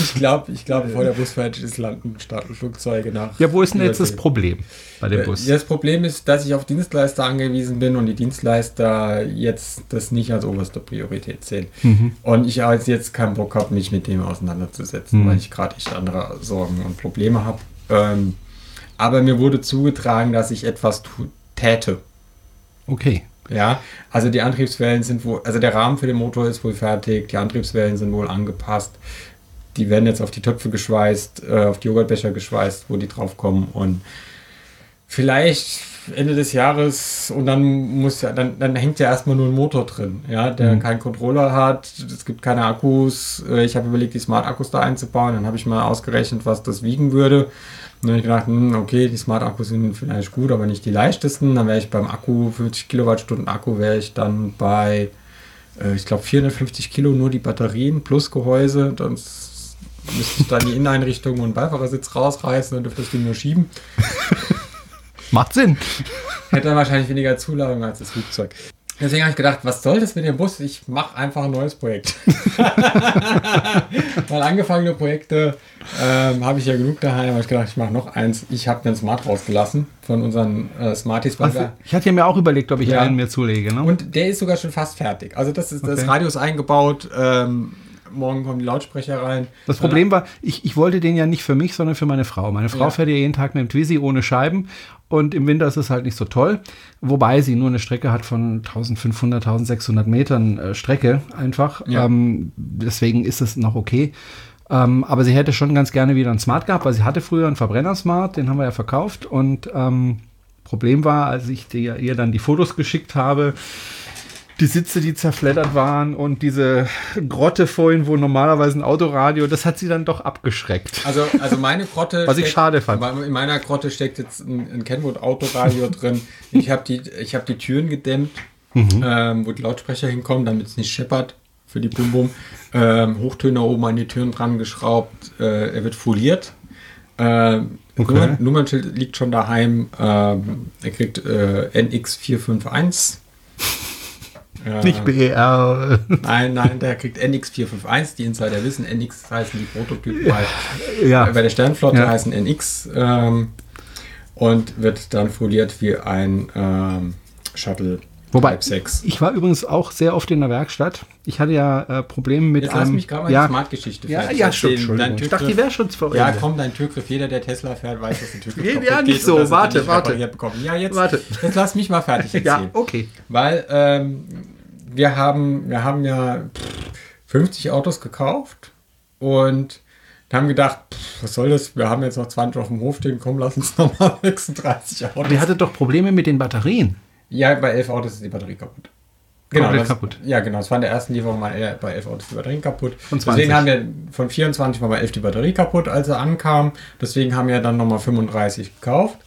ich glaube, ich glaub, bevor der Bus fertig ist, landen starten Flugzeuge nach. Ja, wo ist denn jetzt das. Problem bei dem Äh, Bus? Das Problem ist, dass ich auf Dienstleister angewiesen bin und die Dienstleister jetzt das nicht als oberste Priorität sehen. Mhm. Und ich als jetzt keinen Bock habe, mich mit dem auseinanderzusetzen, Mhm. weil ich gerade echt andere Sorgen und Probleme habe. Ähm, aber mir wurde zugetragen, dass ich etwas täte. Okay. Ja, also die Antriebswellen sind wohl, also der Rahmen für den Motor ist wohl fertig, die Antriebswellen sind wohl angepasst. Die werden jetzt auf die Töpfe geschweißt, äh, auf die Joghurtbecher geschweißt, wo die drauf kommen und vielleicht Ende des Jahres und dann muss ja, dann, dann hängt ja erstmal nur ein Motor drin, ja, der Mhm. keinen Controller hat, es gibt keine Akkus. Äh, Ich habe überlegt, die Smart-Akkus da einzubauen, dann habe ich mal ausgerechnet, was das wiegen würde. Dann habe ich gedacht, hm, okay, die Smart-Akkus sind vielleicht gut, aber nicht die leichtesten. Dann wäre ich beim Akku, 50 Kilowattstunden Akku, wäre ich dann bei, äh, ich glaube, 450 Kilo nur die Batterien plus Gehäuse. Dann müsste ich dann die Inneneinrichtung und Beifahrersitz rausreißen und dürfte das Ding nur schieben. Macht Sinn. Hätte dann wahrscheinlich weniger Zuladung als das Flugzeug. Deswegen habe ich gedacht, was soll das mit dem Bus? Ich mache einfach ein neues Projekt. Weil angefangene Projekte ähm, habe ich ja genug daheim. habe ich gedacht, ich mache noch eins. Ich habe den Smart rausgelassen von unseren äh, Smarties. wir- ich hatte ja mir auch überlegt, ob ich Ja. einen mir zulege. Ne? Und der ist sogar schon fast fertig. Also das ist das Okay. Radio ist eingebaut. Ähm, morgen kommen die Lautsprecher rein. Das Problem war, ich, ich wollte den ja nicht für mich, sondern für meine Frau. Meine Frau Ja. fährt ja jeden Tag mit dem Twizy ohne Scheiben und im Winter ist es halt nicht so toll. Wobei sie nur eine Strecke hat von 1500, 1600 Metern äh, Strecke einfach. Ja. Ähm, deswegen ist es noch okay. Ähm, aber sie hätte schon ganz gerne wieder einen Smart gehabt, weil sie hatte früher einen Verbrenner-Smart, den haben wir ja verkauft. Und ähm, Problem war, als ich die, ihr dann die Fotos geschickt habe, die Sitze, die zerfleddert waren und diese Grotte vorhin, wo normalerweise ein Autoradio, das hat sie dann doch abgeschreckt. Also, also meine Grotte. Was ich schade fand. In meiner Grotte steckt jetzt ein, ein Kenwood Autoradio drin. Ich habe die, ich hab die Türen gedämmt, Mhm. ähm, wo die Lautsprecher hinkommen, damit es nicht scheppert für die Bum Bum. Ähm, Hochtöner oben an die Türen dran geschraubt. Äh, er wird foliert. Ähm, Okay. Nummern, Nummernschild liegt schon daheim. Ähm, er kriegt äh, NX451. Ja. Nicht BER. Nein, nein, der kriegt NX451. Die Insider wissen, NX heißen die Prototypen bei, ja. bei der Sternflotte Ja. heißen NX. Ähm, und wird dann foliert wie ein ähm, Shuttle Wobei, Type 6. ich war übrigens auch sehr oft in der Werkstatt. Ich hatte ja äh, Probleme mit Jetzt lass mich gerade mal ja, die Smart-Geschichte ja, fertig ja, stimmt, Entschuldigung. Ich dachte, die wäre schon vor Ja, komm, dein Türgriff, jeder, der Tesla fährt, weiß, dass ein Türgriff Ja, ja, nicht so, warte, warte. Ja, jetzt, Warte. jetzt lass mich mal fertig erzählen. Ja, okay. Weil ähm, wir, haben, wir haben ja pff, 50 Autos gekauft und haben gedacht, pff, was soll das? Wir haben jetzt noch 20 auf dem Hof stehen, komm, lass uns nochmal 36 Autos. Aber ihr hattet doch Probleme mit den Batterien. Ja, bei 11 Autos ist die Batterie kaputt. Genau, das, kaputt. Ja, genau. Es war in der ersten Lieferung mal eher bei 11 Autos die Batterien kaputt. Von 20. Deswegen haben wir von 24 war bei 11 die Batterie kaputt, als er ankam. Deswegen haben wir dann nochmal 35 gekauft.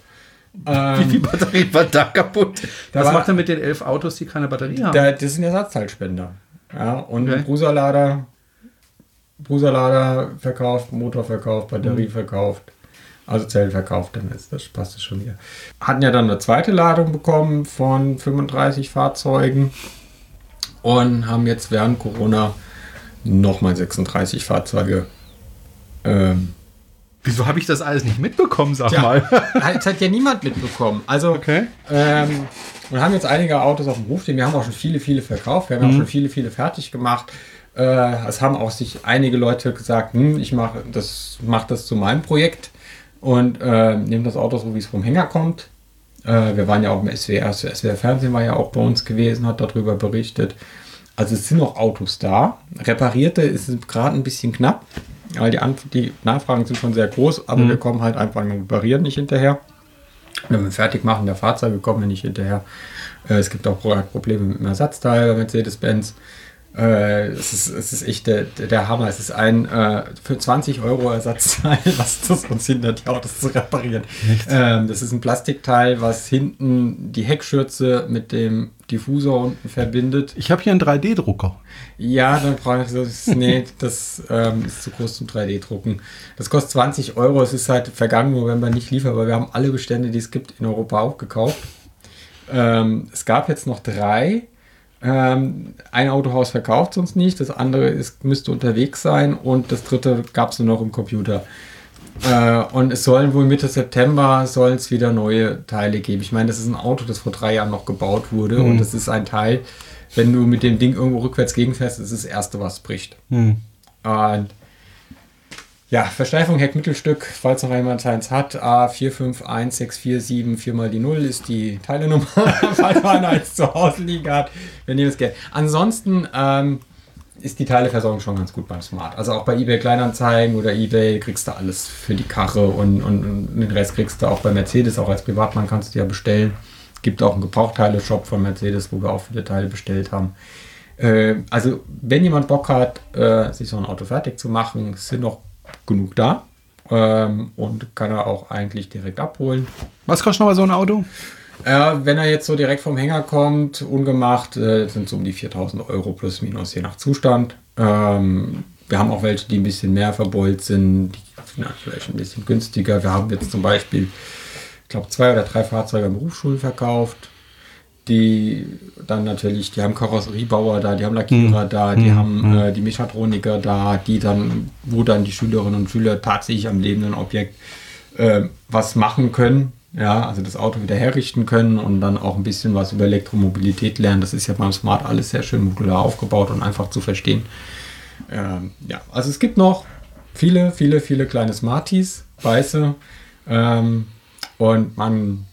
Ähm, Die Batterie war da kaputt. Da Was war- macht er mit den elf Autos, die keine Batterie haben? Da, das sind Ersatzteilspender. Ja, und Okay. Bruserlader, Bruserlader verkauft, Motor verkauft, Batterie Mhm. verkauft, also Zellen verkauft, dann ist das passt es schon wieder. Hatten ja dann eine zweite Ladung bekommen von 35 Fahrzeugen und haben jetzt während Corona nochmal 36 Fahrzeuge. Ähm, Wieso habe ich das alles nicht mitbekommen, sag Ja. mal? das hat ja niemand mitbekommen. Also Okay. ähm, wir haben jetzt einige Autos auf dem Hof stehen. Wir haben auch schon viele, viele verkauft. Wir haben auch schon viele, viele fertig gemacht. Äh, es haben auch sich einige Leute gesagt, hm, ich mache das, mach das zu meinem Projekt und äh, nehme das Auto so, wie es vom Hänger kommt. Äh, wir waren ja auch im SWR, SWR Fernsehen war ja auch bei uns gewesen, hat darüber berichtet. Also es sind noch Autos da. Reparierte ist gerade ein bisschen knapp, weil die, Anf die Nachfragen sind schon sehr groß, aber wir kommen halt einfach mit Reparieren nicht hinterher. Wenn wir fertig machen der Fahrzeuge, kommen wir nicht hinterher. Äh, es gibt auch Pro- Probleme mit dem Ersatzteil bei Mercedes-Benz. Äh, es, ist, es ist echt der, der Hammer. Es ist ein äh, für 20 Euro Ersatzteil, was das uns hindert, die Autos zu reparieren. Ähm, das ist ein Plastikteil, was hinten die Heckschürze mit dem Diffusor unten verbindet. Ich habe hier einen 3D-Drucker. Ja, dann brauche ich das. Nee, das ähm, ist zu groß zum 3D-Drucken. Das kostet 20 Euro. Es ist seit vergangenen November nicht lieferbar. Wir haben alle Bestände, die es gibt, in Europa aufgekauft. Ähm, es gab jetzt noch drei. Ähm, ein Autohaus verkauft uns nicht, das andere ist, müsste unterwegs sein und das dritte gab es nur noch im Computer. Äh, und es sollen wohl Mitte September soll es wieder neue Teile geben. Ich meine, das ist ein Auto, das vor drei Jahren noch gebaut wurde und das ist ein Teil, wenn du mit dem Ding irgendwo rückwärts gegenfährst, ist das erste, was bricht. Und ja, Versteifung Heckmittelstück, falls noch jemand eins hat, A451647, 4 mal die 0 ist die Teilenummer, falls man eins zu Hause liegen hat, wenn ihr das Geld. Ansonsten ähm, ist die Teileversorgung schon ganz gut beim Smart. Also auch bei eBay Kleinanzeigen oder eBay kriegst du alles für die Karre und, und, und den Rest kriegst du auch bei Mercedes, auch als Privatmann kannst du ja bestellen. Gibt auch einen Gebrauchteile-Shop von Mercedes, wo wir auch viele Teile bestellt haben. Äh, also, wenn jemand Bock hat, äh, sich so ein Auto fertig zu machen, sind noch genug da ähm, und kann er auch eigentlich direkt abholen. Was kostet nochmal so ein Auto? Äh, wenn er jetzt so direkt vom Hänger kommt, ungemacht, äh, sind es um die 4000 Euro plus minus, je nach Zustand. Ähm, wir haben auch welche, die ein bisschen mehr verbeult sind, die sind vielleicht ein bisschen günstiger. Wir haben jetzt zum Beispiel, ich glaube, zwei oder drei Fahrzeuge an Berufsschulen verkauft. Die dann natürlich, die haben Karosseriebauer da, die haben Lackierer da, die haben äh, die Mechatroniker da, die dann, wo dann die Schülerinnen und Schüler tatsächlich am lebenden Objekt äh, was machen können. Ja, also das Auto wieder herrichten können und dann auch ein bisschen was über Elektromobilität lernen. Das ist ja beim Smart alles sehr schön modular aufgebaut und einfach zu verstehen. Ähm, ja, also es gibt noch viele, viele, viele kleine Smarties, weiße. Ähm, und man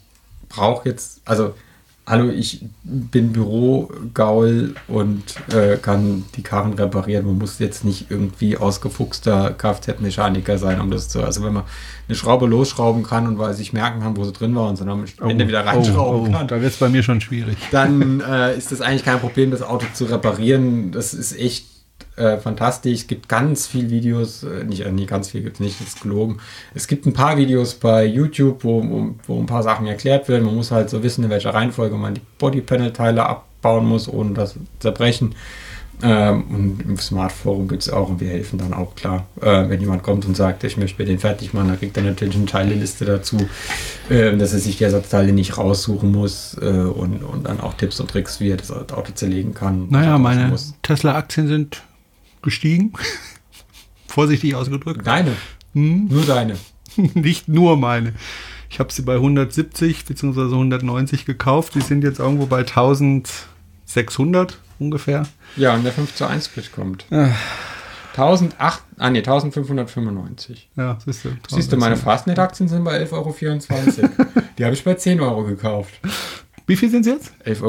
braucht jetzt, also hallo, ich bin Bürogaul und äh, kann die Karren reparieren. Man muss jetzt nicht irgendwie ausgefuchster Kfz-Mechaniker sein, um das zu. Also wenn man eine Schraube losschrauben kann und weil sich merken kann, wo sie drin war und dann am Ende wieder reinschrauben kann, Da wird es bei mir schon schwierig. dann äh, ist das eigentlich kein Problem, das Auto zu reparieren. Das ist echt äh, fantastisch. Es gibt ganz viele Videos, äh, nicht, äh, nee, ganz viel gibt es nicht, das ist gelogen. Es gibt ein paar Videos bei YouTube, wo, wo, wo ein paar Sachen erklärt werden. Man muss halt so wissen, in welcher Reihenfolge man die Bodypanel-Teile abbauen muss, ohne das zu zerbrechen. Ähm, und im Smartforum gibt es auch und wir helfen dann auch klar. Äh, wenn jemand kommt und sagt, ich möchte mir den fertig machen, dann kriegt er natürlich eine Teileliste dazu, äh, dass er sich die Ersatzteile nicht raussuchen muss äh, und, und dann auch Tipps und Tricks, wie er das Auto zerlegen kann. Naja, meine. Tesla-Aktien sind gestiegen. Vorsichtig ausgedrückt. Deine. Hm? Nur deine. Nicht nur meine. Ich habe sie bei 170 bzw. 190 gekauft. Die sind jetzt irgendwo bei 1600 ungefähr. Ja, und der 5 zu 1 Split kommt. 1008, ah nee, 1595. Ja, siehst du. Siehst du, meine Fastnet-Aktien sind bei 11,24 Euro. Die habe ich bei 10 Euro gekauft. Wie viel sind sie jetzt? 11,24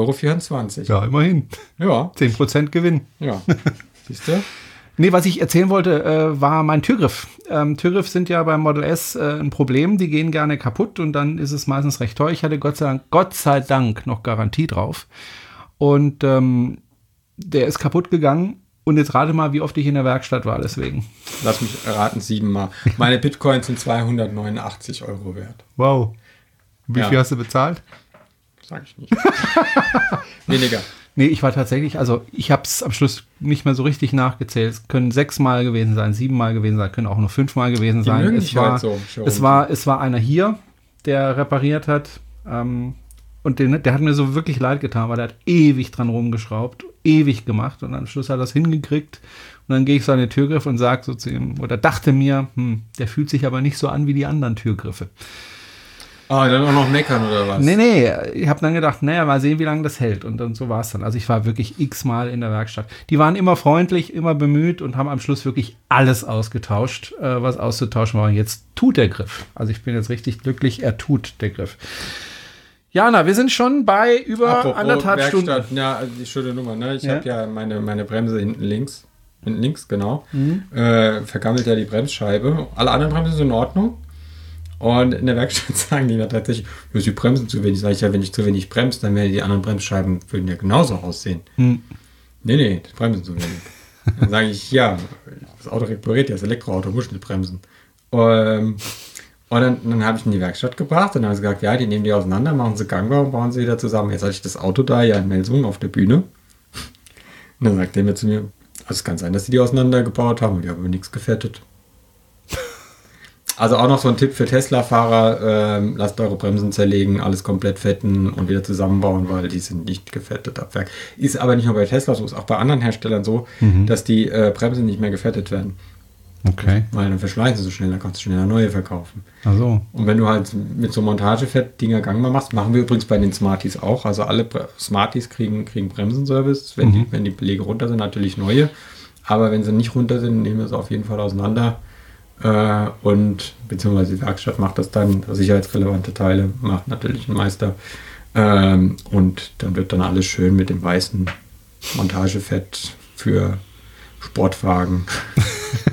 Euro. Ja, immerhin. Ja, 10% Gewinn. ja. Siehst du? Nee, was ich erzählen wollte, äh, war mein Türgriff. Ähm, Türgriff sind ja beim Model S äh, ein Problem. Die gehen gerne kaputt und dann ist es meistens recht teuer. Ich hatte Gott sei Dank, Gott sei Dank noch Garantie drauf. Und ähm, der ist kaputt gegangen. Und jetzt rate mal, wie oft ich in der Werkstatt war deswegen. Lass mich raten, siebenmal. Meine Bitcoins sind 289 Euro wert. Wow. Wie Ja. viel hast du bezahlt? Sag ich nicht. Weniger. Nee, ich war tatsächlich, also ich habe es am Schluss nicht mehr so richtig nachgezählt. Es können sechsmal gewesen sein, siebenmal gewesen sein, können auch nur fünfmal gewesen Die sein. Es dich war, halt so, es, war, es war einer hier, der repariert hat. Ähm, und den, der hat mir so wirklich leid getan, weil der hat ewig dran rumgeschraubt, ewig gemacht und am Schluss hat er das hingekriegt. Und dann gehe ich so an den Türgriff und sage so zu ihm, oder dachte mir, hm, der fühlt sich aber nicht so an wie die anderen Türgriffe. Ah, dann auch noch meckern oder was? Nee, nee, ich habe dann gedacht, naja, mal sehen, wie lange das hält. Und dann so war es dann. Also ich war wirklich x-mal in der Werkstatt. Die waren immer freundlich, immer bemüht und haben am Schluss wirklich alles ausgetauscht, äh, was auszutauschen war. Und jetzt tut der Griff. Also ich bin jetzt richtig glücklich, er tut der Griff. Jana, wir sind schon bei über Apropos anderthalb Werkstatt, Stunden. Ja, die schöne Nummer, ne? Ich Ja. habe ja meine, meine Bremse hinten links. Hinten links, genau. Mhm. Äh, vergammelt ja die Bremsscheibe. Alle anderen Bremsen sind in Ordnung. Und in der Werkstatt sagen die da tatsächlich, ja, sie bremsen zu wenig. Sag ich ja, wenn ich zu wenig bremse, dann werden die anderen Bremsscheiben würden ja genauso aussehen. Hm. Nee, nee, die bremsen zu wenig. dann sage ich, ja, das Auto repariert ja, das Elektroauto muss nicht bremsen. Ähm, und dann, dann habe ich in die Werkstatt gebracht und dann haben sie gesagt, ja, die nehmen die auseinander, machen sie gangbar und bauen sie wieder zusammen. Jetzt hatte ich das Auto da ja in Melsungen auf der Bühne. Und dann sagt er mir zu mir, also es kann sein, dass sie die auseinandergebaut haben, die haben aber nichts gefettet. Also auch noch so ein Tipp für Tesla-Fahrer, ähm, lasst eure Bremsen zerlegen, alles komplett fetten und wieder zusammenbauen, weil die sind nicht gefettet ab Werk. Ist aber nicht nur bei Tesla so, ist auch bei anderen Herstellern so, dass die äh, Bremsen nicht mehr gefettet werden. Okay, Weil dann verschleißen sie so schnell, dann kannst du schneller neue verkaufen. also. Und wenn du halt mit so Montagefett-Dinger gangbar machst, machen wir übrigens bei den Smarties auch. Also alle Bre Smarties kriegen, kriegen Bremsenservice, wenn, die, wenn die Belege runter sind, natürlich neue. Aber wenn sie nicht runter sind, nehmen wir sie auf jeden Fall auseinander. Äh, und beziehungsweise die Werkstatt macht das dann, sicherheitsrelevante Teile macht natürlich ein Meister. Ähm, und dann wird dann alles schön mit dem weißen Montagefett für Sportwagen.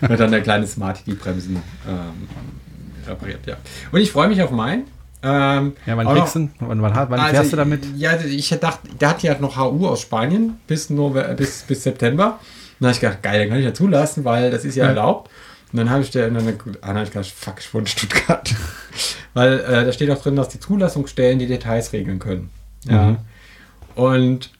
wird dann der kleine Smart die Bremsen ähm, repariert, ja. Und ich freue mich auf meinen. Ähm, Ja, wann kriegst du? Wann, wann, wann also, fährst du damit? Ja, ich dachte, der hat ja noch HU aus Spanien bis, Nove bis, bis September. Dann habe ich gedacht, geil, dann kann ich ja zulassen, weil das ist ja Ja. erlaubt. Und dann habe ich der, dann, dann habe ich gedacht, fuck, ich wohne in Stuttgart. weil äh, da steht auch drin, dass die Zulassungsstellen die Details regeln können. Ja. Mhm. Und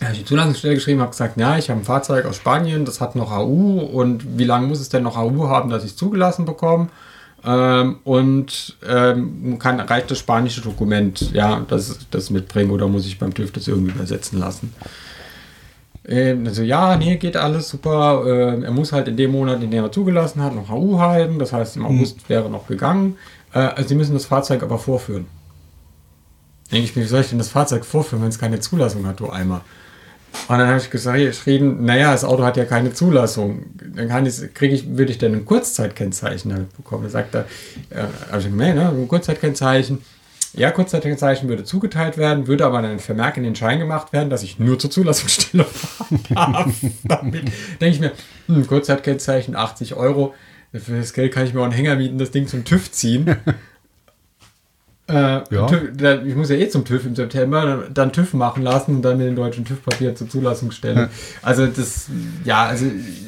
habe ich die Zulassungsstelle geschrieben, habe gesagt, ja, ich habe ein Fahrzeug aus Spanien, das hat noch HU und wie lange muss es denn noch HU haben, dass ich es zugelassen bekomme? Ähm, und ähm, kann, reicht das spanische Dokument, ja, das, das mitbringen oder muss ich beim TÜV das irgendwie übersetzen lassen? Ähm, also ja, nee, geht alles super. Ähm, er muss halt in dem Monat, in dem er zugelassen hat, noch HU halten. Das heißt, im August wäre noch gegangen. Äh, also Sie müssen das Fahrzeug aber vorführen. Denke ich mir, wie soll ich denn das Fahrzeug vorführen, wenn es keine Zulassung hat, du Eimer? Und dann habe ich gesagt, geschrieben, naja, das Auto hat ja keine Zulassung. Dann kann ich, kriege ich, würde ich denn ein Kurzzeitkennzeichen damit bekommen? Da sagt er, äh, gesagt, nee, ne, ein Kurzzeitkennzeichen. Ja, Kurzzeitkennzeichen würde zugeteilt werden, würde aber ein Vermerk in den Schein gemacht werden, dass ich nur zur Zulassungsstelle fahren darf. Damit denke ich mir, hm, Kurzzeitkennzeichen 80 Euro. Für das Geld kann ich mir auch einen Hänger mieten, das Ding zum TÜV ziehen. Äh, Ja. TÜV, da- ich muss ja eh zum TÜV im September, dann, TÜV machen lassen und dann mit den deutschen TÜV-Papier zur Zulassungsstelle. Ja. Also das, ja, also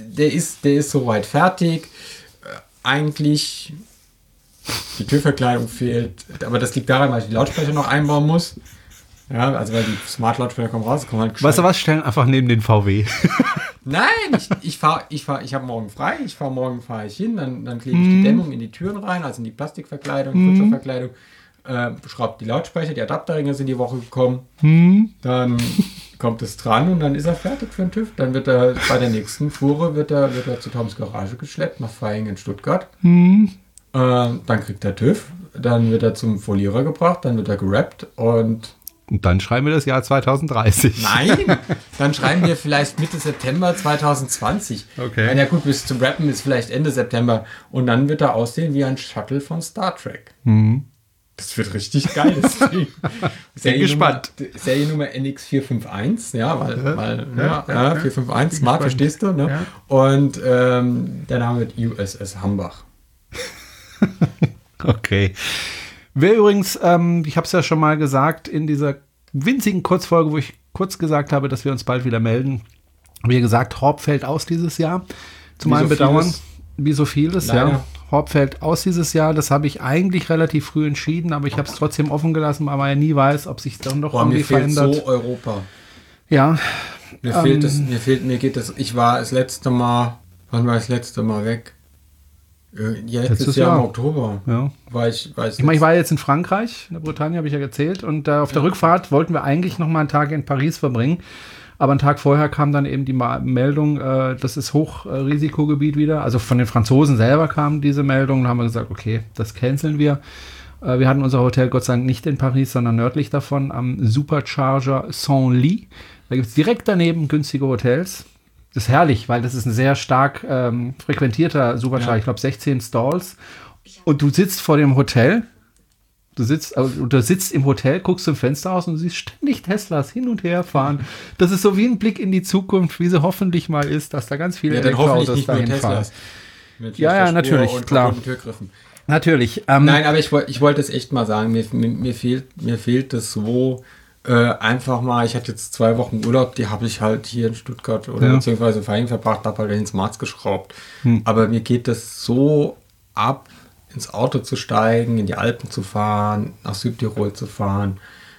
der ist, der ist soweit fertig. Äh, Eigentlich die Türverkleidung fehlt, aber das liegt daran, weil ich die Lautsprecher noch einbauen muss. Ja, also weil die Smart-Lautsprecher kommen raus, kommen halt Weißt du was? Stellen einfach neben den VW. Nein, ich, ich fahre, ich fahr, ich habe morgen frei, ich fahre morgen fahre ich hin, dann, dann klebe ich die Dämmung in die Türen rein, also in die Plastikverkleidung, Kunststoffverkleidung, äh, schraube die Lautsprecher, die Adapterringe sind die Woche gekommen, dann kommt es dran und dann ist er fertig für den TÜV. Dann wird er bei der nächsten Fuhre wird er, wird er zu Toms Garage geschleppt nach Feing in Stuttgart. Dann kriegt er TÜV, dann wird er zum Folierer gebracht, dann wird er gerappt und Und dann schreiben wir das Jahr 2030. Nein, dann schreiben wir vielleicht Mitte September 2020. Okay. Ja gut, bis zum Rappen ist vielleicht Ende September. Und dann wird er aussehen wie ein Shuttle von Star Trek. Das wird richtig geil. Ding. Seriennummer- gespannt. Seriennummer NX451, ja, weil, weil ja, ja, ja, ja. 451, smart, gespannt. verstehst du, ne? Und ähm, der Name wird USS Hambach. Okay. Wer übrigens, ähm, ich habe es ja schon mal gesagt, in dieser winzigen Kurzfolge, wo ich kurz gesagt habe, dass wir uns bald wieder melden, wie gesagt, Horb fällt aus dieses Jahr. Zu meinem so Bedauern. vieles. Wie so vieles, Leider. ja. Horb fällt aus dieses Jahr. Das habe ich eigentlich relativ früh entschieden, aber ich habe es trotzdem offen gelassen, weil man ja nie weiß, ob sich dann noch Boah, irgendwie mir fehlt verändert. so Europa. Ja, Mir Ähm, fehlt das, mir fehlt, mir geht das, ich war das letzte Mal, wann war ich das letzte Mal weg? Äh, Ja, letztes, Letztes Jahr, Jahr. im Oktober. ja. War ich, war ich, Ich meine, ich war jetzt in Frankreich, in der Bretagne, habe ich ja erzählt. Und äh, auf der Rückfahrt wollten wir eigentlich noch mal einen Tag in Paris verbringen. Aber einen Tag vorher kam dann eben die Meldung, äh, das ist Hochrisikogebiet wieder. Also von den Franzosen selber kam diese Meldung. Da haben wir gesagt, okay, das canceln wir. Äh, wir hatten unser Hotel Gott sei Dank nicht in Paris, sondern nördlich davon am Supercharger Saint-Ly. Da gibt es direkt daneben günstige Hotels. Das ist herrlich, weil das ist ein sehr stark ähm, frequentierter Supercharger. Ja. Ich glaube 16 Stalls. Und du sitzt vor dem Hotel Du sitzt, also, du sitzt im Hotel, guckst zum Fenster aus und siehst ständig Teslas hin und her fahren. Das ist so wie ein Blick in die Zukunft, wie sie hoffentlich mal ist, dass da ganz viele ja, Elektroautos dahin fahren. Ja, ja, natürlich, klar. Natürlich. Ähm, Nein, aber ich, ich wollte es echt mal sagen, mir, mir, mir, fehlt, mir fehlt es so äh, einfach mal, ich hatte jetzt zwei Wochen Urlaub, die habe ich halt hier in Stuttgart oder Ja. beziehungsweise in Verein verbracht, habe halt ins Marz geschraubt. Hm. Aber mir geht das so ab, ins Auto zu steigen, in die Alpen zu fahren, nach Südtirol zu fahren,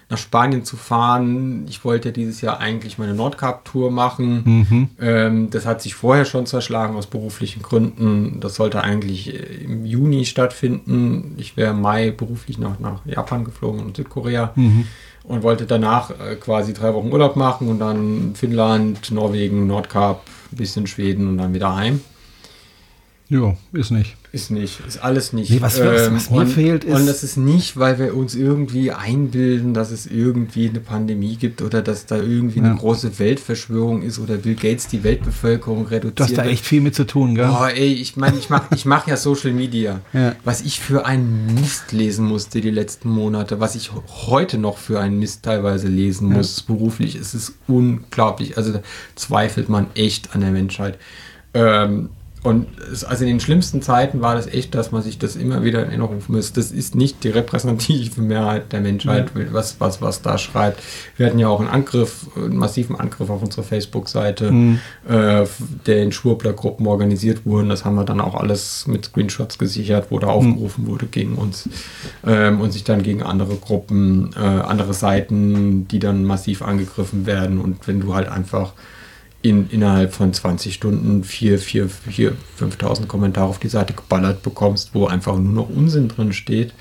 nach Spanien zu fahren. Ich wollte ja dieses Jahr eigentlich meine Nordkap-Tour machen. Mhm. Ähm, das hat sich vorher schon zerschlagen aus beruflichen Gründen. Das sollte eigentlich im Juni stattfinden. Ich wäre im Mai beruflich noch nach Japan geflogen und Südkorea Mhm. Und wollte danach äh, quasi drei Wochen Urlaub machen und dann Finnland, Norwegen, Nordkap, ein bisschen Schweden und dann wieder heim. Jo, ist nicht. Ist nicht, ist alles nicht. Nee, was- was- was mir und, fehlt, ist- Und das ist nicht, weil wir uns irgendwie einbilden, dass es irgendwie eine Pandemie gibt oder dass da irgendwie Ja. eine große Weltverschwörung ist oder Bill Gates die Weltbevölkerung reduziert. Du hast da echt viel mit zu tun, gell? Oh, ey, ich meine, ich mache ich mach ja Social Media. Ja. Was ich für einen Mist lesen musste die letzten Monate, was ich heute noch für einen Mist teilweise lesen muss, beruflich, es ist unglaublich. Also da zweifelt man echt an der Menschheit. Ähm, und es, also in den schlimmsten Zeiten war das echt, dass man sich das immer wieder in Erinnerung rufen muss. Das ist nicht die repräsentative Mehrheit der Menschheit, was, was, was da schreibt. Wir hatten ja auch einen Angriff, einen massiven Angriff auf unsere Facebook-Seite, äh, der in Schwurbler-Gruppen organisiert wurden. Das haben wir dann auch alles mit Screenshots gesichert, wo da aufgerufen wurde gegen uns ähm, und sich dann gegen andere Gruppen, äh, andere Seiten, die dann massiv angegriffen werden. Und wenn du halt einfach in, innerhalb von 20 Stunden 4, 4, 4, 5000 Kommentare auf die Seite geballert bekommst, wo einfach nur noch Unsinn drin steht.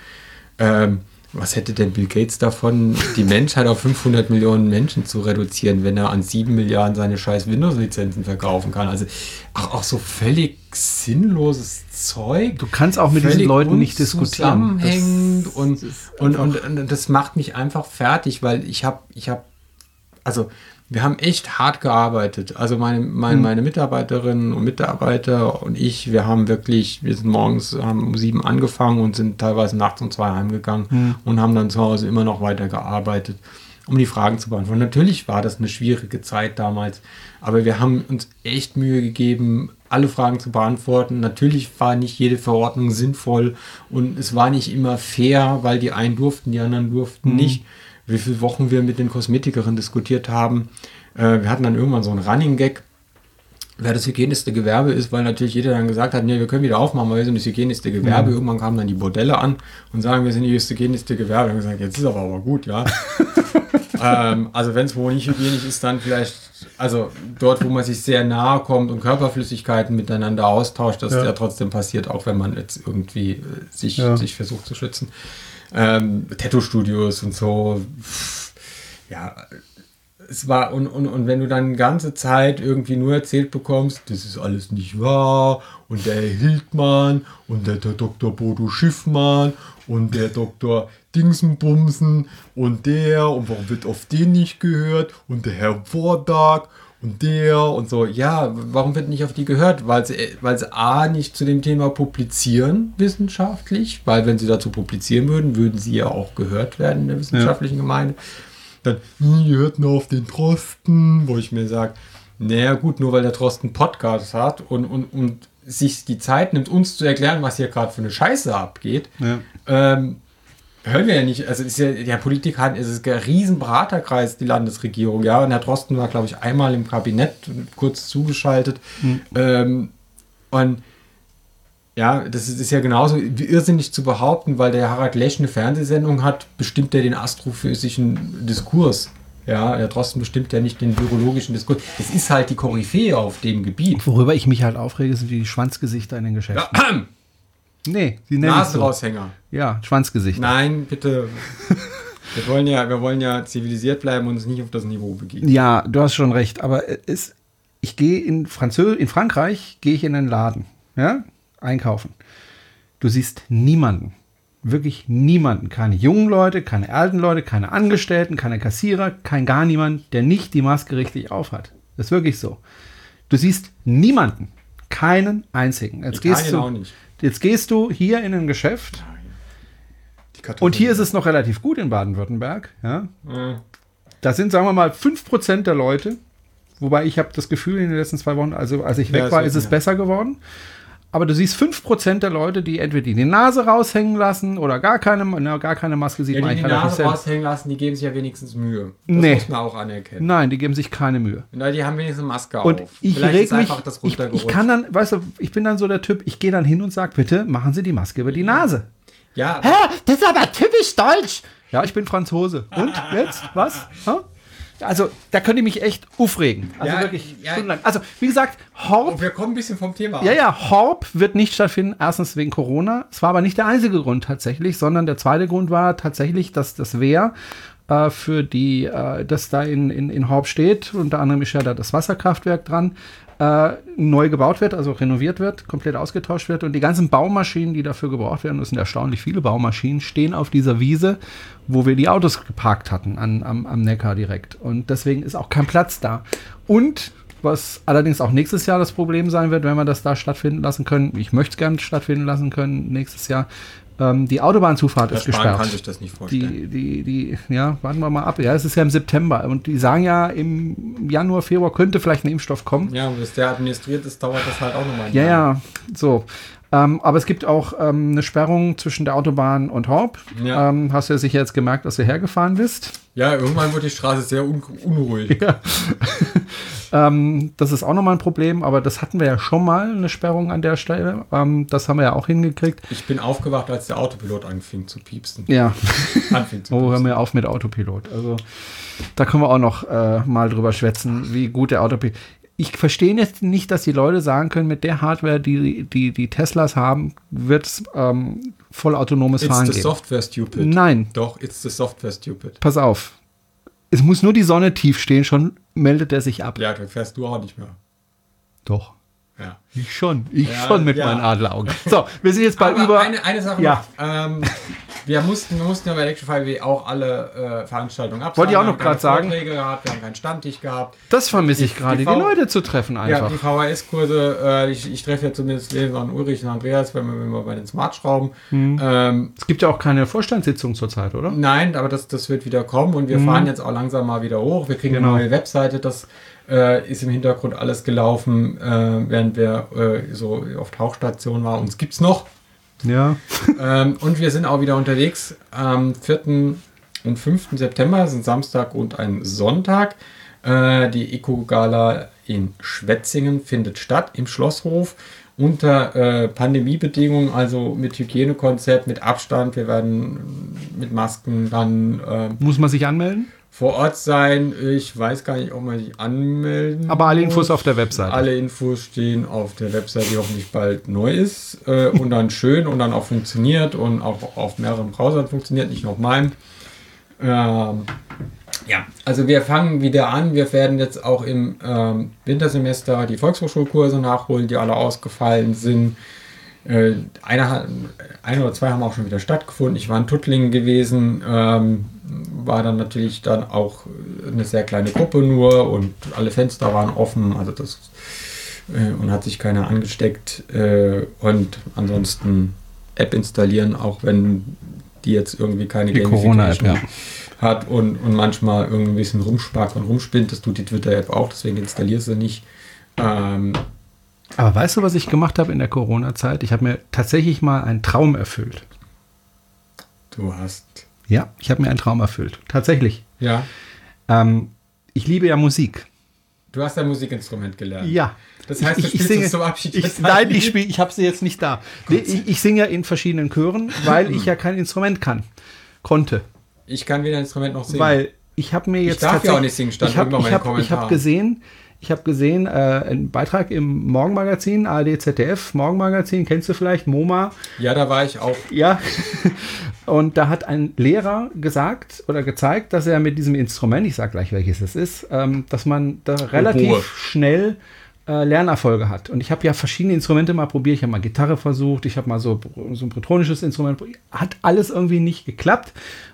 Ähm, was hätte denn Bill Gates davon, die Menschheit auf 500 Millionen Menschen zu reduzieren, wenn er an 7 Milliarden seine scheiß Windows-Lizenzen verkaufen kann? Also auch, auch so völlig sinnloses Zeug. Du kannst auch mit diesen Leuten nicht diskutieren. Das- und, und, und, und das macht mich einfach fertig, weil ich habe, ich habe, also wir haben echt hart gearbeitet. Also meine, meine, Hm. meine Mitarbeiterinnen und Mitarbeiter und ich, wir haben wirklich, wir sind morgens haben um sieben angefangen und sind teilweise nachts um zwei heimgegangen Hm. und haben dann zu Hause immer noch weiter gearbeitet, um die Fragen zu beantworten. Natürlich war das eine schwierige Zeit damals, aber wir haben uns echt Mühe gegeben, alle Fragen zu beantworten. Natürlich war nicht jede Verordnung sinnvoll und es war nicht immer fair, weil die einen durften, die anderen durften nicht. Wie viele Wochen wir mit den Kosmetikerinnen diskutiert haben. Äh, wir hatten dann irgendwann so einen Running Gag, wer das hygienischste Gewerbe ist, weil natürlich jeder dann gesagt hat, nee, wir können wieder aufmachen, weil wir sind das hygienischste Gewerbe. Irgendwann kamen dann die Bordelle an und sagen, wir sind das hygienischste Gewerbe. Dann haben gesagt, jetzt ist aber aber gut, ja. ähm, also wenn es wohl nicht hygienisch ist, dann vielleicht, also dort, wo man sich sehr nahe kommt und Körperflüssigkeiten miteinander austauscht, das Ja. ja. trotzdem passiert, auch wenn man jetzt irgendwie äh, sich, Ja. sich versucht zu schützen. Ähm, Tattoo-Studios und so, ja, es war, und, und, und wenn du dann die ganze Zeit irgendwie nur erzählt bekommst, das ist alles nicht wahr, und der Hildmann und der, der Dr. Bodo Schiffmann und der Dr. Dingsenbumsen und der, und warum wird auf den nicht gehört, und der Herr Vordag und der und so. Ja, warum wird nicht auf die gehört? Weil sie, weil sie A nicht zu dem Thema publizieren wissenschaftlich, weil wenn sie dazu publizieren würden, würden sie ja auch gehört werden in der wissenschaftlichen Gemeinde. Dann, hm, ihr hört nur auf den Drosten, wo ich mir sage, naja gut, nur weil der Drosten Podcast hat und, und, und sich die Zeit nimmt, uns zu erklären, was hier gerade für eine Scheiße abgeht, ähm, hören wir ja nicht, also ist ja, der Politik hat, es ist ein riesen Beraterkreis, die Landesregierung, ja, und Herr Drosten war, glaube ich, einmal im Kabinett kurz zugeschaltet. Ähm, und ja, das ist, ist ja genauso irrsinnig zu behaupten, weil der Harald Lesch eine Fernsehsendung hat, bestimmt er den astrophysischen Diskurs. Ja, Herr Drosten bestimmt ja nicht den virologischen Diskurs. Es ist halt die Koryphäe auf dem Gebiet. Worüber ich mich halt aufrege, sind die Schwanzgesichter in den Geschäften. Ja, Nee, sie nennen es so. Nasenraushänger. Ja, Schwanzgesichter. Nein, bitte. Wir wollen ja, wir wollen ja zivilisiert bleiben und uns nicht auf das Niveau begeben. Ja, du hast schon recht, aber es, ich gehe in Franzö in Frankreich gehe ich in einen Laden, ja, einkaufen. Du siehst niemanden, wirklich niemanden, keine jungen Leute, keine alten Leute, keine Angestellten, keine Kassierer, kein gar niemand, der nicht die Maske richtig aufhat. Das ist wirklich so. Du siehst niemanden, keinen einzigen. Jetzt Italien gehst du, auch nicht. Jetzt gehst du hier in ein Geschäft und hier ist es noch relativ gut in Baden-Württemberg, ja. Da sind, sagen wir mal, 5% der Leute, wobei ich habe das Gefühl in den letzten zwei Wochen, also als ich weg Ja, es war, ist es mehr. besser geworden. Aber du siehst 5% der Leute, die entweder die Nase raushängen lassen oder gar keine, na, gar keine Maske sieht Ja, man die die Nase raushängen lassen, die geben sich ja wenigstens Mühe. Das Nee. muss man auch anerkennen. Nein, die geben sich keine Mühe. Na, die haben wenigstens eine Maske Und auf. ich Vielleicht reg ist mich, einfach das ich, ich kann dann, weißt du, ich bin dann so der Typ, ich gehe dann hin und sage, bitte machen Sie die Maske über die Nase. ja, Hä? Das ist aber typisch deutsch. Ja, ich bin Franzose. Und jetzt? Was? Hä? Also, da könnte ich mich echt aufregen. Also Ja, wirklich ja. stundenlang. Also, wie gesagt, Horb, Und wir kommen ein bisschen vom Thema ja, ab. ja, Horb wird nicht stattfinden. Erstens wegen Corona. Es war aber nicht der einzige Grund tatsächlich, sondern der zweite Grund war tatsächlich, dass das Wehr äh, für die, äh, das da in, in, in Horb steht, unter anderem ist ja da das Wasserkraftwerk dran, äh, neu gebaut wird, also renoviert wird, komplett ausgetauscht wird und die ganzen Baumaschinen, die dafür gebraucht werden, das sind erstaunlich viele Baumaschinen, stehen auf dieser Wiese, wo wir die Autos geparkt hatten, an, am, am Neckar direkt. Und deswegen ist auch kein Platz da. Und was allerdings auch nächstes Jahr das Problem sein wird, wenn wir das da stattfinden lassen können. Ich möchte es gerne stattfinden lassen können nächstes Jahr. Ähm, die Autobahnzufahrt ist Spahn gesperrt. kann sich das nicht vorstellen. Die, die, die, ja, warten wir mal ab. Ja, es ist ja im September. Und die sagen ja, im Januar, Februar könnte vielleicht ein Impfstoff kommen. ja, und bis der administriert ist, dauert das halt auch nochmal ein Ja, Jahr. ja, so. Ähm, aber es gibt auch ähm, eine Sperrung zwischen der Autobahn und Horb. Ja. Ähm, hast du ja sicher jetzt gemerkt, dass du hergefahren bist. Ja, irgendwann wird die Straße sehr un unruhig. Ähm, das ist auch nochmal ein Problem, aber das hatten wir ja schon mal, eine Sperrung an der Stelle. Ähm, das haben wir ja auch hingekriegt. Ich bin aufgewacht, als der Autopilot anfing zu piepsen. Ja, Anfing zu oh, hör piepsen. mir auf mit Autopilot. Also, da können wir auch noch äh, mal drüber schwätzen, wie gut der Autopilot. Ich verstehe jetzt nicht, dass die Leute sagen können, mit der Hardware, die die, die Teslas haben, wird es ähm, vollautonomes It's Fahren the geben. software stupid. Nein, Doch, it's the software stupid. pass auf. Es muss nur die Sonne tief stehen, schon meldet er sich ab. Ja, dann fährst du auch nicht mehr. Doch. Ja. Ich schon. Ich Ja, schon mit ja. meinen Adleraugen. So, wir sind jetzt bei Aber über. eine, eine Sache Ja. Ähm, wir mussten, wir mussten ja bei Electrify WG auch alle äh, Veranstaltungen absagen. Wollte ich auch Wir noch grad sagen. Vorträge gehabt, wir haben keinen Stammtisch gehabt. das vermisse ich gerade, die die, Leute zu treffen Ja, einfach. die VHS-Kurse, äh, ich, ich treffe ja zumindest und Ulrich und Andreas, wenn wir, wenn wir bei den Smart-Schrauben. Hm. Ähm, es gibt ja auch keine Vorstandssitzung zurzeit, oder? nein, aber das, das wird wieder kommen und wir fahren jetzt auch langsam mal wieder hoch. Wir kriegen. Genau. eine neue Webseite, das äh, ist im Hintergrund alles gelaufen, äh, während wir äh, so auf Tauchstation waren. Uns gibt's noch. Ja. ähm, und wir sind auch wieder unterwegs am 4. und 5. September, sind Samstag und ein Sonntag. Äh, die Eco-Gala in Schwetzingen findet statt im Schlosshof unter äh, Pandemiebedingungen, also mit Hygienekonzept, mit Abstand. Wir werden mit Masken dann äh, Muss man sich anmelden? Vor Ort sein. Ich weiß gar nicht, ob man sich anmelden Aber alle muss. Infos auf der Webseite. Alle Infos stehen auf der Website, die hoffentlich bald neu ist äh, und dann schön und dann auch funktioniert und auch auf mehreren Browsern funktioniert, nicht nur auf meinem. Ähm, Ja, also wir fangen wieder an. Wir werden jetzt auch im ähm, Wintersemester die Volkshochschulkurse nachholen, die alle ausgefallen sind. Äh, einer, ein oder zwei haben auch schon wieder stattgefunden. Ich war in Tuttlingen gewesen, ähm, war dann natürlich dann auch eine sehr kleine Gruppe nur und alle Fenster waren offen, also das äh, und hat sich keiner angesteckt. Äh, und ansonsten App installieren, auch wenn die jetzt irgendwie keine Die Corona-App, Gamification hat und, und manchmal irgendwie ein bisschen rumsparkt und rumspinnt. Das tut die Twitter-App auch, deswegen installierst du nicht. Ähm, Aber weißt du, was ich gemacht habe in der Corona-Zeit? Ich habe mir tatsächlich mal einen Traum erfüllt. du hast. Ja, ich habe mir einen Traum erfüllt. Tatsächlich. Ja. Ähm, ich liebe ja Musik. Du hast ein Musikinstrument gelernt. Ja. Das heißt, du ich, ich, ich singe, zum Abschied ich, Nein, ein. ich spiele, ich habe sie jetzt nicht da. Ich, ich singe ja in verschiedenen Chören, weil ich ja kein Instrument kann. Konnte. Ich kann weder ein Instrument noch singen. Weil ich habe mir jetzt darf ja auch nicht singen, stand ich habe irgendwann ich hab, ich hab gesehen, ich habe gesehen, äh, einen Beitrag im Morgenmagazin, ARD, ZDF, Morgenmagazin, kennst du vielleicht, MoMA, ja, da war ich auch. ja. Und da hat ein Lehrer gesagt oder gezeigt, dass er mit diesem Instrument, ich sage gleich welches es ist, ähm, dass man da relativ Oboe. schnell äh, Lernerfolge hat. Und ich habe ja verschiedene Instrumente mal probiert. Ich habe mal Gitarre versucht, ich habe mal so, so ein bretonisches Instrument probiert. Hat alles irgendwie nicht geklappt,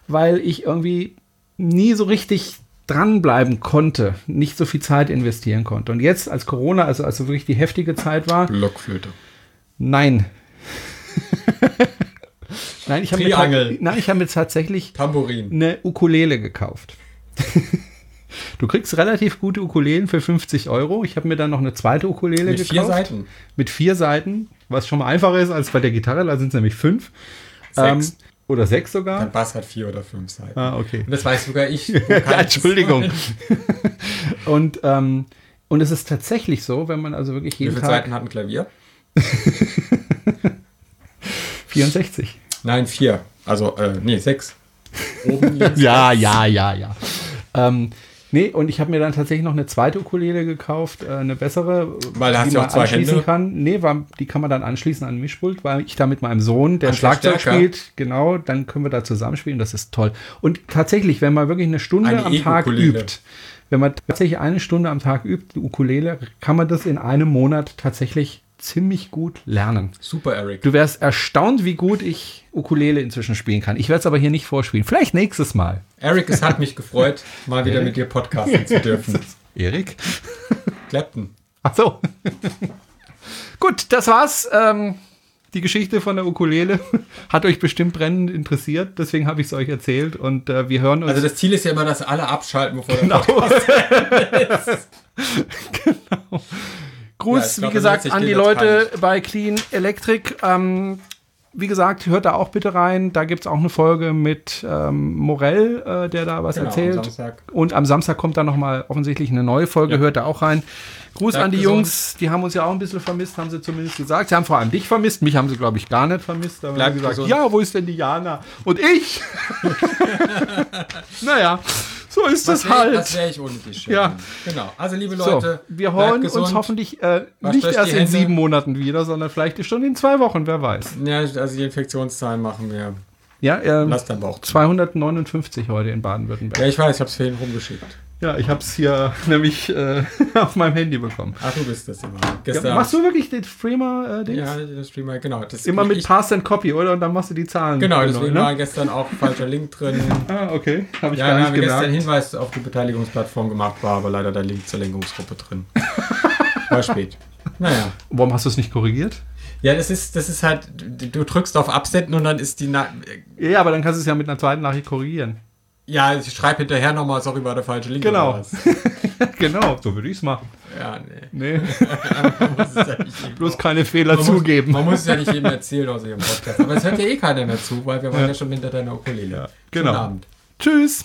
weil ich irgendwie nie so richtig dranbleiben konnte, nicht so viel Zeit investieren konnte. Und jetzt, als Corona, also als so wirklich die heftige Zeit war, Blockflöte. Nein. nein, ich habe mir, nein, ich habe mir tatsächlich Tambourin. eine Ukulele gekauft. du kriegst relativ gute Ukulelen für 50 Euro. Ich habe mir dann noch eine zweite Ukulele Mit gekauft. vier Seiten. Mit vier Seiten, was schon mal einfacher ist als bei der Gitarre, da sind es nämlich fünf. Sechs. Ähm, oder sechs sogar. Dein Bass hat vier oder fünf Seiten. Ah, okay. Und das weiß sogar ich. Ja, Entschuldigung. und, ähm, und es ist tatsächlich so, wenn man also wirklich Wie jeden viele Tag Seiten hat ein Klavier? 64. Nein, vier. Also, äh, nee, sechs. Links. Ja, ja, ja, ja. Ähm, nee, und ich habe mir dann tatsächlich noch eine zweite Ukulele gekauft, äh, eine bessere, Weil hast die du man auch zwei anschließen Hände. kann. Nee, weil, die kann man dann anschließen an ein Mischpult, weil ich da mit meinem Sohn, der Ach, Schlagzeug Verstärker. spielt, genau, dann können wir da zusammenspielen, das ist toll. Und tatsächlich, wenn man wirklich eine Stunde Eine am Tag E-Ukulele. übt, wenn man tatsächlich eine Stunde am Tag übt, die Ukulele, kann man das in einem Monat tatsächlich ziemlich gut lernen. Super, Eric. Du wärst erstaunt, wie gut ich Ukulele inzwischen spielen kann. Ich werde es aber hier nicht vorspielen. Vielleicht nächstes Mal. Eric, es hat mich gefreut, mal wieder mit dir podcasten zu dürfen. Erik? Clapton. Ach so. Gut, das war's. Ähm, die Geschichte von der Ukulele hat euch bestimmt brennend interessiert. Deswegen habe ich es euch erzählt und äh, wir hören uns. Also das Ziel ist ja immer, dass alle abschalten, bevor der Genau. Gruß, Ja, glaub, wie gesagt, an die Leute bei Clean Electric. Ähm, wie gesagt, hört da auch bitte rein. Da gibt es auch eine Folge mit ähm, Morell, äh, der da was Genau, am erzählt. Samstag. Und am Samstag kommt da nochmal offensichtlich eine neue Folge. Ja. Hört da auch rein. Gruß Bleibt an die gesund. Jungs. Die haben uns ja auch ein bisschen vermisst, haben sie zumindest gesagt. Sie haben vor allem dich vermisst. Mich haben sie, glaube ich, gar nicht vermisst. Da haben gesagt, gesund. ja, wo ist denn die Jana? Und ich? naja, so ist Was das wäre halt. wär ich ohne dich? Ja. Genau. Also, liebe So, Leute, wir bleibt hören uns hoffentlich äh, nicht erst in sieben Monaten wieder, sondern vielleicht schon in zwei Wochen, wer weiß. Ja, also die Infektionszahlen machen wir. Ja, ähm, Lass dein Bauch zu. 259 heute in Baden-Württemberg. Ja, ich weiß, ich habe es vorhin rumgeschickt. Ja, ich habe es hier nämlich äh, auf meinem Handy bekommen. Ach, du bist das immer. Ja, Gestern. machst du wirklich den Streamer-Ding? Ja, das Streamer, genau. Das Immer mit ich, Pass and Copy, oder? Und dann machst du die Zahlen. Genau, deswegen ne? war gestern auch falscher Link drin. Ah, okay. Habe ich Ja, gar nicht haben gestern gemerkt. Hinweis auf die Beteiligungsplattform gemacht, war aber leider der Link zur Lenkungsgruppe drin. War spät. Naja. Warum hast du es nicht korrigiert? Ja, das ist, das ist halt, du du drückst auf Absenden und dann ist die. Na Ja, aber dann kannst du es ja mit einer zweiten Nachricht korrigieren. Ja, ich schreibe hinterher nochmal, sorry, war der falsche Link. Genau. genau, so würde ich es machen. Ja, nee. Nee, ja bloß keine Fehler man zugeben. Muss, man muss es ja nicht jedem erzählen aus ihrem Podcast. Aber es hört ja eh keiner mehr zu, weil wir waren ja, schon hinter deiner Ukulele. genau. Schönen Abend. Tschüss.